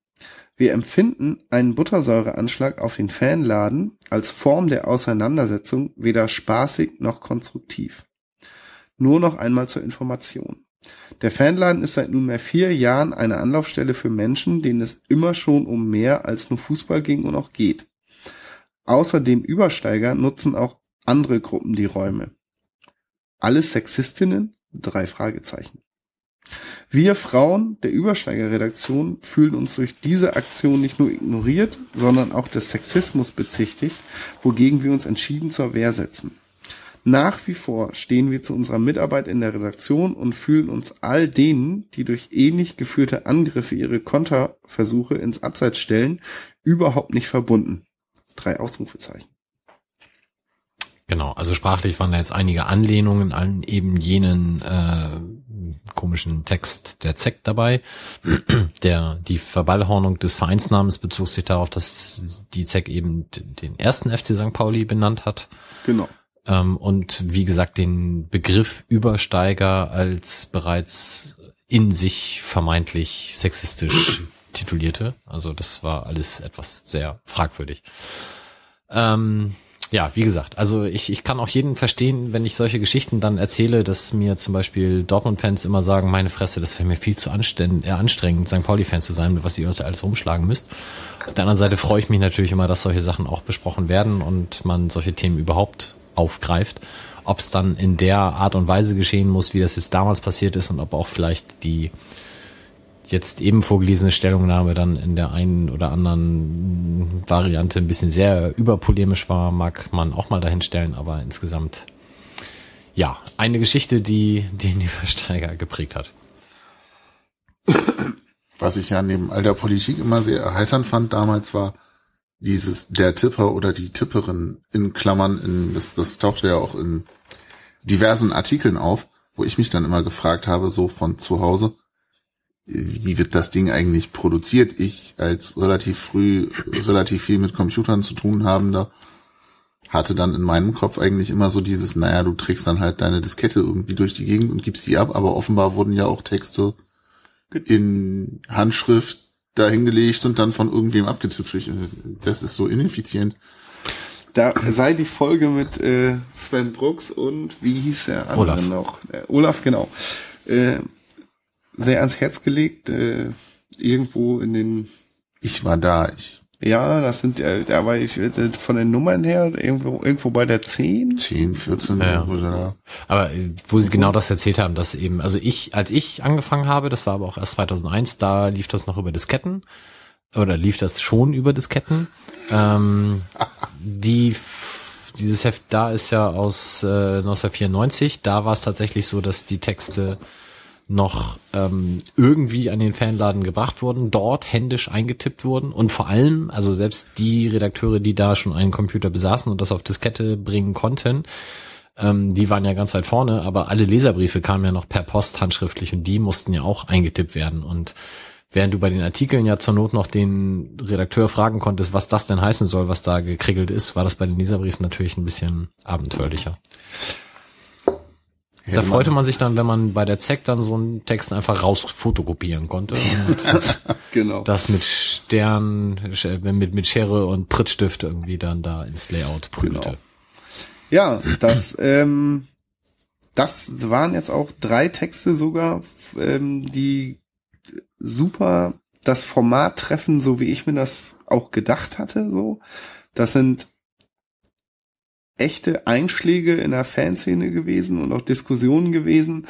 Wir empfinden einen Buttersäureanschlag auf den Fanladen als Form der Auseinandersetzung weder spaßig noch konstruktiv. Nur noch einmal zur Information. Der Fanladen ist seit nunmehr vier Jahren eine Anlaufstelle für Menschen, denen es immer schon um mehr als nur Fußball ging und auch geht. Außerdem Übersteiger nutzen auch andere Gruppen die Räume. Alles Sexistinnen? Drei Fragezeichen. Wir Frauen der Übersteigerredaktion fühlen uns durch diese Aktion nicht nur ignoriert, sondern auch des Sexismus bezichtigt, wogegen wir uns entschieden zur Wehr setzen. Nach wie vor stehen wir zu unserer Mitarbeit in der Redaktion und fühlen uns all denen, die durch ähnlich geführte Angriffe ihre Konterversuche ins Abseits stellen, überhaupt nicht verbunden. Drei Ausrufezeichen. Genau, also sprachlich waren da jetzt einige Anlehnungen an eben jenen äh, komischen Text der ZEC dabei. Der, die Verballhornung des Vereinsnamens bezog sich darauf, dass die ZEC eben den ersten FC St. Pauli benannt hat. Genau. Ähm, und wie gesagt, den Begriff Übersteiger als bereits in sich vermeintlich sexistisch titulierte. Also das war alles etwas sehr fragwürdig. Ähm, ja, wie gesagt, also ich, ich kann auch jeden verstehen, wenn ich solche Geschichten dann erzähle, dass mir zum Beispiel Dortmund-Fans immer sagen, meine Fresse, das wäre mir viel zu anstrengend, äh, anstrengend St. Pauli-Fan zu sein, was ihr euch alles rumschlagen müsst. Auf der anderen Seite freue ich mich natürlich immer, dass solche Sachen auch besprochen werden und man solche Themen überhaupt aufgreift. Ob es dann in der Art und Weise geschehen muss, wie das jetzt damals passiert ist und ob auch vielleicht die jetzt eben vorgelesene Stellungnahme dann in der einen oder anderen Variante ein bisschen sehr überpolemisch war, mag man auch mal dahinstellen, aber insgesamt ja, eine Geschichte, die den Übersteiger geprägt hat. Was ich ja neben all der Politik immer sehr erheiternd fand damals war dieses der Tipper oder die Tipperin in Klammern, in, das, das tauchte ja auch in diversen Artikeln auf, wo ich mich dann immer gefragt habe, so von zu Hause, wie wird das Ding eigentlich produziert? Ich als relativ früh relativ viel mit Computern zu tun habender hatte dann in meinem Kopf eigentlich immer so dieses, naja, du trägst dann halt deine Diskette irgendwie durch die Gegend und gibst die ab, aber offenbar wurden ja auch Texte in Handschrift dahingelegt und dann von irgendwem abgetippt. Das ist so ineffizient. Da sei die Folge mit äh, Sven Brooks und wie hieß der andere Olaf. noch? Äh, Olaf, genau. Äh, sehr ans Herz gelegt, äh, irgendwo in den, Ich war da, ich ja, das sind, äh, da war ich äh, von den Nummern her irgendwo, irgendwo bei der 10. 10, 14, Ja. wo sie da. Aber äh, wo sie genau das erzählt haben, dass eben, also ich, als ich angefangen habe, das war aber auch erst 2001, da lief das noch über Disketten oder lief das schon über Disketten. Ähm, die dieses Heft da ist ja aus äh, 1994. Da war es tatsächlich so, dass die Texte noch ähm, irgendwie an den Fanladen gebracht wurden, dort händisch eingetippt wurden und vor allem, also selbst die Redakteure, die da schon einen Computer besaßen und das auf Diskette bringen konnten, Ähm, die waren ja ganz weit vorne, aber alle Leserbriefe kamen ja noch per Post handschriftlich und die mussten ja auch eingetippt werden. Und während du bei den Artikeln ja zur Not noch den Redakteur fragen konntest, was das denn heißen soll, was da gekriegelt ist, war das bei den Leserbriefen natürlich ein bisschen abenteuerlicher. Da freute man sich dann, wenn man bei der ZEC dann so einen Text einfach raus fotokopieren konnte Genau. das mit Stern, mit, mit Schere und Prittstift irgendwie dann da ins Layout prügelte. Genau. Ja, das, ähm, das waren jetzt auch drei Texte sogar, ähm, die super das Format treffen, so wie ich mir das auch gedacht hatte, so. Das sind echte Einschläge in der Fanszene gewesen und auch Diskussionen gewesen.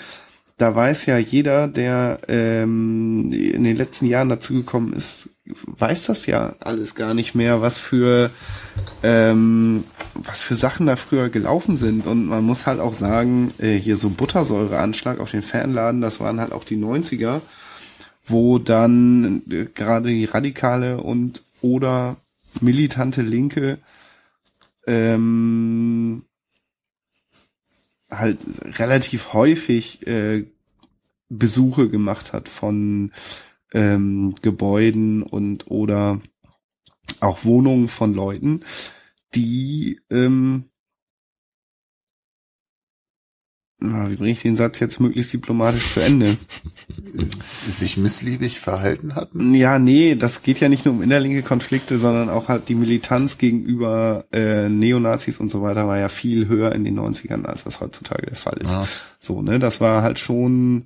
Da weiß ja jeder, der ähm, in den letzten Jahren dazugekommen ist, weiß das ja alles gar nicht mehr, was für ähm, was für Sachen da früher gelaufen sind. Und man muss halt auch sagen, äh, hier so Buttersäureanschlag auf den Fanladen, das waren halt auch die 90er, wo dann äh, gerade die radikale und oder militante Linke ähm, halt relativ häufig äh, Besuche gemacht hat von ähm, Gebäuden und oder auch Wohnungen von Leuten, die ähm, na, wie bringe ich den Satz jetzt möglichst diplomatisch zu Ende? sich missliebig verhalten hatten. Ja, nee, das geht ja nicht nur um innerlinke Konflikte, sondern auch halt die Militanz gegenüber äh, Neonazis und so weiter war ja viel höher in den 90ern, als das heutzutage der Fall ist. Ja. So, ne, das war halt schon,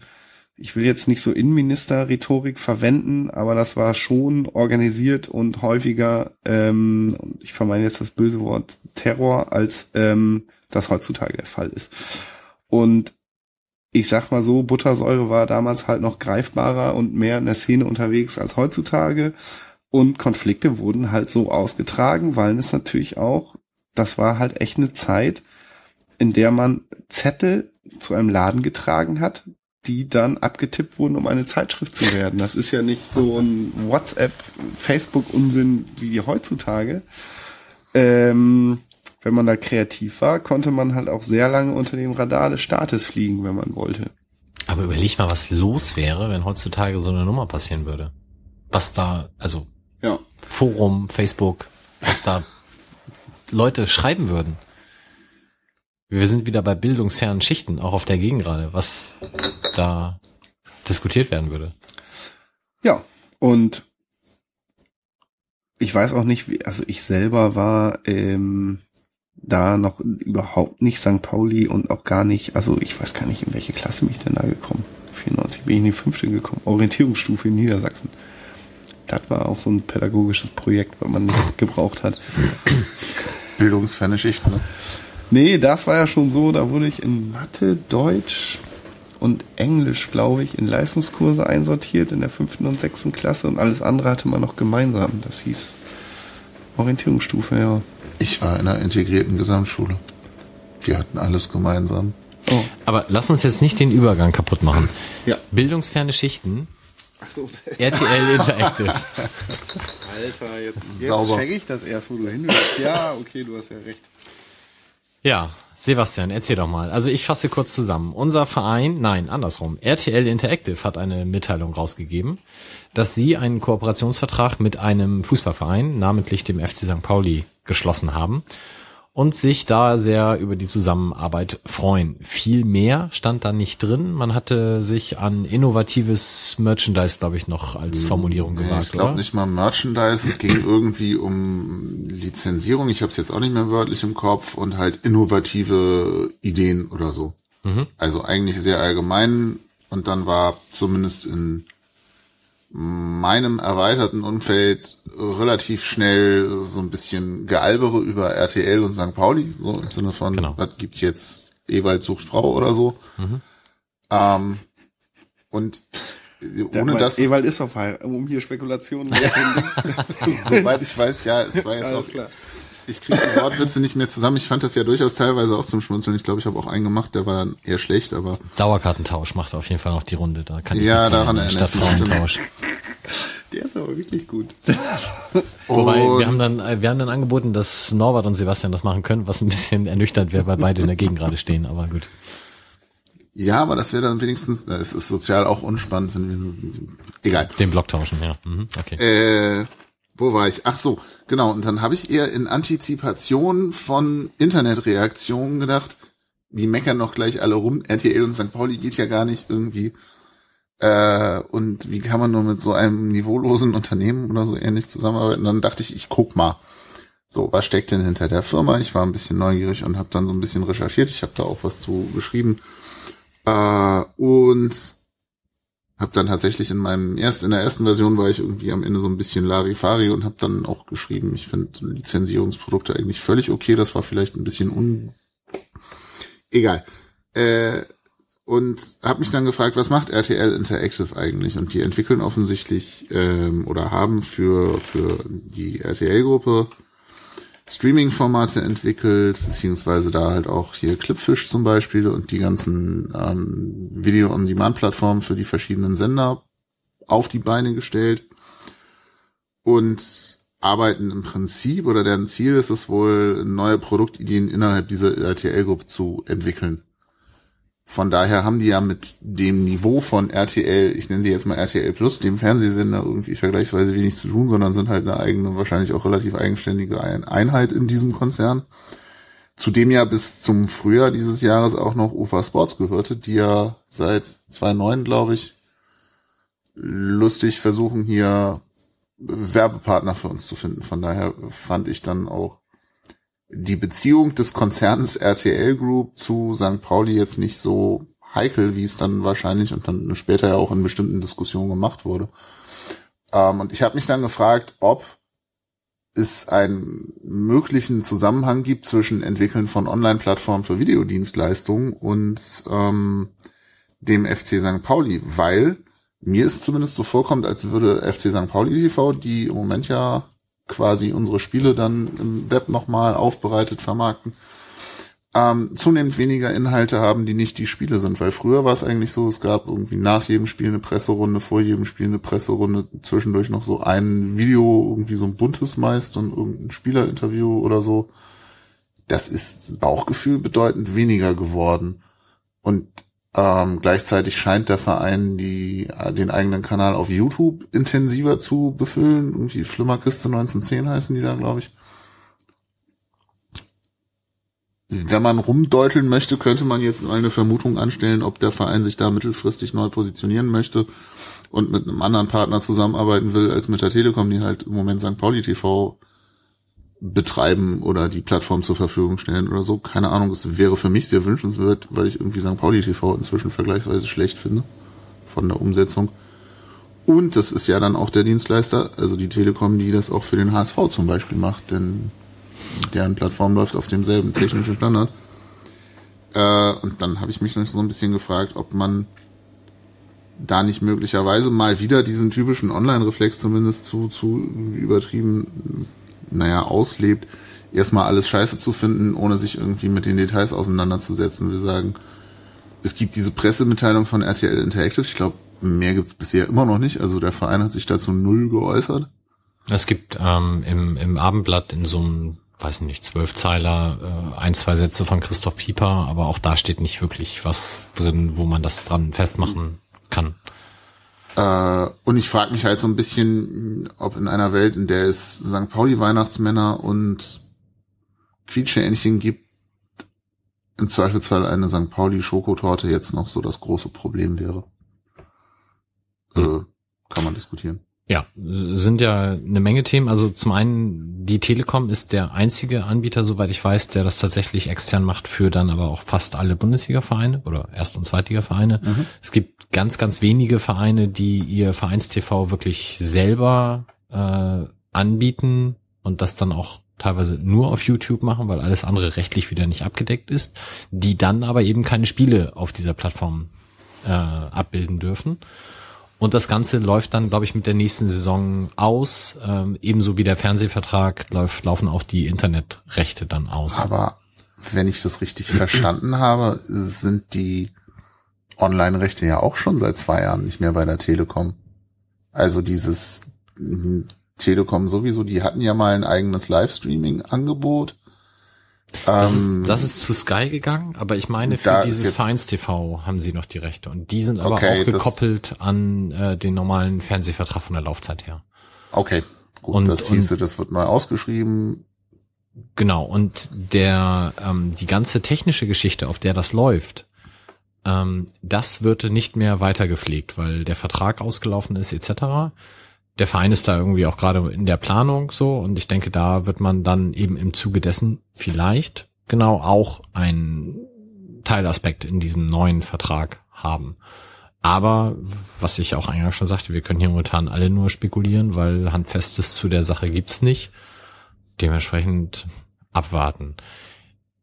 ich will jetzt nicht so Innenminister-Rhetorik verwenden, aber das war schon organisiert und häufiger, ähm, und ich vermeide jetzt das böse Wort Terror, als ähm, das heutzutage der Fall ist. Und ich sag mal so, Buttersäure war damals halt noch greifbarer und mehr in der Szene unterwegs als heutzutage. Und Konflikte wurden halt so ausgetragen, weil es natürlich auch, das war halt echt eine Zeit, in der man Zettel zu einem Laden getragen hat, die dann abgetippt wurden, um eine Zeitschrift zu werden. Das ist ja nicht so ein WhatsApp, Facebook-Unsinn wie heutzutage. Ähm, wenn man da kreativ war, konnte man halt auch sehr lange unter dem Radar des Staates fliegen, wenn man wollte. Aber überleg mal, was los wäre, wenn heutzutage so eine Nummer passieren würde. Was da, also Ja. Forum, Facebook, was da Leute schreiben würden. Wir sind wieder bei bildungsfernen Schichten, auch auf der Gegengrade, was da diskutiert werden würde. Ja, und ich weiß auch nicht, wie, also ich selber war ähm, da noch überhaupt nicht St. Pauli und auch gar nicht, also ich weiß gar nicht, in welche Klasse bin ich denn da gekommen. 94 bin ich in die fünfte gekommen. Orientierungsstufe in Niedersachsen. Das war auch so ein pädagogisches Projekt, was man nicht gebraucht hat. Bildungsferne Schichten. Ne? Nee, das war ja schon so, da wurde ich in Mathe, Deutsch und Englisch, glaube ich, in Leistungskurse einsortiert in der fünften und sechsten Klasse und alles andere hatte man noch gemeinsam. Das hieß Orientierungsstufe, ja. Ich war in einer integrierten Gesamtschule. Die hatten alles gemeinsam. Oh. Aber lass uns jetzt nicht den Übergang kaputt machen. Ja. Bildungsferne Schichten, Ach so. RTL Interactive. Alter, jetzt, jetzt check ich das erst, wo du hin willst. Ja, okay, du hast ja recht. Ja, Sebastian, erzähl doch mal. Also ich fasse kurz zusammen. Unser Verein, nein, andersrum. RTL Interactive hat eine Mitteilung rausgegeben, dass sie einen Kooperationsvertrag mit einem Fußballverein, namentlich dem FC St. Pauli, geschlossen haben und sich da sehr über die Zusammenarbeit freuen. Viel mehr stand da nicht drin. Man hatte sich an innovatives Merchandise, glaube ich, noch als Formulierung Nee, gewagt, ich glaube nicht mal Merchandise. Es ging irgendwie um Lizenzierung. Ich habe es jetzt auch nicht mehr wörtlich im Kopf und halt innovative Ideen oder so. Also eigentlich sehr allgemein. Und dann war zumindest in meinem erweiterten Umfeld relativ schnell so ein bisschen Gealbere über RTL und St. Pauli, so im Sinne von, Genau. was gibt's jetzt, Ewald sucht Frau oder so. Ähm, und ohne Ewald, dass es- Ewald ist auf um hier Spekulationen zu finden. Soweit ich weiß, ja, es war jetzt Alles auch klar. Ich kriege die Wortwitze nicht mehr zusammen. Ich fand das ja durchaus teilweise auch zum Schmunzeln. Ich glaube, ich habe auch einen gemacht, der war dann eher schlecht, aber Dauerkartentausch macht auf jeden Fall noch die Runde. Da kann ich Ja, daran erinnere Stadtfrauentausch. Der ist aber wirklich gut. Wobei, Und- wir haben dann, äh, wir haben dann angeboten, dass Norbert und Sebastian das machen können, was ein bisschen ernüchternd wäre, weil beide in der Gegend gerade stehen, aber gut. Ja, aber das wäre dann wenigstens, na, es ist sozial auch unspannend, wenn wir, egal. Den Block tauschen, ja. Mhm, okay. Äh, wo war ich? Ach so, genau. Und dann habe ich eher in Antizipation von Internetreaktionen gedacht, die meckern noch gleich alle rum. RTL und St. Pauli geht ja gar nicht irgendwie. Äh, und wie kann man nur mit so einem niveaulosen Unternehmen oder so ähnlich zusammenarbeiten? Dann dachte ich, ich guck mal. So, was steckt denn hinter der Firma? Ich war ein bisschen neugierig und habe dann so ein bisschen recherchiert. Ich habe da auch was zu geschrieben. Äh, und habe dann tatsächlich in meinem erst in der ersten Version war ich irgendwie am Ende so ein bisschen Larifari und habe dann auch geschrieben, ich finde Lizenzierungsprodukte eigentlich völlig okay. Das war vielleicht ein bisschen un egal. Äh, und habe mich dann gefragt, was macht RTL Interactive eigentlich? Und die entwickeln offensichtlich ähm, oder haben für für die RTL-Gruppe Streaming-Formate entwickelt, beziehungsweise da halt auch hier Clipfish zum Beispiel und die ganzen ähm, Video-on-Demand-Plattformen für die verschiedenen Sender auf die Beine gestellt und arbeiten im Prinzip oder deren Ziel ist es wohl, neue Produktideen innerhalb dieser RTL-Gruppe zu entwickeln. Von daher haben die ja mit dem Niveau von RTL, ich nenne sie jetzt mal RTL Plus, dem Fernsehsender irgendwie vergleichsweise wenig zu tun, sondern sind halt eine eigene, wahrscheinlich auch relativ eigenständige Ein- Einheit in diesem Konzern. Zudem ja bis zum Frühjahr dieses Jahres auch noch UFA Sports gehörte, die ja seit 2009, glaube ich, lustig versuchen hier Werbepartner für uns zu finden. Von daher fand ich dann auch die Beziehung des Konzerns RTL Group zu St. Pauli jetzt nicht so heikel, wie es dann wahrscheinlich und dann später ja auch in bestimmten Diskussionen gemacht wurde. Ähm, und ich habe mich dann gefragt, ob es einen möglichen Zusammenhang gibt zwischen Entwickeln von Online-Plattformen für Videodienstleistungen und ähm, dem FC St. Pauli, weil mir es zumindest so vorkommt, als würde FC St. Pauli TV, die im Moment ja quasi unsere Spiele dann im Web nochmal aufbereitet vermarkten, ähm, zunehmend weniger Inhalte haben, die nicht die Spiele sind. Weil früher war es eigentlich so, es gab irgendwie nach jedem Spiel eine Presserunde, vor jedem Spiel eine Presserunde, zwischendurch noch so ein Video, irgendwie so ein buntes meist und irgendein Spielerinterview oder so. Das ist Bauchgefühl bedeutend weniger geworden. Und ähm, gleichzeitig scheint der Verein die, den eigenen Kanal auf YouTube intensiver zu befüllen. Irgendwie Flimmerkiste 1910 heißen die da, glaube ich. Wenn man rumdeuteln möchte, könnte man jetzt eine Vermutung anstellen, ob der Verein sich da mittelfristig neu positionieren möchte und mit einem anderen Partner zusammenarbeiten will als mit der Telekom, die halt im Moment St. Pauli TV betreiben oder die Plattform zur Verfügung stellen oder so. Keine Ahnung, es wäre für mich sehr wünschenswert, weil ich irgendwie St. Pauli TV inzwischen vergleichsweise schlecht finde von der Umsetzung. Und das ist ja dann auch der Dienstleister, also die Telekom, die das auch für den HSV zum Beispiel macht, denn deren Plattform läuft auf demselben technischen Standard. Äh, und dann habe ich mich noch so ein bisschen gefragt, ob man da nicht möglicherweise mal wieder diesen typischen Online-Reflex zumindest zu, zu übertrieben naja, auslebt, erstmal alles scheiße zu finden, ohne sich irgendwie mit den Details auseinanderzusetzen. Wir sagen, es gibt diese Pressemitteilung von RTL Interactive. Ich glaube, mehr gibt's bisher immer noch nicht. Also der Verein hat sich dazu null geäußert. Es gibt ähm, im, im Abendblatt in so einem, weiß nicht, Zwölfzeiler äh, ein, zwei Sätze von Christoph Pieper, aber auch da steht nicht wirklich was drin, wo man das dran festmachen kann. Äh, und ich frage mich halt so ein bisschen, ob in einer Welt, in der es St. Pauli Weihnachtsmänner und Quietscheentchen gibt, im Zweifelsfall eine St. Pauli Schokotorte jetzt noch so das große Problem wäre. Äh, kann man diskutieren. Ja, sind ja eine Menge Themen. Also zum einen, die Telekom ist der einzige Anbieter, soweit ich weiß, der das tatsächlich extern macht für dann aber auch fast alle Bundesliga-Vereine oder Erst- und Zweitliga-Vereine. Es gibt ganz, ganz wenige Vereine, die ihr Vereinstv wirklich selber äh, anbieten und das dann auch teilweise nur auf YouTube machen, weil alles andere rechtlich wieder nicht abgedeckt ist, die dann aber eben keine Spiele auf dieser Plattform äh, abbilden dürfen. Und das Ganze läuft dann, glaube ich, mit der nächsten Saison aus. Ähm, ebenso wie der Fernsehvertrag läuft, laufen auch die Internetrechte dann aus. Aber wenn ich das richtig verstanden habe, sind die Online-Rechte ja auch schon seit zwei Jahren nicht mehr bei der Telekom. Also dieses Mhm. Telekom sowieso, die hatten ja mal ein eigenes Livestreaming-Angebot. Das, Ähm, ist, das ist zu Sky gegangen, aber ich meine, für dieses jetzt- Vereins-TV haben sie noch die Rechte. Und die sind aber Okay, auch das- gekoppelt an äh, den normalen Fernsehvertrag von der Laufzeit her. Okay, gut, Und- das hieße, das wird neu ausgeschrieben. Genau, und der ähm, die ganze technische Geschichte, auf der das läuft, ähm, das wird nicht mehr weiter gepflegt, weil der Vertrag ausgelaufen ist etc. Der Verein ist da irgendwie auch gerade in der Planung so und ich denke, da wird man dann eben im Zuge dessen vielleicht genau auch einen Teilaspekt in diesem neuen Vertrag haben. Aber was ich auch eingangs schon sagte, wir können hier momentan alle nur spekulieren, weil Handfestes zu der Sache gibt's nicht. Dementsprechend abwarten.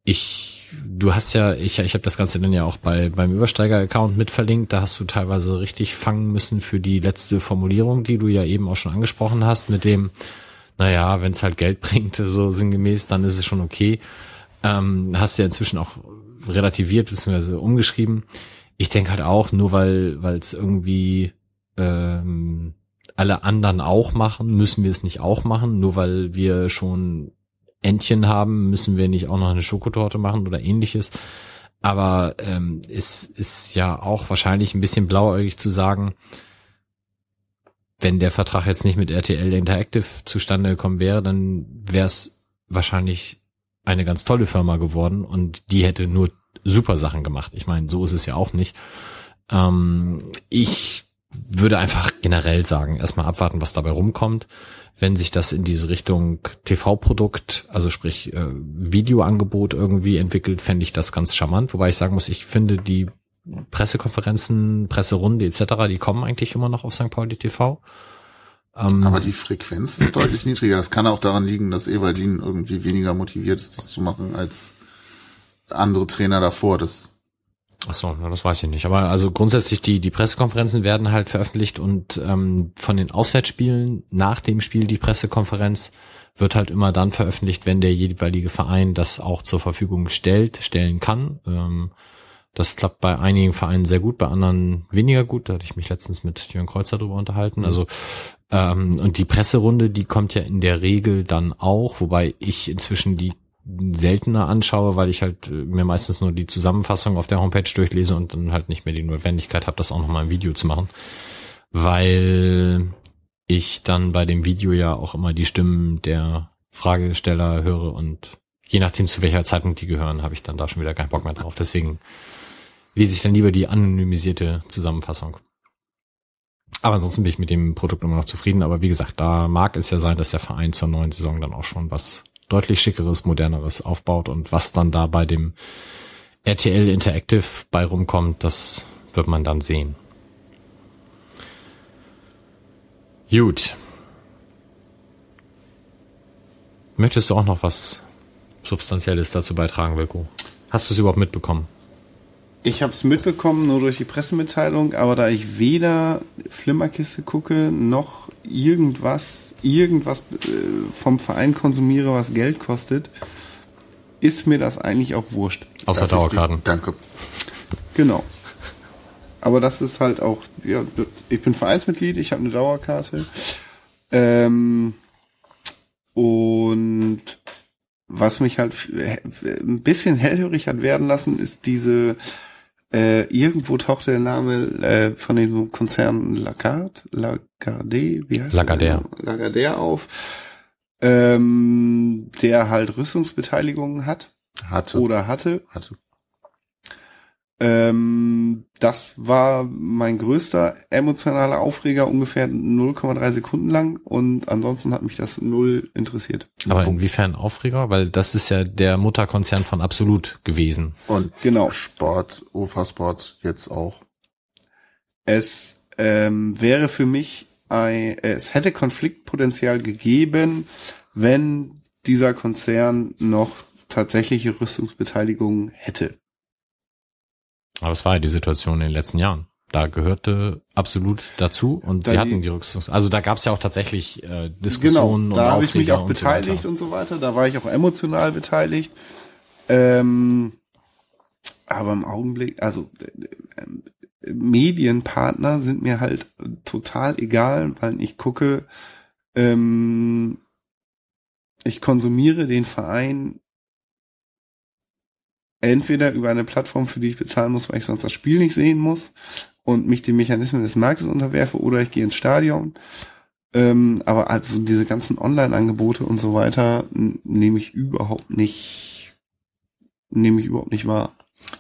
Ich, du hast ja, ich, ich habe das Ganze dann ja auch bei beim Übersteiger-Account mit verlinkt. Da hast du teilweise richtig fangen müssen für die letzte Formulierung, die du ja eben auch schon angesprochen hast, mit dem, naja, wenn es halt Geld bringt, so sinngemäß, dann ist es schon okay. Ähm, hast du ja inzwischen auch relativiert bzw. umgeschrieben. Ich denke halt auch, nur weil weil es irgendwie ähm, alle anderen auch machen, müssen wir es nicht auch machen. Nur weil wir schon Entchen haben, müssen wir nicht auch noch eine Schokotorte machen oder ähnliches. Aber ähm, es ist ja auch wahrscheinlich ein bisschen blauäugig zu sagen, wenn der Vertrag jetzt nicht mit RTL Interactive zustande gekommen wäre, dann wäre es wahrscheinlich eine ganz tolle Firma geworden und die hätte nur super Sachen gemacht. Ich meine, so ist es ja auch nicht. Ähm, ich würde einfach generell sagen, erstmal abwarten, was dabei rumkommt. Wenn sich das in diese Richtung TV-Produkt, also sprich äh, Videoangebot irgendwie entwickelt, fände ich das ganz charmant. Wobei ich sagen muss, ich finde die Pressekonferenzen, Presserunde etc., die kommen eigentlich immer noch auf St. Pauli TV. Ähm, Aber die Frequenz ist deutlich niedriger. Das kann auch daran liegen, dass Evaldin irgendwie weniger motiviert ist, das zu machen als andere Trainer davor. Das Ach so, das weiß ich nicht. Aber also grundsätzlich die die Pressekonferenzen werden halt veröffentlicht und ähm, von den Auswärtsspielen nach dem Spiel die Pressekonferenz wird halt immer dann veröffentlicht, wenn der jeweilige Verein das auch zur Verfügung stellt, stellen kann. Ähm, das klappt bei einigen Vereinen sehr gut, bei anderen weniger gut. Da hatte ich mich letztens mit Jürgen Kreuzer drüber unterhalten. Also ähm, und die Presserunde, die kommt ja in der Regel dann auch, wobei ich inzwischen die seltener anschaue, weil ich halt äh, mir meistens nur die Zusammenfassung auf der Homepage durchlese und dann halt nicht mehr die Notwendigkeit habe, das auch nochmal im Video zu machen. Weil ich dann bei dem Video ja auch immer die Stimmen der Fragesteller höre und je nachdem zu welcher Zeitpunkt die gehören, habe ich dann da schon wieder keinen Bock mehr drauf. Deswegen lese ich dann lieber die anonymisierte Zusammenfassung. Aber ansonsten bin ich mit dem Produkt immer noch zufrieden. Aber wie gesagt, da mag es ja sein, dass der Verein zur neuen Saison dann auch schon was deutlich schickeres, moderneres aufbaut und was dann da bei dem RTL Interactive bei rumkommt, das wird man dann sehen. Gut. Möchtest du auch noch was Substanzielles dazu beitragen, Wilko? Hast du es überhaupt mitbekommen? Ich habe es mitbekommen, nur durch die Pressemitteilung, aber da ich weder Flimmerkiste gucke, noch irgendwas, irgendwas äh, vom Verein konsumiere, was Geld kostet, ist mir das eigentlich auch wurscht. Außer Darf ich dich- Dauerkarten. Danke. Genau. Aber das ist halt auch, ja, ich bin Vereinsmitglied, ich habe eine Dauerkarte. Ähm, und was mich halt ein bisschen hellhörig hat werden lassen, ist diese, äh, irgendwo tauchte der Name äh, von dem Konzern Lagard, Lagardère, wie heißt Lagardère. der? Lagardère auf, ähm, der halt Rüstungsbeteiligungen hat Hatte. oder hatte. hatte. Ähm, das war mein größter emotionaler Aufreger, ungefähr 0,3 Sekunden lang und ansonsten hat mich das null interessiert. Aber inwiefern Aufreger? Weil das ist ja der Mutterkonzern von Absolut gewesen. Und Genau. Sport, UFA Sports jetzt auch. Es ähm, wäre für mich ein, es hätte Konfliktpotenzial gegeben, wenn dieser Konzern noch tatsächliche Rüstungsbeteiligung hätte. Aber das war ja die Situation in den letzten Jahren. Da gehörte absolut dazu und Da sie hatten die Rüstungs... Also da gab es ja auch tatsächlich äh, Diskussionen Genau, da und habe ich mich auch und so beteiligt und so weiter. Da war ich auch emotional beteiligt. Ähm, aber im Augenblick, also äh, äh, Medienpartner sind mir halt total egal, weil ich gucke ähm, ich konsumiere den Verein entweder über eine Plattform, für die ich bezahlen muss, weil ich sonst das Spiel nicht sehen muss und mich den Mechanismen des Marktes unterwerfe, oder ich gehe ins Stadion. Ähm, aber also diese ganzen Online-Angebote und so weiter nehme ich überhaupt nicht, nehme ich überhaupt nicht wahr.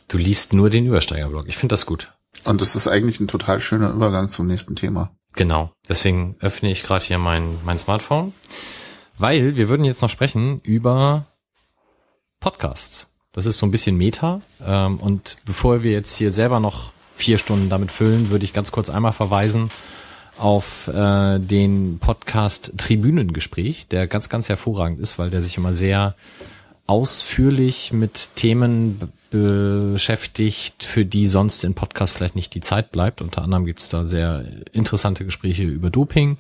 Du liest nur den Übersteigerblog. Ich finde das gut. Und das ist eigentlich ein total schöner Übergang zum nächsten Thema. Genau. Deswegen öffne ich gerade hier mein, mein Smartphone. Weil wir würden jetzt noch sprechen über Podcasts. Das ist so ein bisschen Meta. Ähm, und bevor wir jetzt hier selber noch vier Stunden damit füllen, würde ich ganz kurz einmal verweisen auf äh, den Podcast Tribünengespräch, der ganz, ganz hervorragend ist, weil der sich immer sehr ausführlich mit Themen be- beschäftigt, für die sonst in Podcasts vielleicht nicht die Zeit bleibt. Unter anderem gibt's da sehr interessante Gespräche über Doping.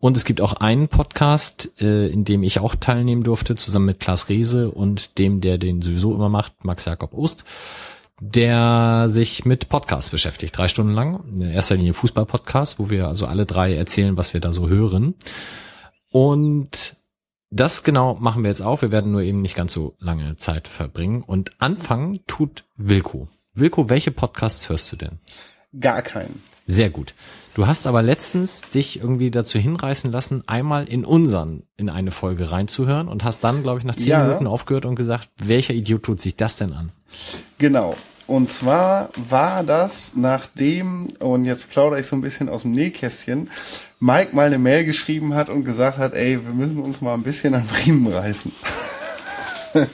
Und es gibt auch einen Podcast, äh, in dem ich auch teilnehmen durfte, zusammen mit Klaas Reese und dem, der den sowieso immer macht, Max Jakob Ost, der sich mit Podcasts beschäftigt, drei Stunden lang. In erster Linie Fußball-Podcast, wo wir also alle drei erzählen, was wir da so hören. Und das genau machen wir jetzt auch. Wir werden nur eben nicht ganz so lange Zeit verbringen. Und anfangen tut Wilko. Wilko, welche Podcasts hörst du denn? Gar keinen. Sehr gut. Du hast aber letztens dich irgendwie dazu hinreißen lassen, einmal in unseren in eine Folge reinzuhören und hast dann, glaube ich, nach zehn Ja. Minuten aufgehört und gesagt, welcher Idiot tut sich das denn an? Genau. Und zwar war das nachdem, und jetzt plaudere ich so ein bisschen aus dem Nähkästchen, Mike mal eine Mail geschrieben hat und gesagt hat, ey, wir müssen uns mal ein bisschen an Riemen reißen.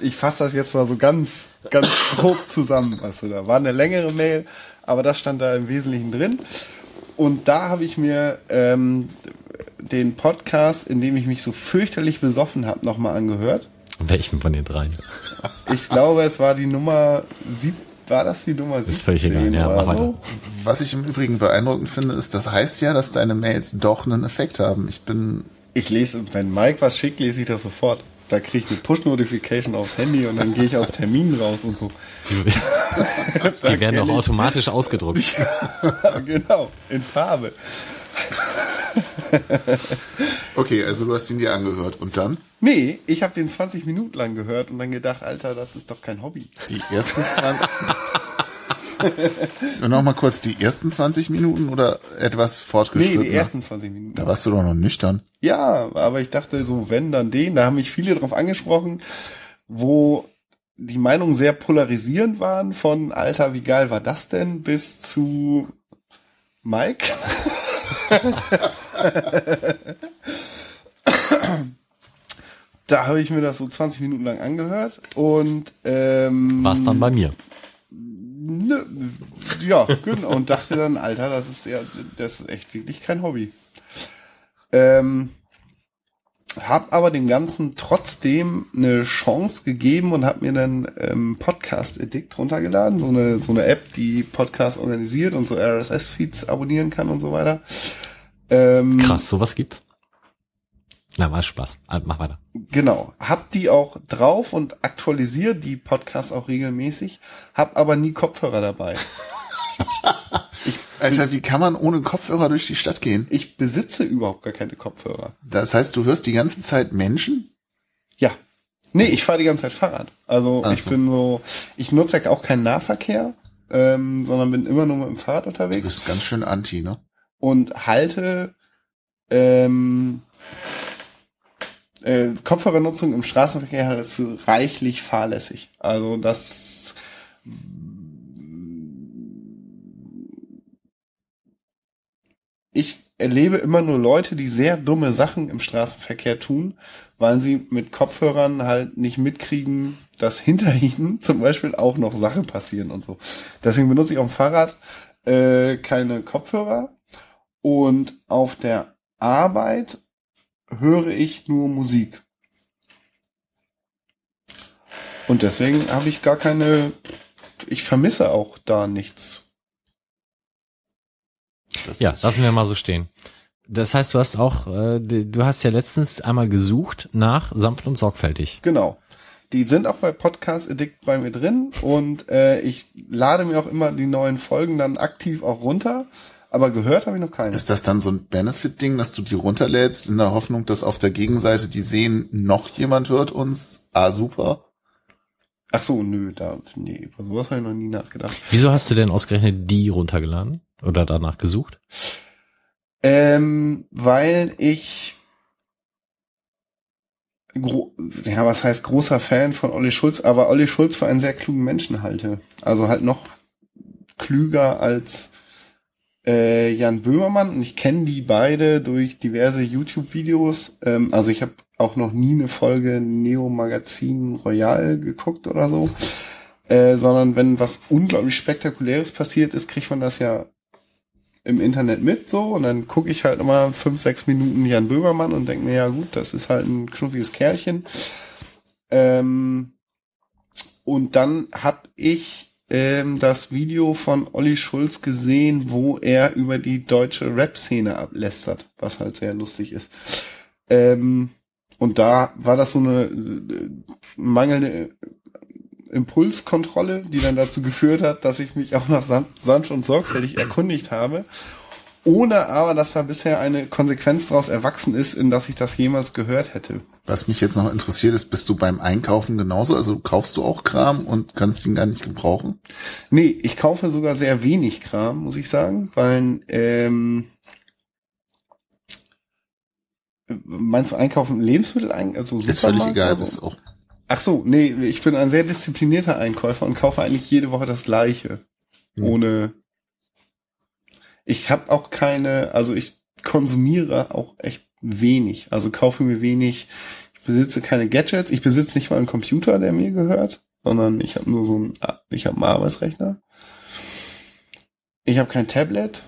ich fasse das jetzt mal so ganz, ganz grob zusammen. Weißt du, da war eine längere Mail, aber das stand da im Wesentlichen drin. Und da habe ich mir ähm, den Podcast, in dem ich mich so fürchterlich besoffen habe, nochmal angehört. Welchen von den dreien? Ich glaube, es war die Nummer sieb, war das die Nummer 17 Ist völlig egal, ja, mach so? Was ich im Übrigen beeindruckend finde, ist, das heißt ja, dass deine Mails doch einen Effekt haben. Ich bin, Ich lese, wenn Mike was schickt, lese ich das sofort. Da kriege ich eine Push-Notification aufs Handy und dann gehe ich aus Terminen raus und so. Die werden doch automatisch ausgedruckt. genau, in Farbe. okay, also du hast ihn dir angehört. Und dann? Nee, ich habe den 20 Minuten lang gehört und dann gedacht, Alter, das ist doch kein Hobby. Die ersten 20. Und noch mal kurz, die ersten 20 Minuten oder etwas Nee, fortgeschritten? die ersten 20 Minuten. Da warst du doch noch nüchtern. Ja, aber ich dachte so, wenn, dann den. Da haben mich viele drauf angesprochen, wo die Meinungen sehr polarisierend waren, von Alter, wie geil war das denn, bis zu Mike. da habe ich mir das so 20 Minuten lang angehört und ähm, War's dann bei mir. Nö, ja, genau. Und dachte dann, Alter, das ist ja, das ist echt wirklich kein Hobby. Ähm, hab aber dem Ganzen trotzdem eine Chance gegeben und hab mir dann ähm, Podcast Addict runtergeladen, so eine so eine App, die Podcasts organisiert und so RSS-Feeds abonnieren kann und so weiter. Ähm, Krass, sowas gibt's. Na, war Spaß. Also, mach weiter. Genau. Hab die auch drauf und aktualisiere die Podcasts auch regelmäßig, hab aber nie Kopfhörer dabei. Alter, wie kann man ohne Kopfhörer durch die Stadt gehen? Ich besitze überhaupt gar keine Kopfhörer. Das heißt, du hörst die ganze Zeit Menschen? Ja. Nee, ich fahre die ganze Zeit Fahrrad. Also Ach ich so. bin so, ich nutze ja auch keinen Nahverkehr, ähm, sondern bin immer nur mit dem Fahrrad Du unterwegs bist ganz schön anti, ne? und halte ähm, äh, Kopfhörernutzung im Straßenverkehr halt für reichlich fahrlässig. Also das ich erlebe immer nur Leute, die sehr dumme Sachen im Straßenverkehr tun, weil sie mit Kopfhörern halt nicht mitkriegen, dass hinter ihnen zum Beispiel auch noch Sachen passieren und so. Deswegen benutze ich auf dem Fahrrad äh, keine Kopfhörer und auf der Arbeit höre ich nur Musik. Und deswegen habe ich gar keine, ich vermisse auch da nichts. Das Ja, lassen wir mal so stehen. Das heißt, du hast auch, äh, du hast ja letztens einmal gesucht nach sanft und sorgfältig. Genau. Die sind auch bei Podcast Addict bei mir drin und äh, ich lade mir auch immer die neuen Folgen dann aktiv auch runter. Aber gehört habe ich noch keine. Ist das dann so ein Benefit-Ding, dass du die runterlädst in der Hoffnung, dass auf der Gegenseite die sehen, noch jemand hört uns? Ah, super. Ach so, nö, da, nee, über sowas habe ich noch nie nachgedacht. Wieso hast du denn ausgerechnet die runtergeladen? Oder danach gesucht? Ähm, weil ich gro ja, was heißt großer Fan von Olli Schulz, aber Olli Schulz für einen sehr klugen Menschen halte. Also halt noch klüger als äh, Jan Böhmermann und ich kenne die beide durch diverse YouTube-Videos. Ähm, also ich habe auch noch nie eine Folge Neo Magazin Royal geguckt oder so. Äh, sondern wenn was unglaublich Spektakuläres passiert ist, kriegt man das ja im Internet mit so und dann gucke ich halt immer fünf, sechs Minuten Jan Böhmermann und denke mir, ja gut, das ist halt ein knuffiges Kerlchen. Ähm, und dann hab ich ähm, das Video von Olli Schulz gesehen, wo er über die deutsche Rap-Szene ablästert, was halt sehr lustig ist. Ähm, und da war das so eine äh, mangelnde Impulskontrolle, die dann dazu geführt hat, dass ich mich auch nach sanft und sorgfältig erkundigt habe, ohne aber, dass da bisher eine Konsequenz daraus erwachsen ist, in dass ich das jemals gehört hätte. Was mich jetzt noch interessiert ist, bist du beim Einkaufen genauso? Also kaufst du auch Kram und kannst ihn gar nicht gebrauchen? Nee, ich kaufe sogar sehr wenig Kram, muss ich sagen, weil ähm, meinst du einkaufen Lebensmittel also Ist völlig egal, oder das so? ist auch Ach so, nee, ich bin ein sehr disziplinierter Einkäufer und kaufe eigentlich jede Woche das gleiche. Hm. Ohne. Ich habe auch keine, also ich konsumiere auch echt wenig. Also kaufe mir wenig. Ich besitze keine Gadgets. Ich besitze nicht mal einen Computer, der mir gehört, sondern ich habe nur so ein, ich habe einen Arbeitsrechner. Ich habe kein Tablet.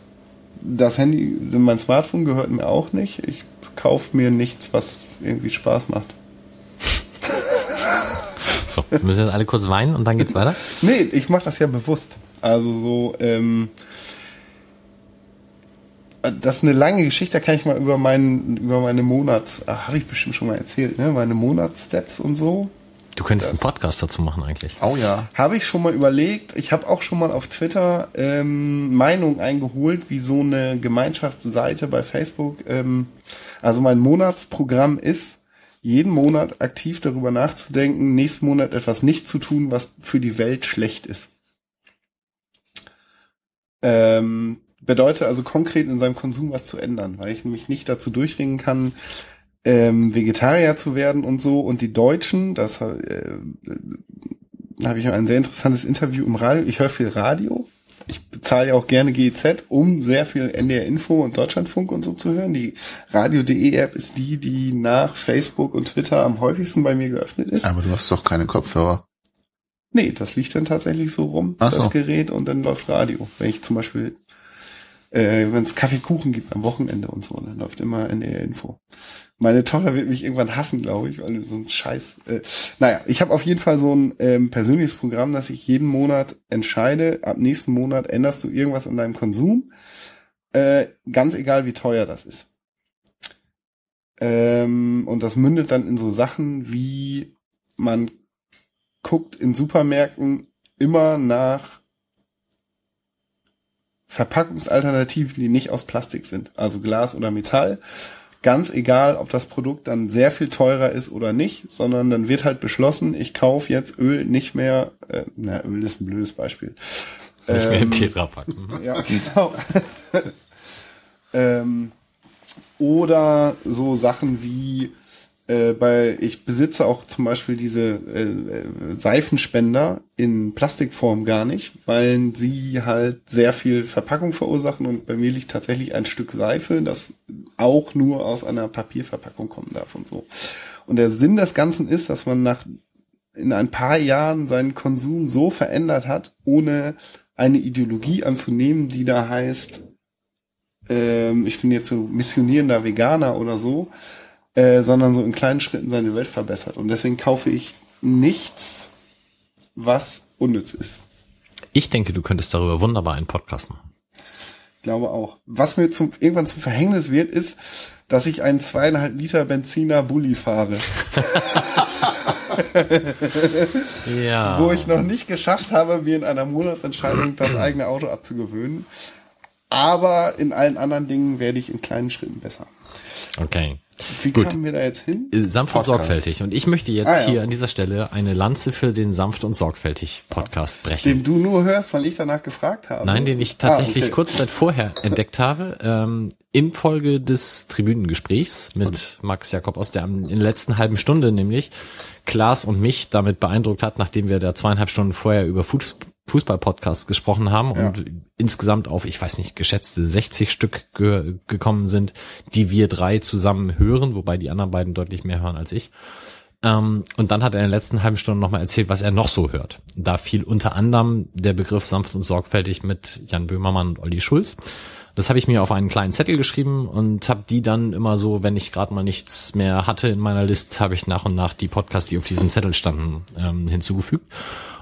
Das Handy, mein Smartphone gehört mir auch nicht. Ich kaufe mir nichts, was irgendwie Spaß macht. So, wir müssen jetzt alle kurz weinen und dann geht's weiter. Nee, ich mache das ja bewusst. Also so, ähm, das ist eine lange Geschichte, da kann ich mal über meinen, über meine Monats, ach, habe ich bestimmt schon mal erzählt, ne? Meine Monatssteps und so. Du könntest Das- einen Podcast dazu machen eigentlich. Oh ja. Habe ich schon mal überlegt. Ich habe auch schon mal auf Twitter ähm, Meinungen eingeholt, wie so eine Gemeinschaftsseite bei Facebook. Ähm, also mein Monatsprogramm ist, jeden Monat aktiv darüber nachzudenken, nächsten Monat etwas nicht zu tun, was für die Welt schlecht ist. Ähm, bedeutet also konkret in seinem Konsum was zu ändern, weil ich nämlich nicht dazu durchringen kann, ähm, Vegetarier zu werden und so. Und die Deutschen, das äh, habe ich ein sehr interessantes Interview im Radio. Ich höre viel Radio. Ich bezahle ja auch gerne GEZ, um sehr viel NDR Info und Deutschlandfunk und so zu hören. Die Radio.de App ist die, die nach Facebook und Twitter am häufigsten bei mir geöffnet ist. Aber du hast doch keine Kopfhörer. Nee, das liegt dann tatsächlich so rum, Ach das so. Gerät, und dann läuft Radio. Wenn ich zum Beispiel, äh, wenn es Kaffeekuchen gibt am Wochenende und so, dann läuft immer NDR Info. Meine Tochter wird mich irgendwann hassen, glaube ich, weil so ein Scheiß. Äh, naja, ich habe auf jeden Fall so ein ähm, persönliches Programm, dass ich jeden Monat entscheide, ab nächsten Monat änderst du irgendwas an deinem Konsum. Äh, ganz egal, wie teuer das ist. Ähm, und das mündet dann in so Sachen wie man guckt in Supermärkten immer nach Verpackungsalternativen, die nicht aus Plastik sind, also Glas oder Metall. Ganz egal, ob das Produkt dann sehr viel teurer ist oder nicht, sondern dann wird halt beschlossen, ich kaufe jetzt Öl nicht mehr, äh, na, Öl ist ein blödes Beispiel. Nicht mehr im Ähm, Tetrapack. Mhm. ja, genau. ähm, oder so Sachen wie äh, bei ich besitze auch zum Beispiel diese äh, äh, Seifenspender in Plastikform gar nicht, weil sie halt sehr viel Verpackung verursachen und bei mir liegt tatsächlich ein Stück Seife, das auch nur aus einer Papierverpackung kommen darf und so. Und der Sinn des Ganzen ist, dass man nach in ein paar Jahren seinen Konsum so verändert hat, ohne eine Ideologie anzunehmen, die da heißt, ähm, ich bin jetzt so missionierender Veganer oder so, äh, sondern so in kleinen Schritten seine Welt verbessert. Und deswegen kaufe ich nichts, was unnütz ist. Ich denke, du könntest darüber wunderbar einen Podcast machen. Ich glaube auch. Was mir zum, irgendwann zum Verhängnis wird, ist, dass ich einen zweieinhalb Liter Benziner Bulli fahre, Ja. wo ich noch nicht geschafft habe, mir in einer Monatsentscheidung das eigene Auto abzugewöhnen. Aber in allen anderen Dingen werde ich in kleinen Schritten besser. Okay. Wie Gut. kamen wir da jetzt hin? Äh, Sanft und Podcast. sorgfältig. Und ich möchte jetzt Ah, ja. hier an dieser Stelle eine Lanze für den Sanft und sorgfältig Podcast brechen. Den du nur hörst, weil ich danach gefragt habe. Nein, den ich tatsächlich Ah, okay. kurz Zeit vorher entdeckt habe, ähm, im Folge des Tribünengesprächs mit Max Jakob aus, der in der letzten halben Stunde nämlich Klaas und mich damit beeindruckt hat, nachdem wir da zweieinhalb Stunden vorher über Fuß Fußball-Podcasts gesprochen haben und insgesamt auf, ich weiß nicht, geschätzte 60 Stück ge gekommen sind, die wir drei zusammen hören, wobei die anderen beiden deutlich mehr hören als ich. Ähm, und dann hat er in der letzten halben Stunde nochmal erzählt, was er noch so hört. Da fiel unter anderem der Begriff sanft und sorgfältig mit Jan Böhmermann und Olli Schulz. Das habe ich mir auf einen kleinen Zettel geschrieben und habe die dann immer so, wenn ich gerade mal nichts mehr hatte in meiner List, habe ich nach und nach die Podcasts, die auf diesem Zettel standen, ähm, hinzugefügt.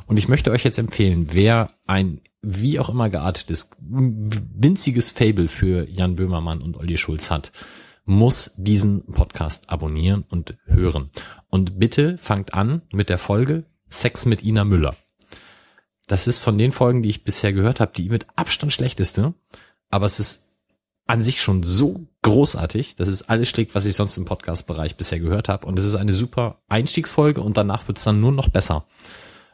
Und ich möchte euch jetzt empfehlen, wer ein wie auch immer geartetes, winziges Fable für Jan Böhmermann und Olli Schulz hat, muss diesen Podcast abonnieren und hören. Und bitte fangt an mit der Folge Sex mit Ina Müller. Das ist von den Folgen, die ich bisher gehört habe, die mit Abstand schlechteste. Aber es ist an sich schon so großartig, dass es alles schlägt, was ich sonst im Podcast-Bereich bisher gehört habe. Und es ist eine super Einstiegsfolge und danach wird es dann nur noch besser.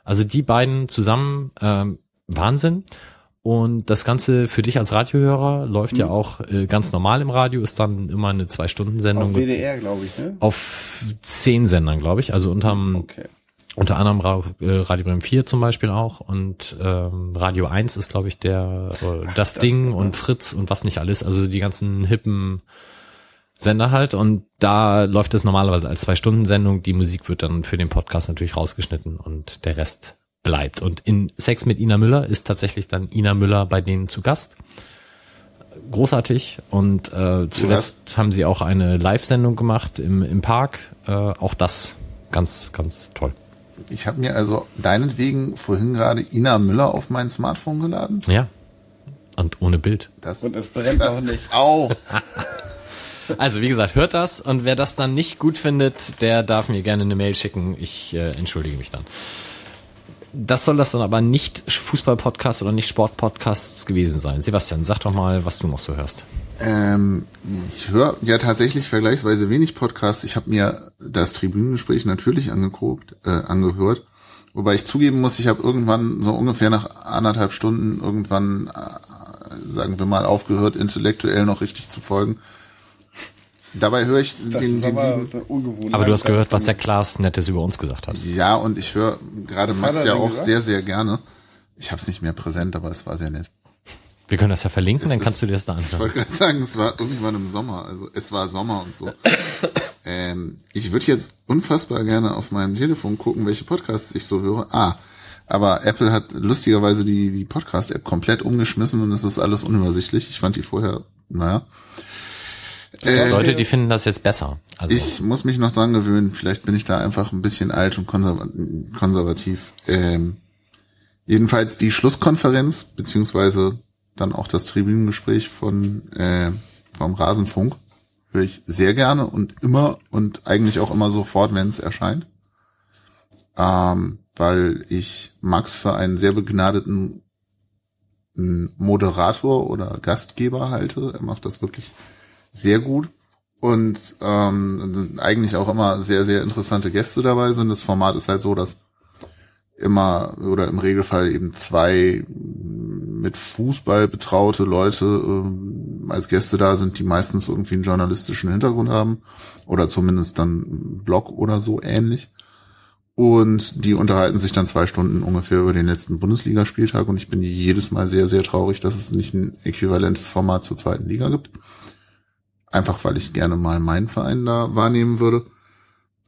Also die beiden zusammen, ähm, Wahnsinn. Und das Ganze für dich als Radiohörer läuft ja auch äh, ganz normal im Radio, ist dann immer eine Zwei-Stunden-Sendung. Auf WDR, glaube ich, ne? auf zehn Sendern, glaube ich. Also unterm, Okay. unter anderem Ra äh, Radio Bremen 4 zum Beispiel auch und ähm, Radio 1 ist, glaube ich, der äh, das, Ding und Fritz und was nicht alles, also die ganzen hippen Sender halt und da läuft es normalerweise als Zwei-Stunden-Sendung. Die Musik wird dann für den Podcast natürlich rausgeschnitten und der Rest bleibt. Und in Sex mit Ina Müller ist tatsächlich dann Ina Müller bei denen zu Gast. Großartig und äh, zuletzt haben sie auch eine Live-Sendung gemacht im, im Park. Äh, auch das ganz, ganz toll. Ich habe mir also deinetwegen vorhin gerade Ina Müller auf mein Smartphone geladen. Ja. Und ohne Bild. Das, Und es brennt auch nicht. Au. Also wie gesagt, hört das und wer das dann nicht gut findet, der darf mir gerne eine Mail schicken. Ich äh, entschuldige mich dann. Das soll das dann aber nicht Fußball-Podcast oder nicht Sport-Podcasts gewesen sein. Sebastian, sag doch mal, was du noch so hörst. Ähm, ich höre ja tatsächlich vergleichsweise wenig Podcasts. Ich habe mir das Tribünengespräch natürlich angeguckt, äh, angehört. Wobei ich zugeben muss, ich habe irgendwann so ungefähr nach anderthalb Stunden irgendwann, äh, sagen wir mal, aufgehört, intellektuell noch richtig zu folgen. Dabei höre ich Das den, ist den, aber Ungewohnheit. Aber du hast gehört, was der Klaas Nettes über uns gesagt hat. ja und ich höre gerade Max ja auch gesagt? sehr sehr gerne. Ich habe es nicht mehr präsent, aber es war sehr nett. Wir können das ja verlinken, dann Es kannst du ist- dir das da Ich anschauen. wollte gerade sagen, es war irgendwann im Sommer. Also es war Sommer und so. ähm, ich würde jetzt unfassbar gerne auf meinem Telefon gucken, welche Podcasts ich so höre. Ah, aber Apple hat lustigerweise die, die Podcast-App komplett umgeschmissen und es ist alles unübersichtlich. Ich fand die vorher, naja. Äh, Leute, die finden das jetzt besser. Also ich muss mich noch dran gewöhnen. Vielleicht bin ich da einfach ein bisschen alt und konserva konservativ. Ähm, jedenfalls die Schlusskonferenz, beziehungsweise dann auch das Tribünengespräch von äh, vom Rasenfunk höre ich sehr gerne und immer und eigentlich auch immer sofort, wenn es erscheint. Ähm, weil ich Max für einen sehr begnadeten m, Moderator oder Gastgeber halte. Er macht das wirklich sehr gut und ähm, eigentlich auch immer sehr, sehr interessante Gäste dabei sind. Das Format ist halt so, dass immer oder im Regelfall eben zwei mit Fußball betraute Leute ähm, als Gäste da sind, die meistens irgendwie einen journalistischen Hintergrund haben oder zumindest dann Blog oder so ähnlich. Und die unterhalten sich dann zwei Stunden ungefähr über den letzten Bundesligaspieltag und ich bin jedes Mal sehr, sehr traurig, dass es nicht ein äquivalentes Format zur zweiten Liga gibt. Einfach weil ich gerne mal meinen Verein da wahrnehmen würde.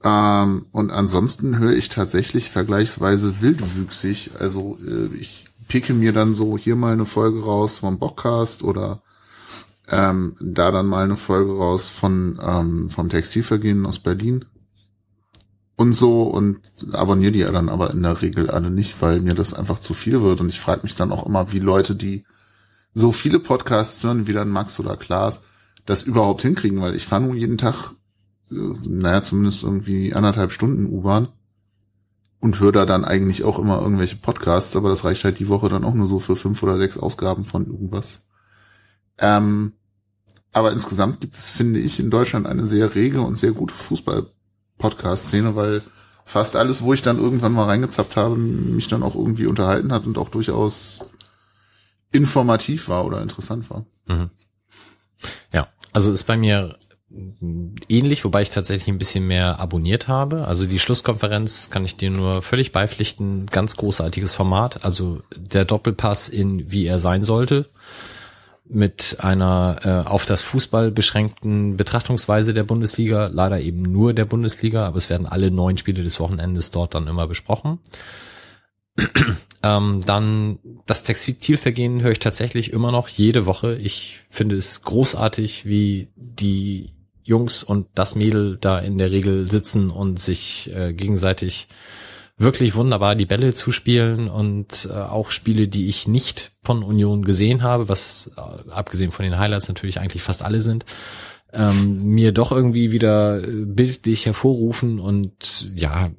Ähm, und ansonsten höre ich tatsächlich vergleichsweise wildwüchsig. Also äh, ich picke mir dann so hier mal eine Folge raus vom Bockcast oder ähm, da dann mal eine Folge raus von ähm, vom Textilvergehen aus Berlin und so und abonniere die dann aber in der Regel alle nicht, weil mir das einfach zu viel wird und ich frage mich dann auch immer, wie Leute, die so viele Podcasts hören, wie dann Max oder Klaas, das überhaupt hinkriegen, weil ich fahre nun jeden Tag, äh, naja, zumindest irgendwie anderthalb Stunden U-Bahn und höre da dann eigentlich auch immer irgendwelche Podcasts, aber das reicht halt die Woche dann auch nur so für fünf oder sechs Ausgaben von irgendwas. Ähm, aber insgesamt gibt es, finde ich, in Deutschland eine sehr rege und sehr gute Fußball-Podcast-Szene, weil fast alles, wo ich dann irgendwann mal reingezappt habe, mich dann auch irgendwie unterhalten hat und auch durchaus informativ war oder interessant war. Mhm. Ja, also ist bei mir ähnlich, wobei ich tatsächlich ein bisschen mehr abonniert habe. Also die Schlusskonferenz kann ich dir nur völlig beipflichten. Ganz großartiges Format. Also der Doppelpass in wie er sein sollte. Mit einer äh, auf das Fußball beschränkten Betrachtungsweise der Bundesliga. Leider eben nur der Bundesliga, aber es werden alle neun Spiele des Wochenendes dort dann immer besprochen. ähm, dann das Textilvergehen höre ich tatsächlich immer noch jede Woche. Ich finde es großartig, wie die Jungs und das Mädel da in der Regel sitzen und sich äh, gegenseitig wirklich wunderbar die Bälle zuspielen und äh, auch Spiele, die ich nicht von Union gesehen habe, was äh, abgesehen von den Highlights natürlich eigentlich fast alle sind, ähm, mir doch irgendwie wieder äh, bildlich hervorrufen und ja,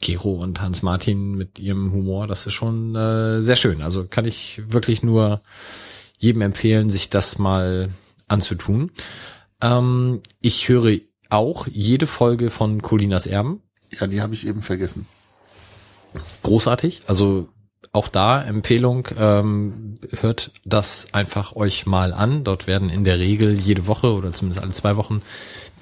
Gero und Hans Martin mit ihrem Humor, das ist schon äh, sehr schön. Also kann ich wirklich nur jedem empfehlen, sich das mal anzutun. Ähm, ich höre auch jede Folge von Colinas Erben. Ja, die habe ich eben vergessen. Großartig. Also auch da Empfehlung, ähm, hört das einfach euch mal an. Dort werden in der Regel jede Woche oder zumindest alle zwei Wochen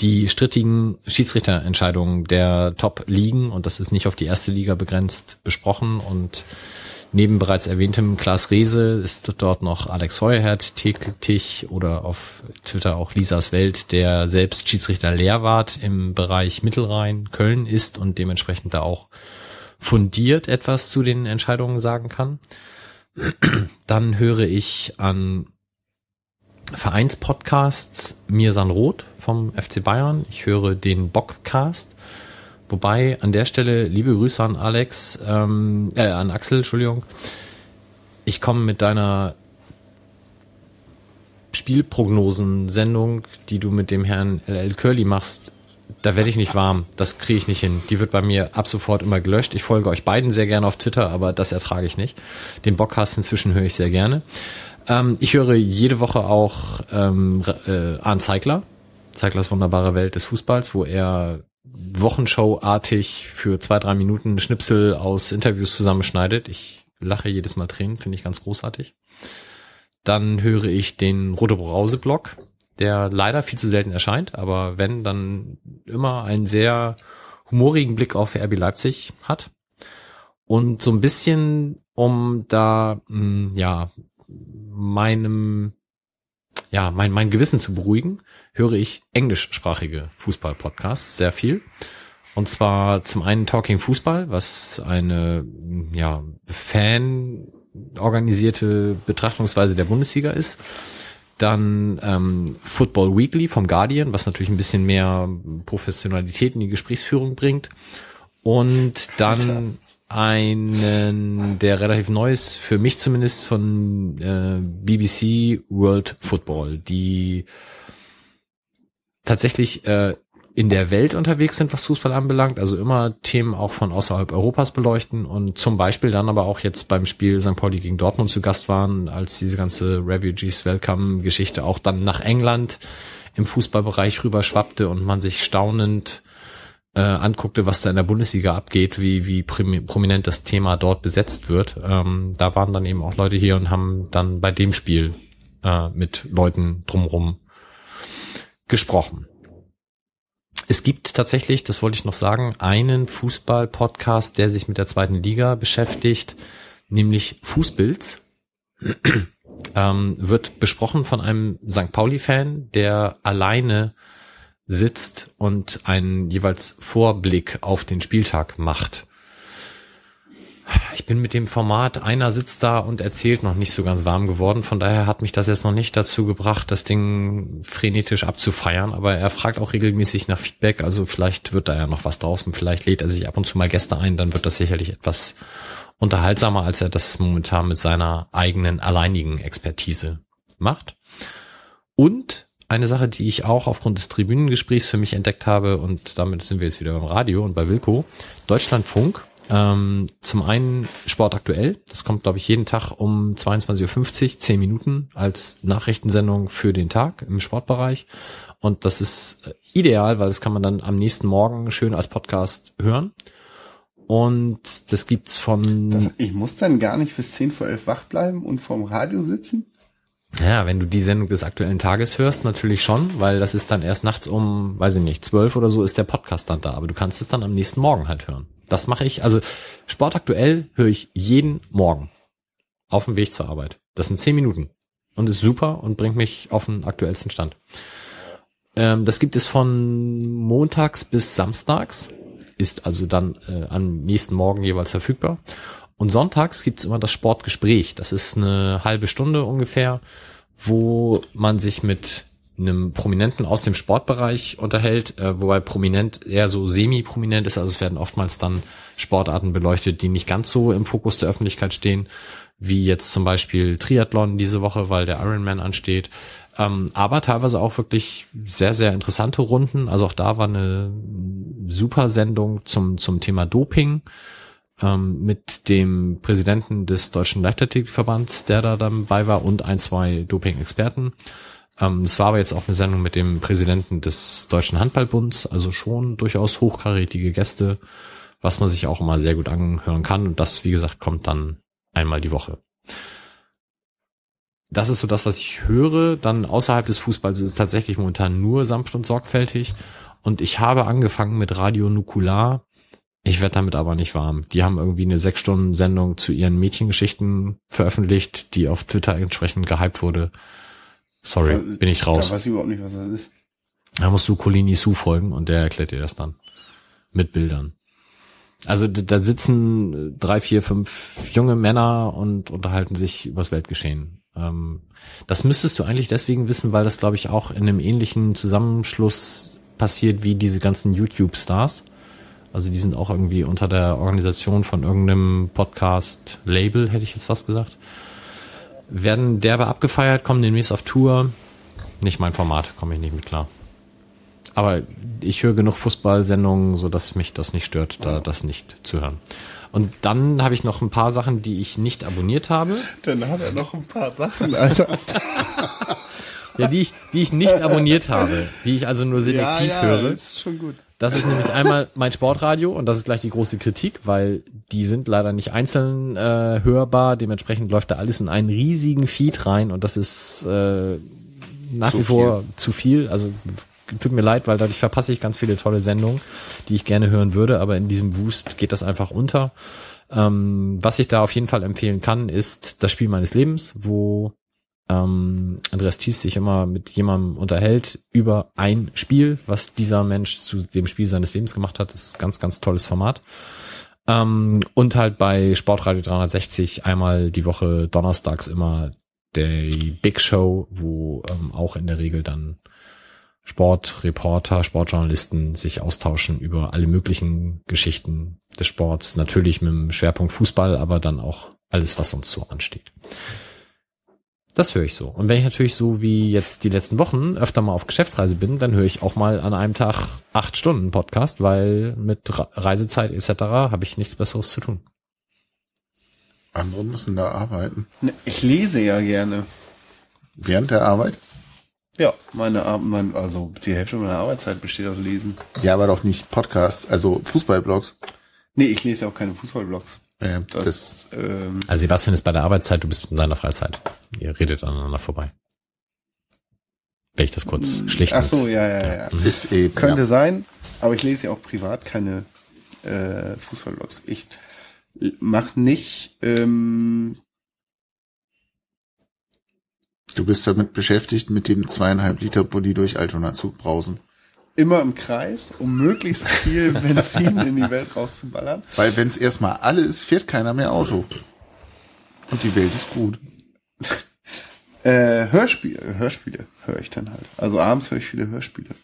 die strittigen Schiedsrichterentscheidungen der Top-Ligen, und das ist nicht auf die erste Liga begrenzt, besprochen und Neben bereits erwähntem Klaas Rehse ist dort noch Alex Feuerherd tätig oder auf Twitter auch Lisas Welt, der selbst Schiedsrichter Lehrwart im Bereich Mittelrhein Köln ist und dementsprechend da auch fundiert etwas zu den Entscheidungen sagen kann. Dann höre ich an Vereinspodcasts Mirsan Roth vom FC Bayern. Ich höre den Bockcast Wobei an der Stelle liebe Grüße an Alex, ähm, äh, an Axel, Entschuldigung. Ich komme mit deiner Spielprognosen-Sendung, die du mit dem Herrn LL Curly machst, da werde ich nicht warm. Das kriege ich nicht hin. Die wird bei mir ab sofort immer gelöscht. Ich folge euch beiden sehr gerne auf Twitter, aber das ertrage ich nicht. Den Bockcast inzwischen höre ich sehr gerne. Ähm, ich höre jede Woche auch ähm, äh, Arne Zeigler, Zeiglers wunderbare Welt des Fußballs, wo er Wochenshow-artig für zwei, drei Minuten Schnipsel aus Interviews zusammenschneidet. Ich lache jedes Mal Tränen, finde ich ganz großartig. Dann höre ich den Rote Brause-Blog, der leider viel zu selten erscheint, aber wenn, dann immer einen sehr humorigen Blick auf RB Leipzig hat. Und so ein bisschen, um da, mh, hm, ja, meinem, ja, mein, mein Gewissen zu beruhigen, höre ich englischsprachige Fußball-Podcasts sehr viel. Und zwar zum einen Talking Fußball, was eine ja, Fan organisierte Betrachtungsweise der Bundesliga ist. Dann ähm, Football Weekly vom Guardian, was natürlich ein bisschen mehr Professionalität in die Gesprächsführung bringt. Und dann einen, der relativ neu ist, für mich zumindest von äh, BBC World Football, die tatsächlich äh, in der Welt unterwegs sind, was Fußball anbelangt, also immer Themen auch von außerhalb Europas beleuchten und zum Beispiel dann aber auch jetzt beim Spiel St. Pauli gegen Dortmund zu Gast waren, als diese ganze Refugees Welcome Geschichte auch dann nach England im Fußballbereich rüber schwappte und man sich staunend äh, anguckte, was da in der Bundesliga abgeht, wie, wie prominent das Thema dort besetzt wird. Ähm, da waren dann eben auch Leute hier und haben dann bei dem Spiel äh, mit Leuten drumrum gesprochen. Es gibt tatsächlich, das wollte ich noch sagen, einen Fußball-Podcast, der sich mit der zweiten Liga beschäftigt, nämlich Fußbilds. ähm, wird besprochen von einem St. Pauli-Fan, der alleine sitzt und einen jeweils Vorblick auf den Spieltag macht ich bin mit dem Format, einer sitzt da und erzählt noch nicht so ganz warm geworden. Von daher hat mich das jetzt noch nicht dazu gebracht, das Ding frenetisch abzufeiern. Aber er fragt auch regelmäßig nach Feedback. Also vielleicht wird da ja noch was draus und vielleicht lädt er sich ab und zu mal Gäste ein. Dann wird das sicherlich etwas unterhaltsamer, als er das momentan mit seiner eigenen alleinigen Expertise macht. Und eine Sache, die ich auch aufgrund des Tribünengesprächs für mich entdeckt habe, und damit sind wir jetzt wieder beim Radio und bei Wilco, Deutschlandfunk Ähm, zum einen Sport aktuell. Das kommt, glaube ich, jeden Tag um 22.50 Uhr, 10 Minuten als Nachrichtensendung für den Tag im Sportbereich. Und das ist äh, ideal, weil das kann man dann am nächsten Morgen schön als Podcast hören. Und das gibt's von. Das, ich muss dann gar nicht bis 10 vor 11 wach bleiben und vorm Radio sitzen? Ja, wenn du die Sendung des aktuellen Tages hörst, natürlich schon, weil das ist dann erst nachts um, weiß ich nicht, zwölf oder so ist der Podcast dann da, aber du kannst es dann am nächsten Morgen halt hören. Das mache ich, also Sport aktuell höre ich jeden Morgen auf dem Weg zur Arbeit. Das sind zehn Minuten und ist super und bringt mich auf den aktuellsten Stand. Ähm, das gibt es von montags bis samstags, ist also dann äh, am nächsten Morgen jeweils verfügbar. Und sonntags gibt's immer das Sportgespräch. Das ist eine halbe Stunde ungefähr, wo man sich mit einem Prominenten aus dem Sportbereich unterhält, äh, wobei prominent eher so semi-prominent ist. Also es werden oftmals dann Sportarten beleuchtet, die nicht ganz so im Fokus der Öffentlichkeit stehen, wie jetzt zum Beispiel Triathlon diese Woche, weil der Ironman ansteht. Ähm, aber teilweise auch wirklich sehr, sehr interessante Runden. Also auch da war eine super Sendung zum, zum Thema Doping ähm, mit dem Präsidenten des Deutschen Leichtathletikverbands, der da dabei war, und ein, zwei Doping-Experten. Ähm, es war aber jetzt auch eine Sendung mit dem Präsidenten des Deutschen Handballbunds, also schon durchaus hochkarätige Gäste, was man sich auch immer sehr gut anhören kann. Und das, wie gesagt, kommt dann einmal die Woche. Das ist so das, was ich höre. Dann außerhalb des Fußballs ist es tatsächlich momentan nur sanft und sorgfältig. Und ich habe angefangen mit Radio Nukular ich werde damit aber nicht warm. Die haben irgendwie eine sechs Stunden Sendung zu ihren Mädchengeschichten veröffentlicht, die auf Twitter entsprechend gehypt wurde. Sorry, da, bin ich raus. Da weiß ich überhaupt nicht, was das ist. Da musst du Colini Su folgen und der erklärt dir das dann. Mit Bildern. Also da sitzen drei, vier, fünf junge Männer und unterhalten sich übers Weltgeschehen. Ähm, das müsstest du eigentlich deswegen wissen, weil das, glaube ich, auch in einem ähnlichen Zusammenschluss passiert wie diese ganzen YouTube-Stars also die sind auch irgendwie unter der Organisation von irgendeinem Podcast-Label, hätte ich jetzt fast gesagt. Werden derbe abgefeiert, kommen demnächst auf Tour. Nicht mein Format, komme ich nicht mit klar. Aber ich höre genug Fußballsendungen, so dass mich das nicht stört, da das nicht zu hören. Und dann habe ich noch ein paar Sachen, die ich nicht abonniert habe. Dann hat er noch ein paar Sachen, Alter. ja, die ich, die ich nicht abonniert habe, die ich also nur selektiv ja, ja, höre. Ist schon gut. Das ist nämlich einmal mein Sportradio und das ist gleich die große Kritik, weil die sind leider nicht einzeln äh, hörbar. Dementsprechend läuft da alles in einen riesigen Feed rein und das ist äh, nach zu wie vor viel. zu viel. Also tut mir leid, weil dadurch verpasse ich ganz viele tolle Sendungen, die ich gerne hören würde, aber in diesem Wust geht das einfach unter. Ähm, was ich da auf jeden Fall empfehlen kann, ist das Spiel meines Lebens, wo ähm, Andreas Thies sich immer mit jemandem unterhält über ein Spiel, was dieser Mensch zu dem Spiel seines Lebens gemacht hat. Das ist ganz, ganz tolles Format. Ähm, und halt bei Sportradio 360 einmal die Woche donnerstags immer der Big Show, wo ähm, auch in der Regel dann Sportreporter, Sportjournalisten sich austauschen über alle möglichen Geschichten des Sports. Natürlich mit dem Schwerpunkt Fußball, aber dann auch alles, was uns so ansteht. Das höre ich so. Und wenn ich natürlich so wie jetzt die letzten Wochen öfter mal auf Geschäftsreise bin, dann höre ich auch mal an einem Tag acht Stunden Podcast, weil mit Reisezeit etc. habe ich nichts Besseres zu tun. Andere müssen da arbeiten. Ne, ich lese ja gerne. Während der Arbeit? Ja, meine, mein, also die Hälfte meiner Arbeitszeit besteht aus Lesen. Ja, aber doch nicht Podcasts, also Fußballblogs. Nee, ich lese ja auch keine Fußballblogs. Ja, das, das ähm, also Sebastian ist bei der Arbeitszeit, du bist in deiner Freizeit. Ihr redet aneinander vorbei. Wenn ich das kurz hm, schlicht. Ach so, ja, ja, ja. Mhm. Ist eben, Könnte ja. sein, aber ich lese ja auch privat keine äh, Fußballblogs. Ich mach nicht. Ähm, du bist damit beschäftigt, mit dem zweieinhalb Liter Bulli durch Altona zu brausen immer im Kreis, um möglichst viel Benzin in die Welt rauszuballern. Weil wenn es erstmal alle ist, fährt keiner mehr Auto. Und die Welt ist gut. äh, Hörspiele, Hörspiele höre ich dann halt. Also abends höre ich viele Hörspiele.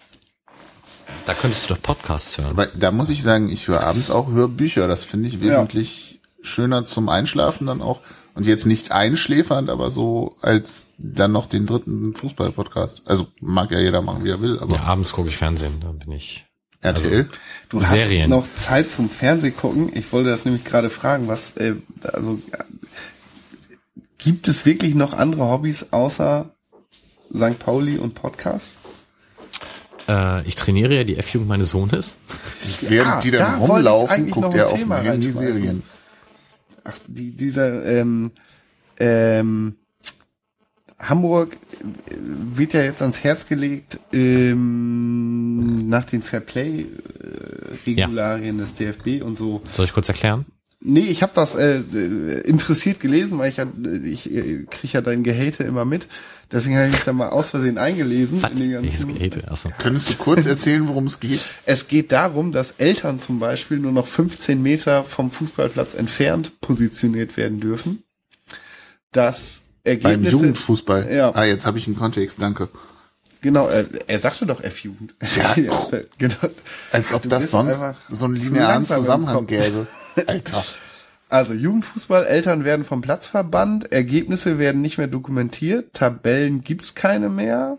Da könntest du doch Podcasts hören. Aber da muss ich sagen, ich höre abends auch Hörbücher. Das finde ich wesentlich ja. schöner zum Einschlafen dann auch. Und jetzt nicht einschläfernd, aber so als dann noch den dritten Fußball-Podcast. Also mag ja jeder machen, wie er will. Aber ja, abends gucke ich Fernsehen, da bin ich RTL. Du hast Serien. noch Zeit zum Fernseh gucken. Ich wollte das nämlich gerade fragen, was, äh, also, äh, gibt es wirklich noch andere Hobbys außer St. Pauli und Podcast? Äh, ich trainiere ja die F-Jugend meines Sohnes. Während die da dann ich rumlaufen, guckt er auf dem Handy reinschmeißen. Serien. Ach, die, dieser, ähm, ähm, Hamburg äh, wird ja jetzt ans Herz gelegt, ähm, nach den Fairplay-Regularien des DFB und so. Soll ich kurz erklären? Nee, ich habe das äh, äh, interessiert gelesen, weil ich ja, ich äh, krieg ja dein Gehate immer mit. Deswegen habe ich mich da mal aus Versehen eingelesen. Was? in den ganzen- Gehate? Achso. Könntest du kurz erzählen, worum es geht? Es geht darum, dass Eltern zum Beispiel nur noch 15 Meter vom Fußballplatz entfernt positioniert werden dürfen. Das Beim Ergebnisse, Jugendfußball. Ja. Ah, jetzt habe ich einen Kontext, danke. Genau, er, er sagte doch F-Jugend. Ja. genau. Als ob Du das sonst so einen linearen Zusammenhang gäbe. Alter. Also Jugendfußball, Eltern werden vom Platz verbannt, Ergebnisse werden nicht mehr dokumentiert, Tabellen gibt's keine mehr.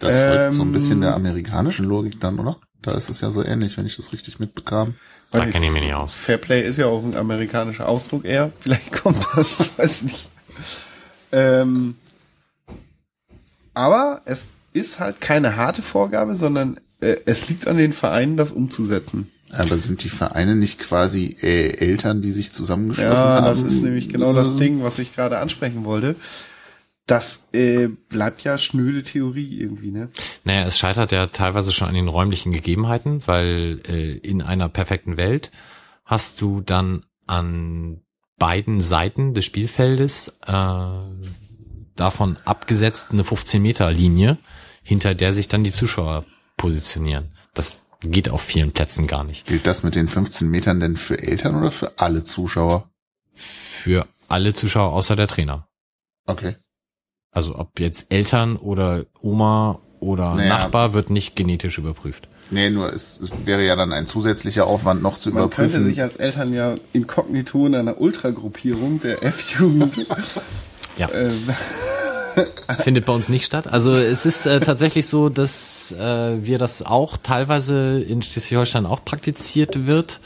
Das folgt so ein Ähm, bisschen der amerikanischen Logik dann, oder? Da ist es ja so ähnlich, wenn ich das richtig mitbekam. Da kenne ich mich nicht aus. Fairplay ist ja auch ein amerikanischer Ausdruck eher. Vielleicht kommt das, weiß nicht. Ähm, aber es ist halt keine harte Vorgabe, sondern äh, es liegt an den Vereinen, das umzusetzen. Aber sind die Vereine nicht quasi äh, Eltern, die sich zusammengeschlossen Ja, haben? das ist nämlich genau das Ding, was ich gerade ansprechen wollte. Das äh, bleibt ja schnöde Theorie irgendwie, ne? Naja, es scheitert ja teilweise schon an den räumlichen Gegebenheiten, weil äh, in einer perfekten Welt hast du dann an beiden Seiten des Spielfeldes äh, davon abgesetzt eine 15-Meter-Linie, hinter der sich dann die Zuschauer positionieren. Das geht auf vielen Plätzen gar nicht. Gilt das mit den 15 Metern denn für Eltern oder für alle Zuschauer? Für alle Zuschauer außer der Trainer. Okay. Also ob jetzt Eltern oder Oma oder Naja. Nachbar wird nicht genetisch überprüft. Nee, nur es, es wäre ja dann ein zusätzlicher Aufwand noch zu Man könnte überprüfen. sich als Eltern ja inkognito in einer Ultragruppierung der F-Jugend Ja. ähm, Findet bei uns nicht statt. Also es ist äh, tatsächlich so, dass äh, wir das auch teilweise in Schleswig-Holstein auch praktiziert wird.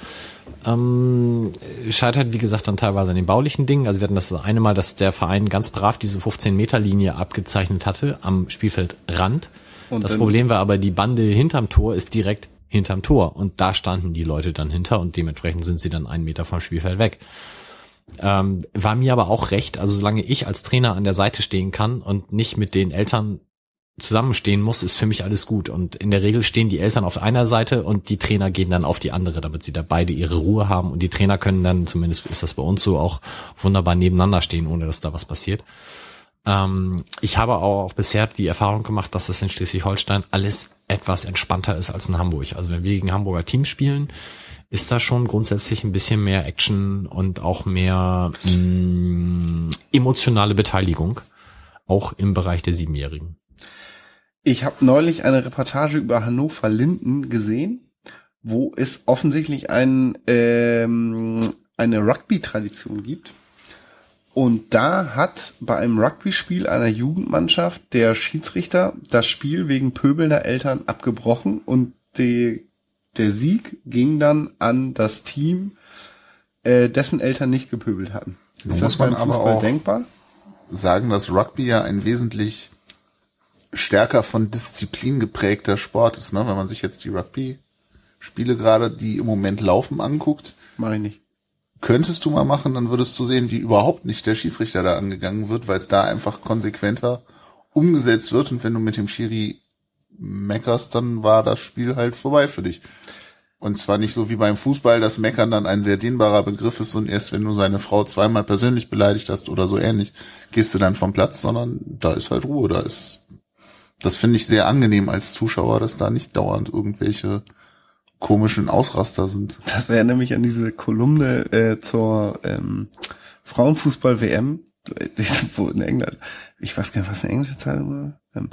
Ähm, scheitert, wie gesagt, dann teilweise an den baulichen Dingen. Also wir hatten das eine Mal, dass der Verein ganz brav diese 15-Meter-Linie abgezeichnet hatte am Spielfeldrand. Und das Problem war aber, die Bande hinterm Tor ist direkt hinterm Tor. Und da standen die Leute dann hinter und dementsprechend sind sie dann einen Meter vom Spielfeld weg. Ähm, war mir aber auch recht, also solange ich als Trainer an der Seite stehen kann und nicht mit den Eltern zusammenstehen muss, ist für mich alles gut. Und in der Regel stehen die Eltern auf einer Seite und die Trainer gehen dann auf die andere, damit sie da beide ihre Ruhe haben. Und die Trainer können dann, zumindest ist das bei uns so, auch wunderbar nebeneinander stehen, ohne dass da was passiert. Ähm, ich habe auch bisher die Erfahrung gemacht, dass das in Schleswig-Holstein alles etwas entspannter ist als in Hamburg. Also wenn wir gegen Hamburger Teams spielen, ist da schon grundsätzlich ein bisschen mehr Action und auch mehr mh, emotionale Beteiligung, auch im Bereich der Siebenjährigen. Ich habe neulich eine Reportage über Hannover Linden gesehen, wo es offensichtlich ein, ähm, eine Rugby-Tradition gibt. Und da hat bei einem Rugby-Spiel einer Jugendmannschaft der Schiedsrichter das Spiel wegen pöbelnder Eltern abgebrochen und die, der Sieg ging dann an das Team, äh, dessen Eltern nicht gepöbelt hatten. Ist muss das man beim aber Fußball auch- denkbar? sagen, dass Rugby ja ein wesentlich stärker von Disziplin geprägter Sport ist, ne? Wenn man sich jetzt die Rugby-Spiele gerade, die im Moment laufen, anguckt, Mach ich nicht. könntest du mal machen, dann würdest du sehen, wie überhaupt nicht der Schiedsrichter da angegangen wird, weil es da einfach konsequenter umgesetzt wird und wenn du mit dem Schiri meckerst, dann war das Spiel halt vorbei für dich. Und zwar nicht so wie beim Fußball, dass Meckern dann ein sehr dehnbarer Begriff ist und erst wenn du seine Frau zweimal persönlich beleidigt hast oder so ähnlich, gehst du dann vom Platz, sondern da ist halt Ruhe, da ist, das finde ich sehr angenehm als Zuschauer, dass da nicht dauernd irgendwelche komischen Ausraster sind. Das erinnert mich an diese Kolumne äh, zur ähm, Frauenfußball-WM, wo in England, ich weiß gar nicht, was eine englische Zeitung war. Ähm,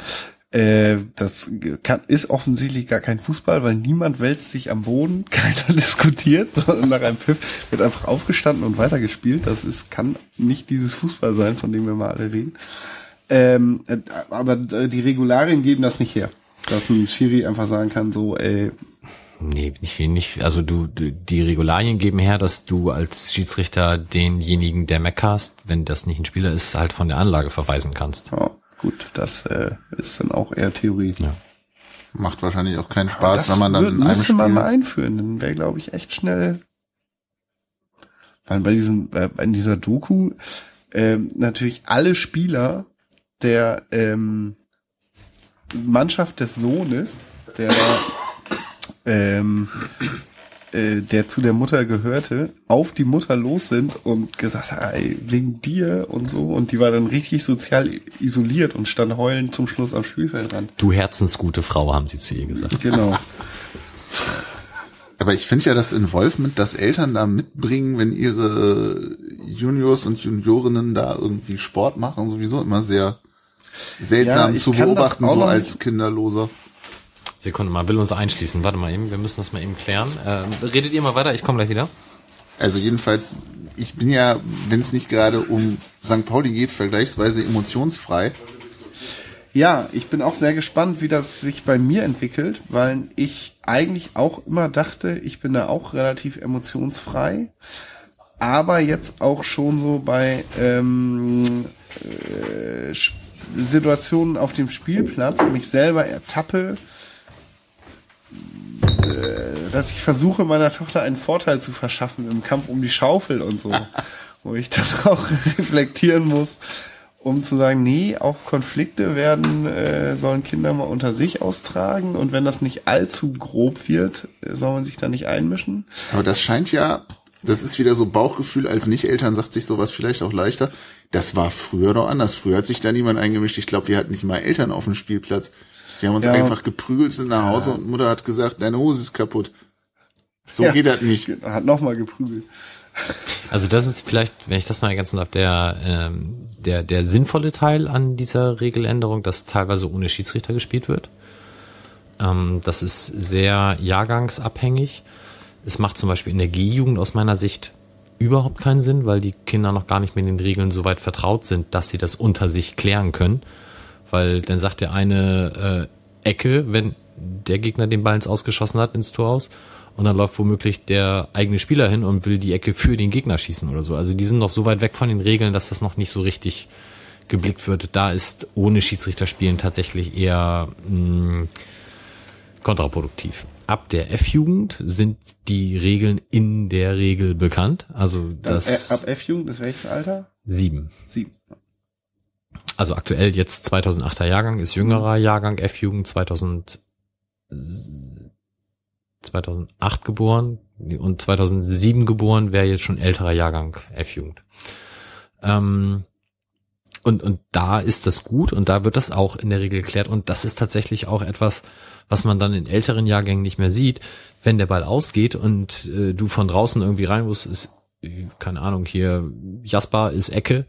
äh, das kann, ist offensichtlich gar kein Fußball, weil niemand wälzt sich am Boden, keiner diskutiert, sondern nach einem Pfiff wird einfach aufgestanden und weitergespielt. Das ist, kann nicht dieses Fußball sein, von dem wir mal alle reden. Ähm, äh, aber äh, die Regularien geben das nicht her. Dass ein Schiri einfach sagen kann, so, ey, Nee, nicht, nicht, also du, du, die Regularien geben her, dass du als Schiedsrichter denjenigen, der meckerst, wenn das nicht ein Spieler ist, halt von der Anlage verweisen kannst. Ja, gut, das äh, ist dann auch eher Theorie. Ja. Macht wahrscheinlich auch keinen Spaß, wenn man dann wür- in einem müsste man mal einführen, dann wäre, glaube ich, echt schnell. Weil bei diesem, äh, in dieser Doku ähm, natürlich alle Spieler der ähm, Mannschaft des Sohnes, der ähm, äh, der zu der Mutter gehörte, auf die Mutter los sind und gesagt, ey, wegen dir und so. Und die war dann richtig sozial isoliert und stand heulend zum Schluss am Spielfeldrand. Du herzensgute Frau, haben sie zu ihr gesagt. Genau. aber ich finde ja das Involvement, das Eltern da mitbringen, wenn ihre Juniors und Juniorinnen da irgendwie Sport machen, sowieso immer sehr seltsam Ja, zu beobachten, so als nicht- Kinderloser. Sekunde mal, will uns einschließen. Warte mal eben, wir müssen das mal eben klären. Ähm, redet ihr mal weiter, ich komme gleich wieder. Also jedenfalls, ich bin ja, wenn es nicht gerade um St. Pauli geht, vergleichsweise emotionsfrei. Ja, ich bin auch sehr gespannt, wie das sich bei mir entwickelt, weil ich eigentlich auch immer dachte, ich bin da auch relativ emotionsfrei, aber jetzt auch schon so bei ähm, äh, Situationen auf dem Spielplatz mich selber ertappe, äh, dass ich versuche, meiner Tochter einen Vorteil zu verschaffen im Kampf um die Schaufel und so, wo ich dann auch reflektieren muss, um zu sagen, nee, auch Konflikte werden, äh, sollen Kinder mal unter sich austragen und wenn das nicht allzu grob wird, äh, soll man sich da nicht einmischen. Aber das scheint ja, das ist wieder so Bauchgefühl, als Nicht-Eltern sagt sich sowas vielleicht auch leichter. Das war früher doch anders. Früher hat sich da niemand eingemischt. Ich glaube, wir hatten nicht mal Eltern auf dem Spielplatz. Wir haben uns Ja. einfach geprügelt, sind nach Hause und Mutter hat gesagt, deine Hose ist kaputt. So Ja. geht das nicht. Hat nochmal geprügelt. Also das ist vielleicht, wenn ich das noch ergänzen darf, der, ähm, der, der sinnvolle Teil an dieser Regeländerung, dass teilweise ohne Schiedsrichter gespielt wird. Ähm, das ist sehr jahrgangsabhängig. Es macht zum Beispiel in der G-Jugend aus meiner Sicht überhaupt keinen Sinn, weil die Kinder noch gar nicht mit den Regeln so weit vertraut sind, dass sie das unter sich klären können. Weil dann sagt der eine äh, Ecke, wenn der Gegner den Ball ins Ausgeschossen hat, ins Tor aus. Und dann läuft womöglich der eigene Spieler hin und will die Ecke für den Gegner schießen oder so. Also die sind noch so weit weg von den Regeln, dass das noch nicht so richtig geblickt wird. Da ist ohne Schiedsrichter spielen tatsächlich eher mh, kontraproduktiv. Ab der F-Jugend sind die Regeln in der Regel bekannt. Also das ab F-Jugend ist welches Alter? sieben. Sieben. Also aktuell jetzt 2008er Jahrgang ist jüngerer Jahrgang F-Jugend 2000 2008 geboren und 2007 geboren wäre jetzt schon älterer Jahrgang F-Jugend. Ähm, und, und da ist das gut und da wird das auch in der Regel geklärt und das ist tatsächlich auch etwas, was man dann in älteren Jahrgängen nicht mehr sieht. Wenn der Ball ausgeht und äh, du von draußen irgendwie rein musst, ist, keine Ahnung, hier Jasper ist Ecke,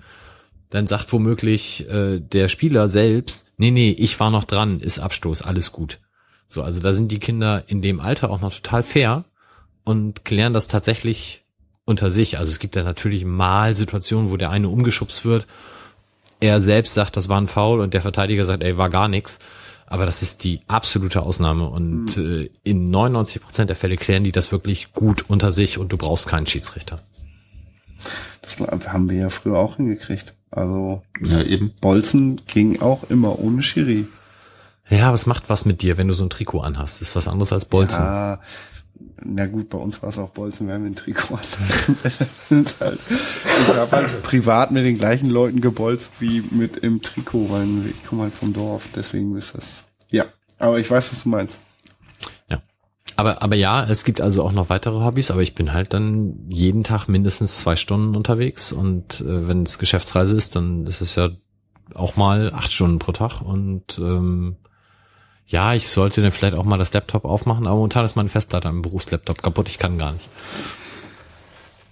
dann sagt womöglich äh, der Spieler selbst, nee, nee, ich war noch dran, ist Abstoß, alles gut. So, also da sind die Kinder in dem Alter auch noch total fair und klären das tatsächlich unter sich. Also es gibt ja natürlich mal Situationen, wo der eine umgeschubst wird, er selbst sagt, das war ein Foul und der Verteidiger sagt, ey, war gar nichts. Aber das ist die absolute Ausnahme und äh, in 99 Prozent der Fälle klären die das wirklich gut unter sich und du brauchst keinen Schiedsrichter. Das haben wir ja früher auch hingekriegt. Also Ja, eben. Bolzen ging auch immer ohne Schiri. Ja, aber es macht was mit dir, wenn du so ein Trikot anhast. Das ist was anderes als Bolzen. Ah, na gut, bei uns war es auch Bolzen, wir haben den Trikot an. Halt- ich habe halt privat mit den gleichen Leuten gebolzt wie mit im Trikot, weil ich komme halt vom Dorf, deswegen ist das. Ja, aber ich weiß, was du meinst. Aber, aber ja, es gibt also auch noch weitere Hobbys, aber ich bin halt dann jeden Tag mindestens zwei Stunden unterwegs und äh, wenn es Geschäftsreise ist, dann ist es ja auch mal acht Stunden pro Tag und ähm, ja, ich sollte dann vielleicht auch mal das Laptop aufmachen, aber momentan ist meine Festplatte am Berufslaptop kaputt, ich kann gar nicht.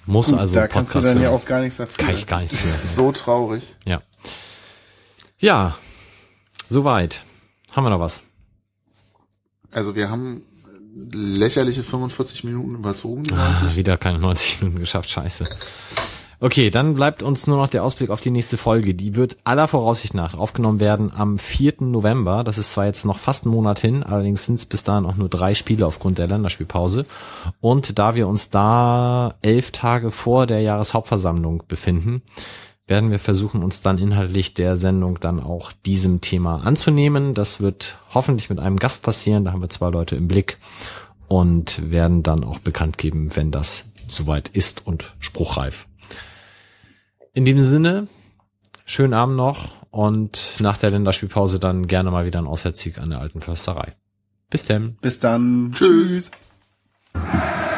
Muss Gut, also da kannst du Podcast dann ja auch gar nichts dafür. Kann ich gar nichts mehr. So traurig. Ja. Ja, soweit. Haben wir noch was? Also wir haben lächerliche 45 Minuten überzogen. Ah, 90. wieder keine 90 Minuten geschafft, scheiße. Okay, dann bleibt uns nur noch der Ausblick auf die nächste Folge. Die wird aller Voraussicht nach aufgenommen werden am 4. November. Das ist zwar jetzt noch fast einen Monat hin, allerdings sind es bis dahin auch nur drei Spiele aufgrund der Länderspielpause. Und da wir uns da elf Tage vor der Jahreshauptversammlung befinden, werden wir versuchen, uns dann inhaltlich der Sendung dann auch diesem Thema anzunehmen. Das wird hoffentlich mit einem Gast passieren. Da haben wir zwei Leute im Blick und werden dann auch bekannt geben, wenn das soweit ist und spruchreif. In dem Sinne, schönen Abend noch und nach der Länderspielpause dann gerne mal wieder ein Auswärtssieg an der alten Försterei. Bis denn. Bis dann. Tschüss. Tschüss.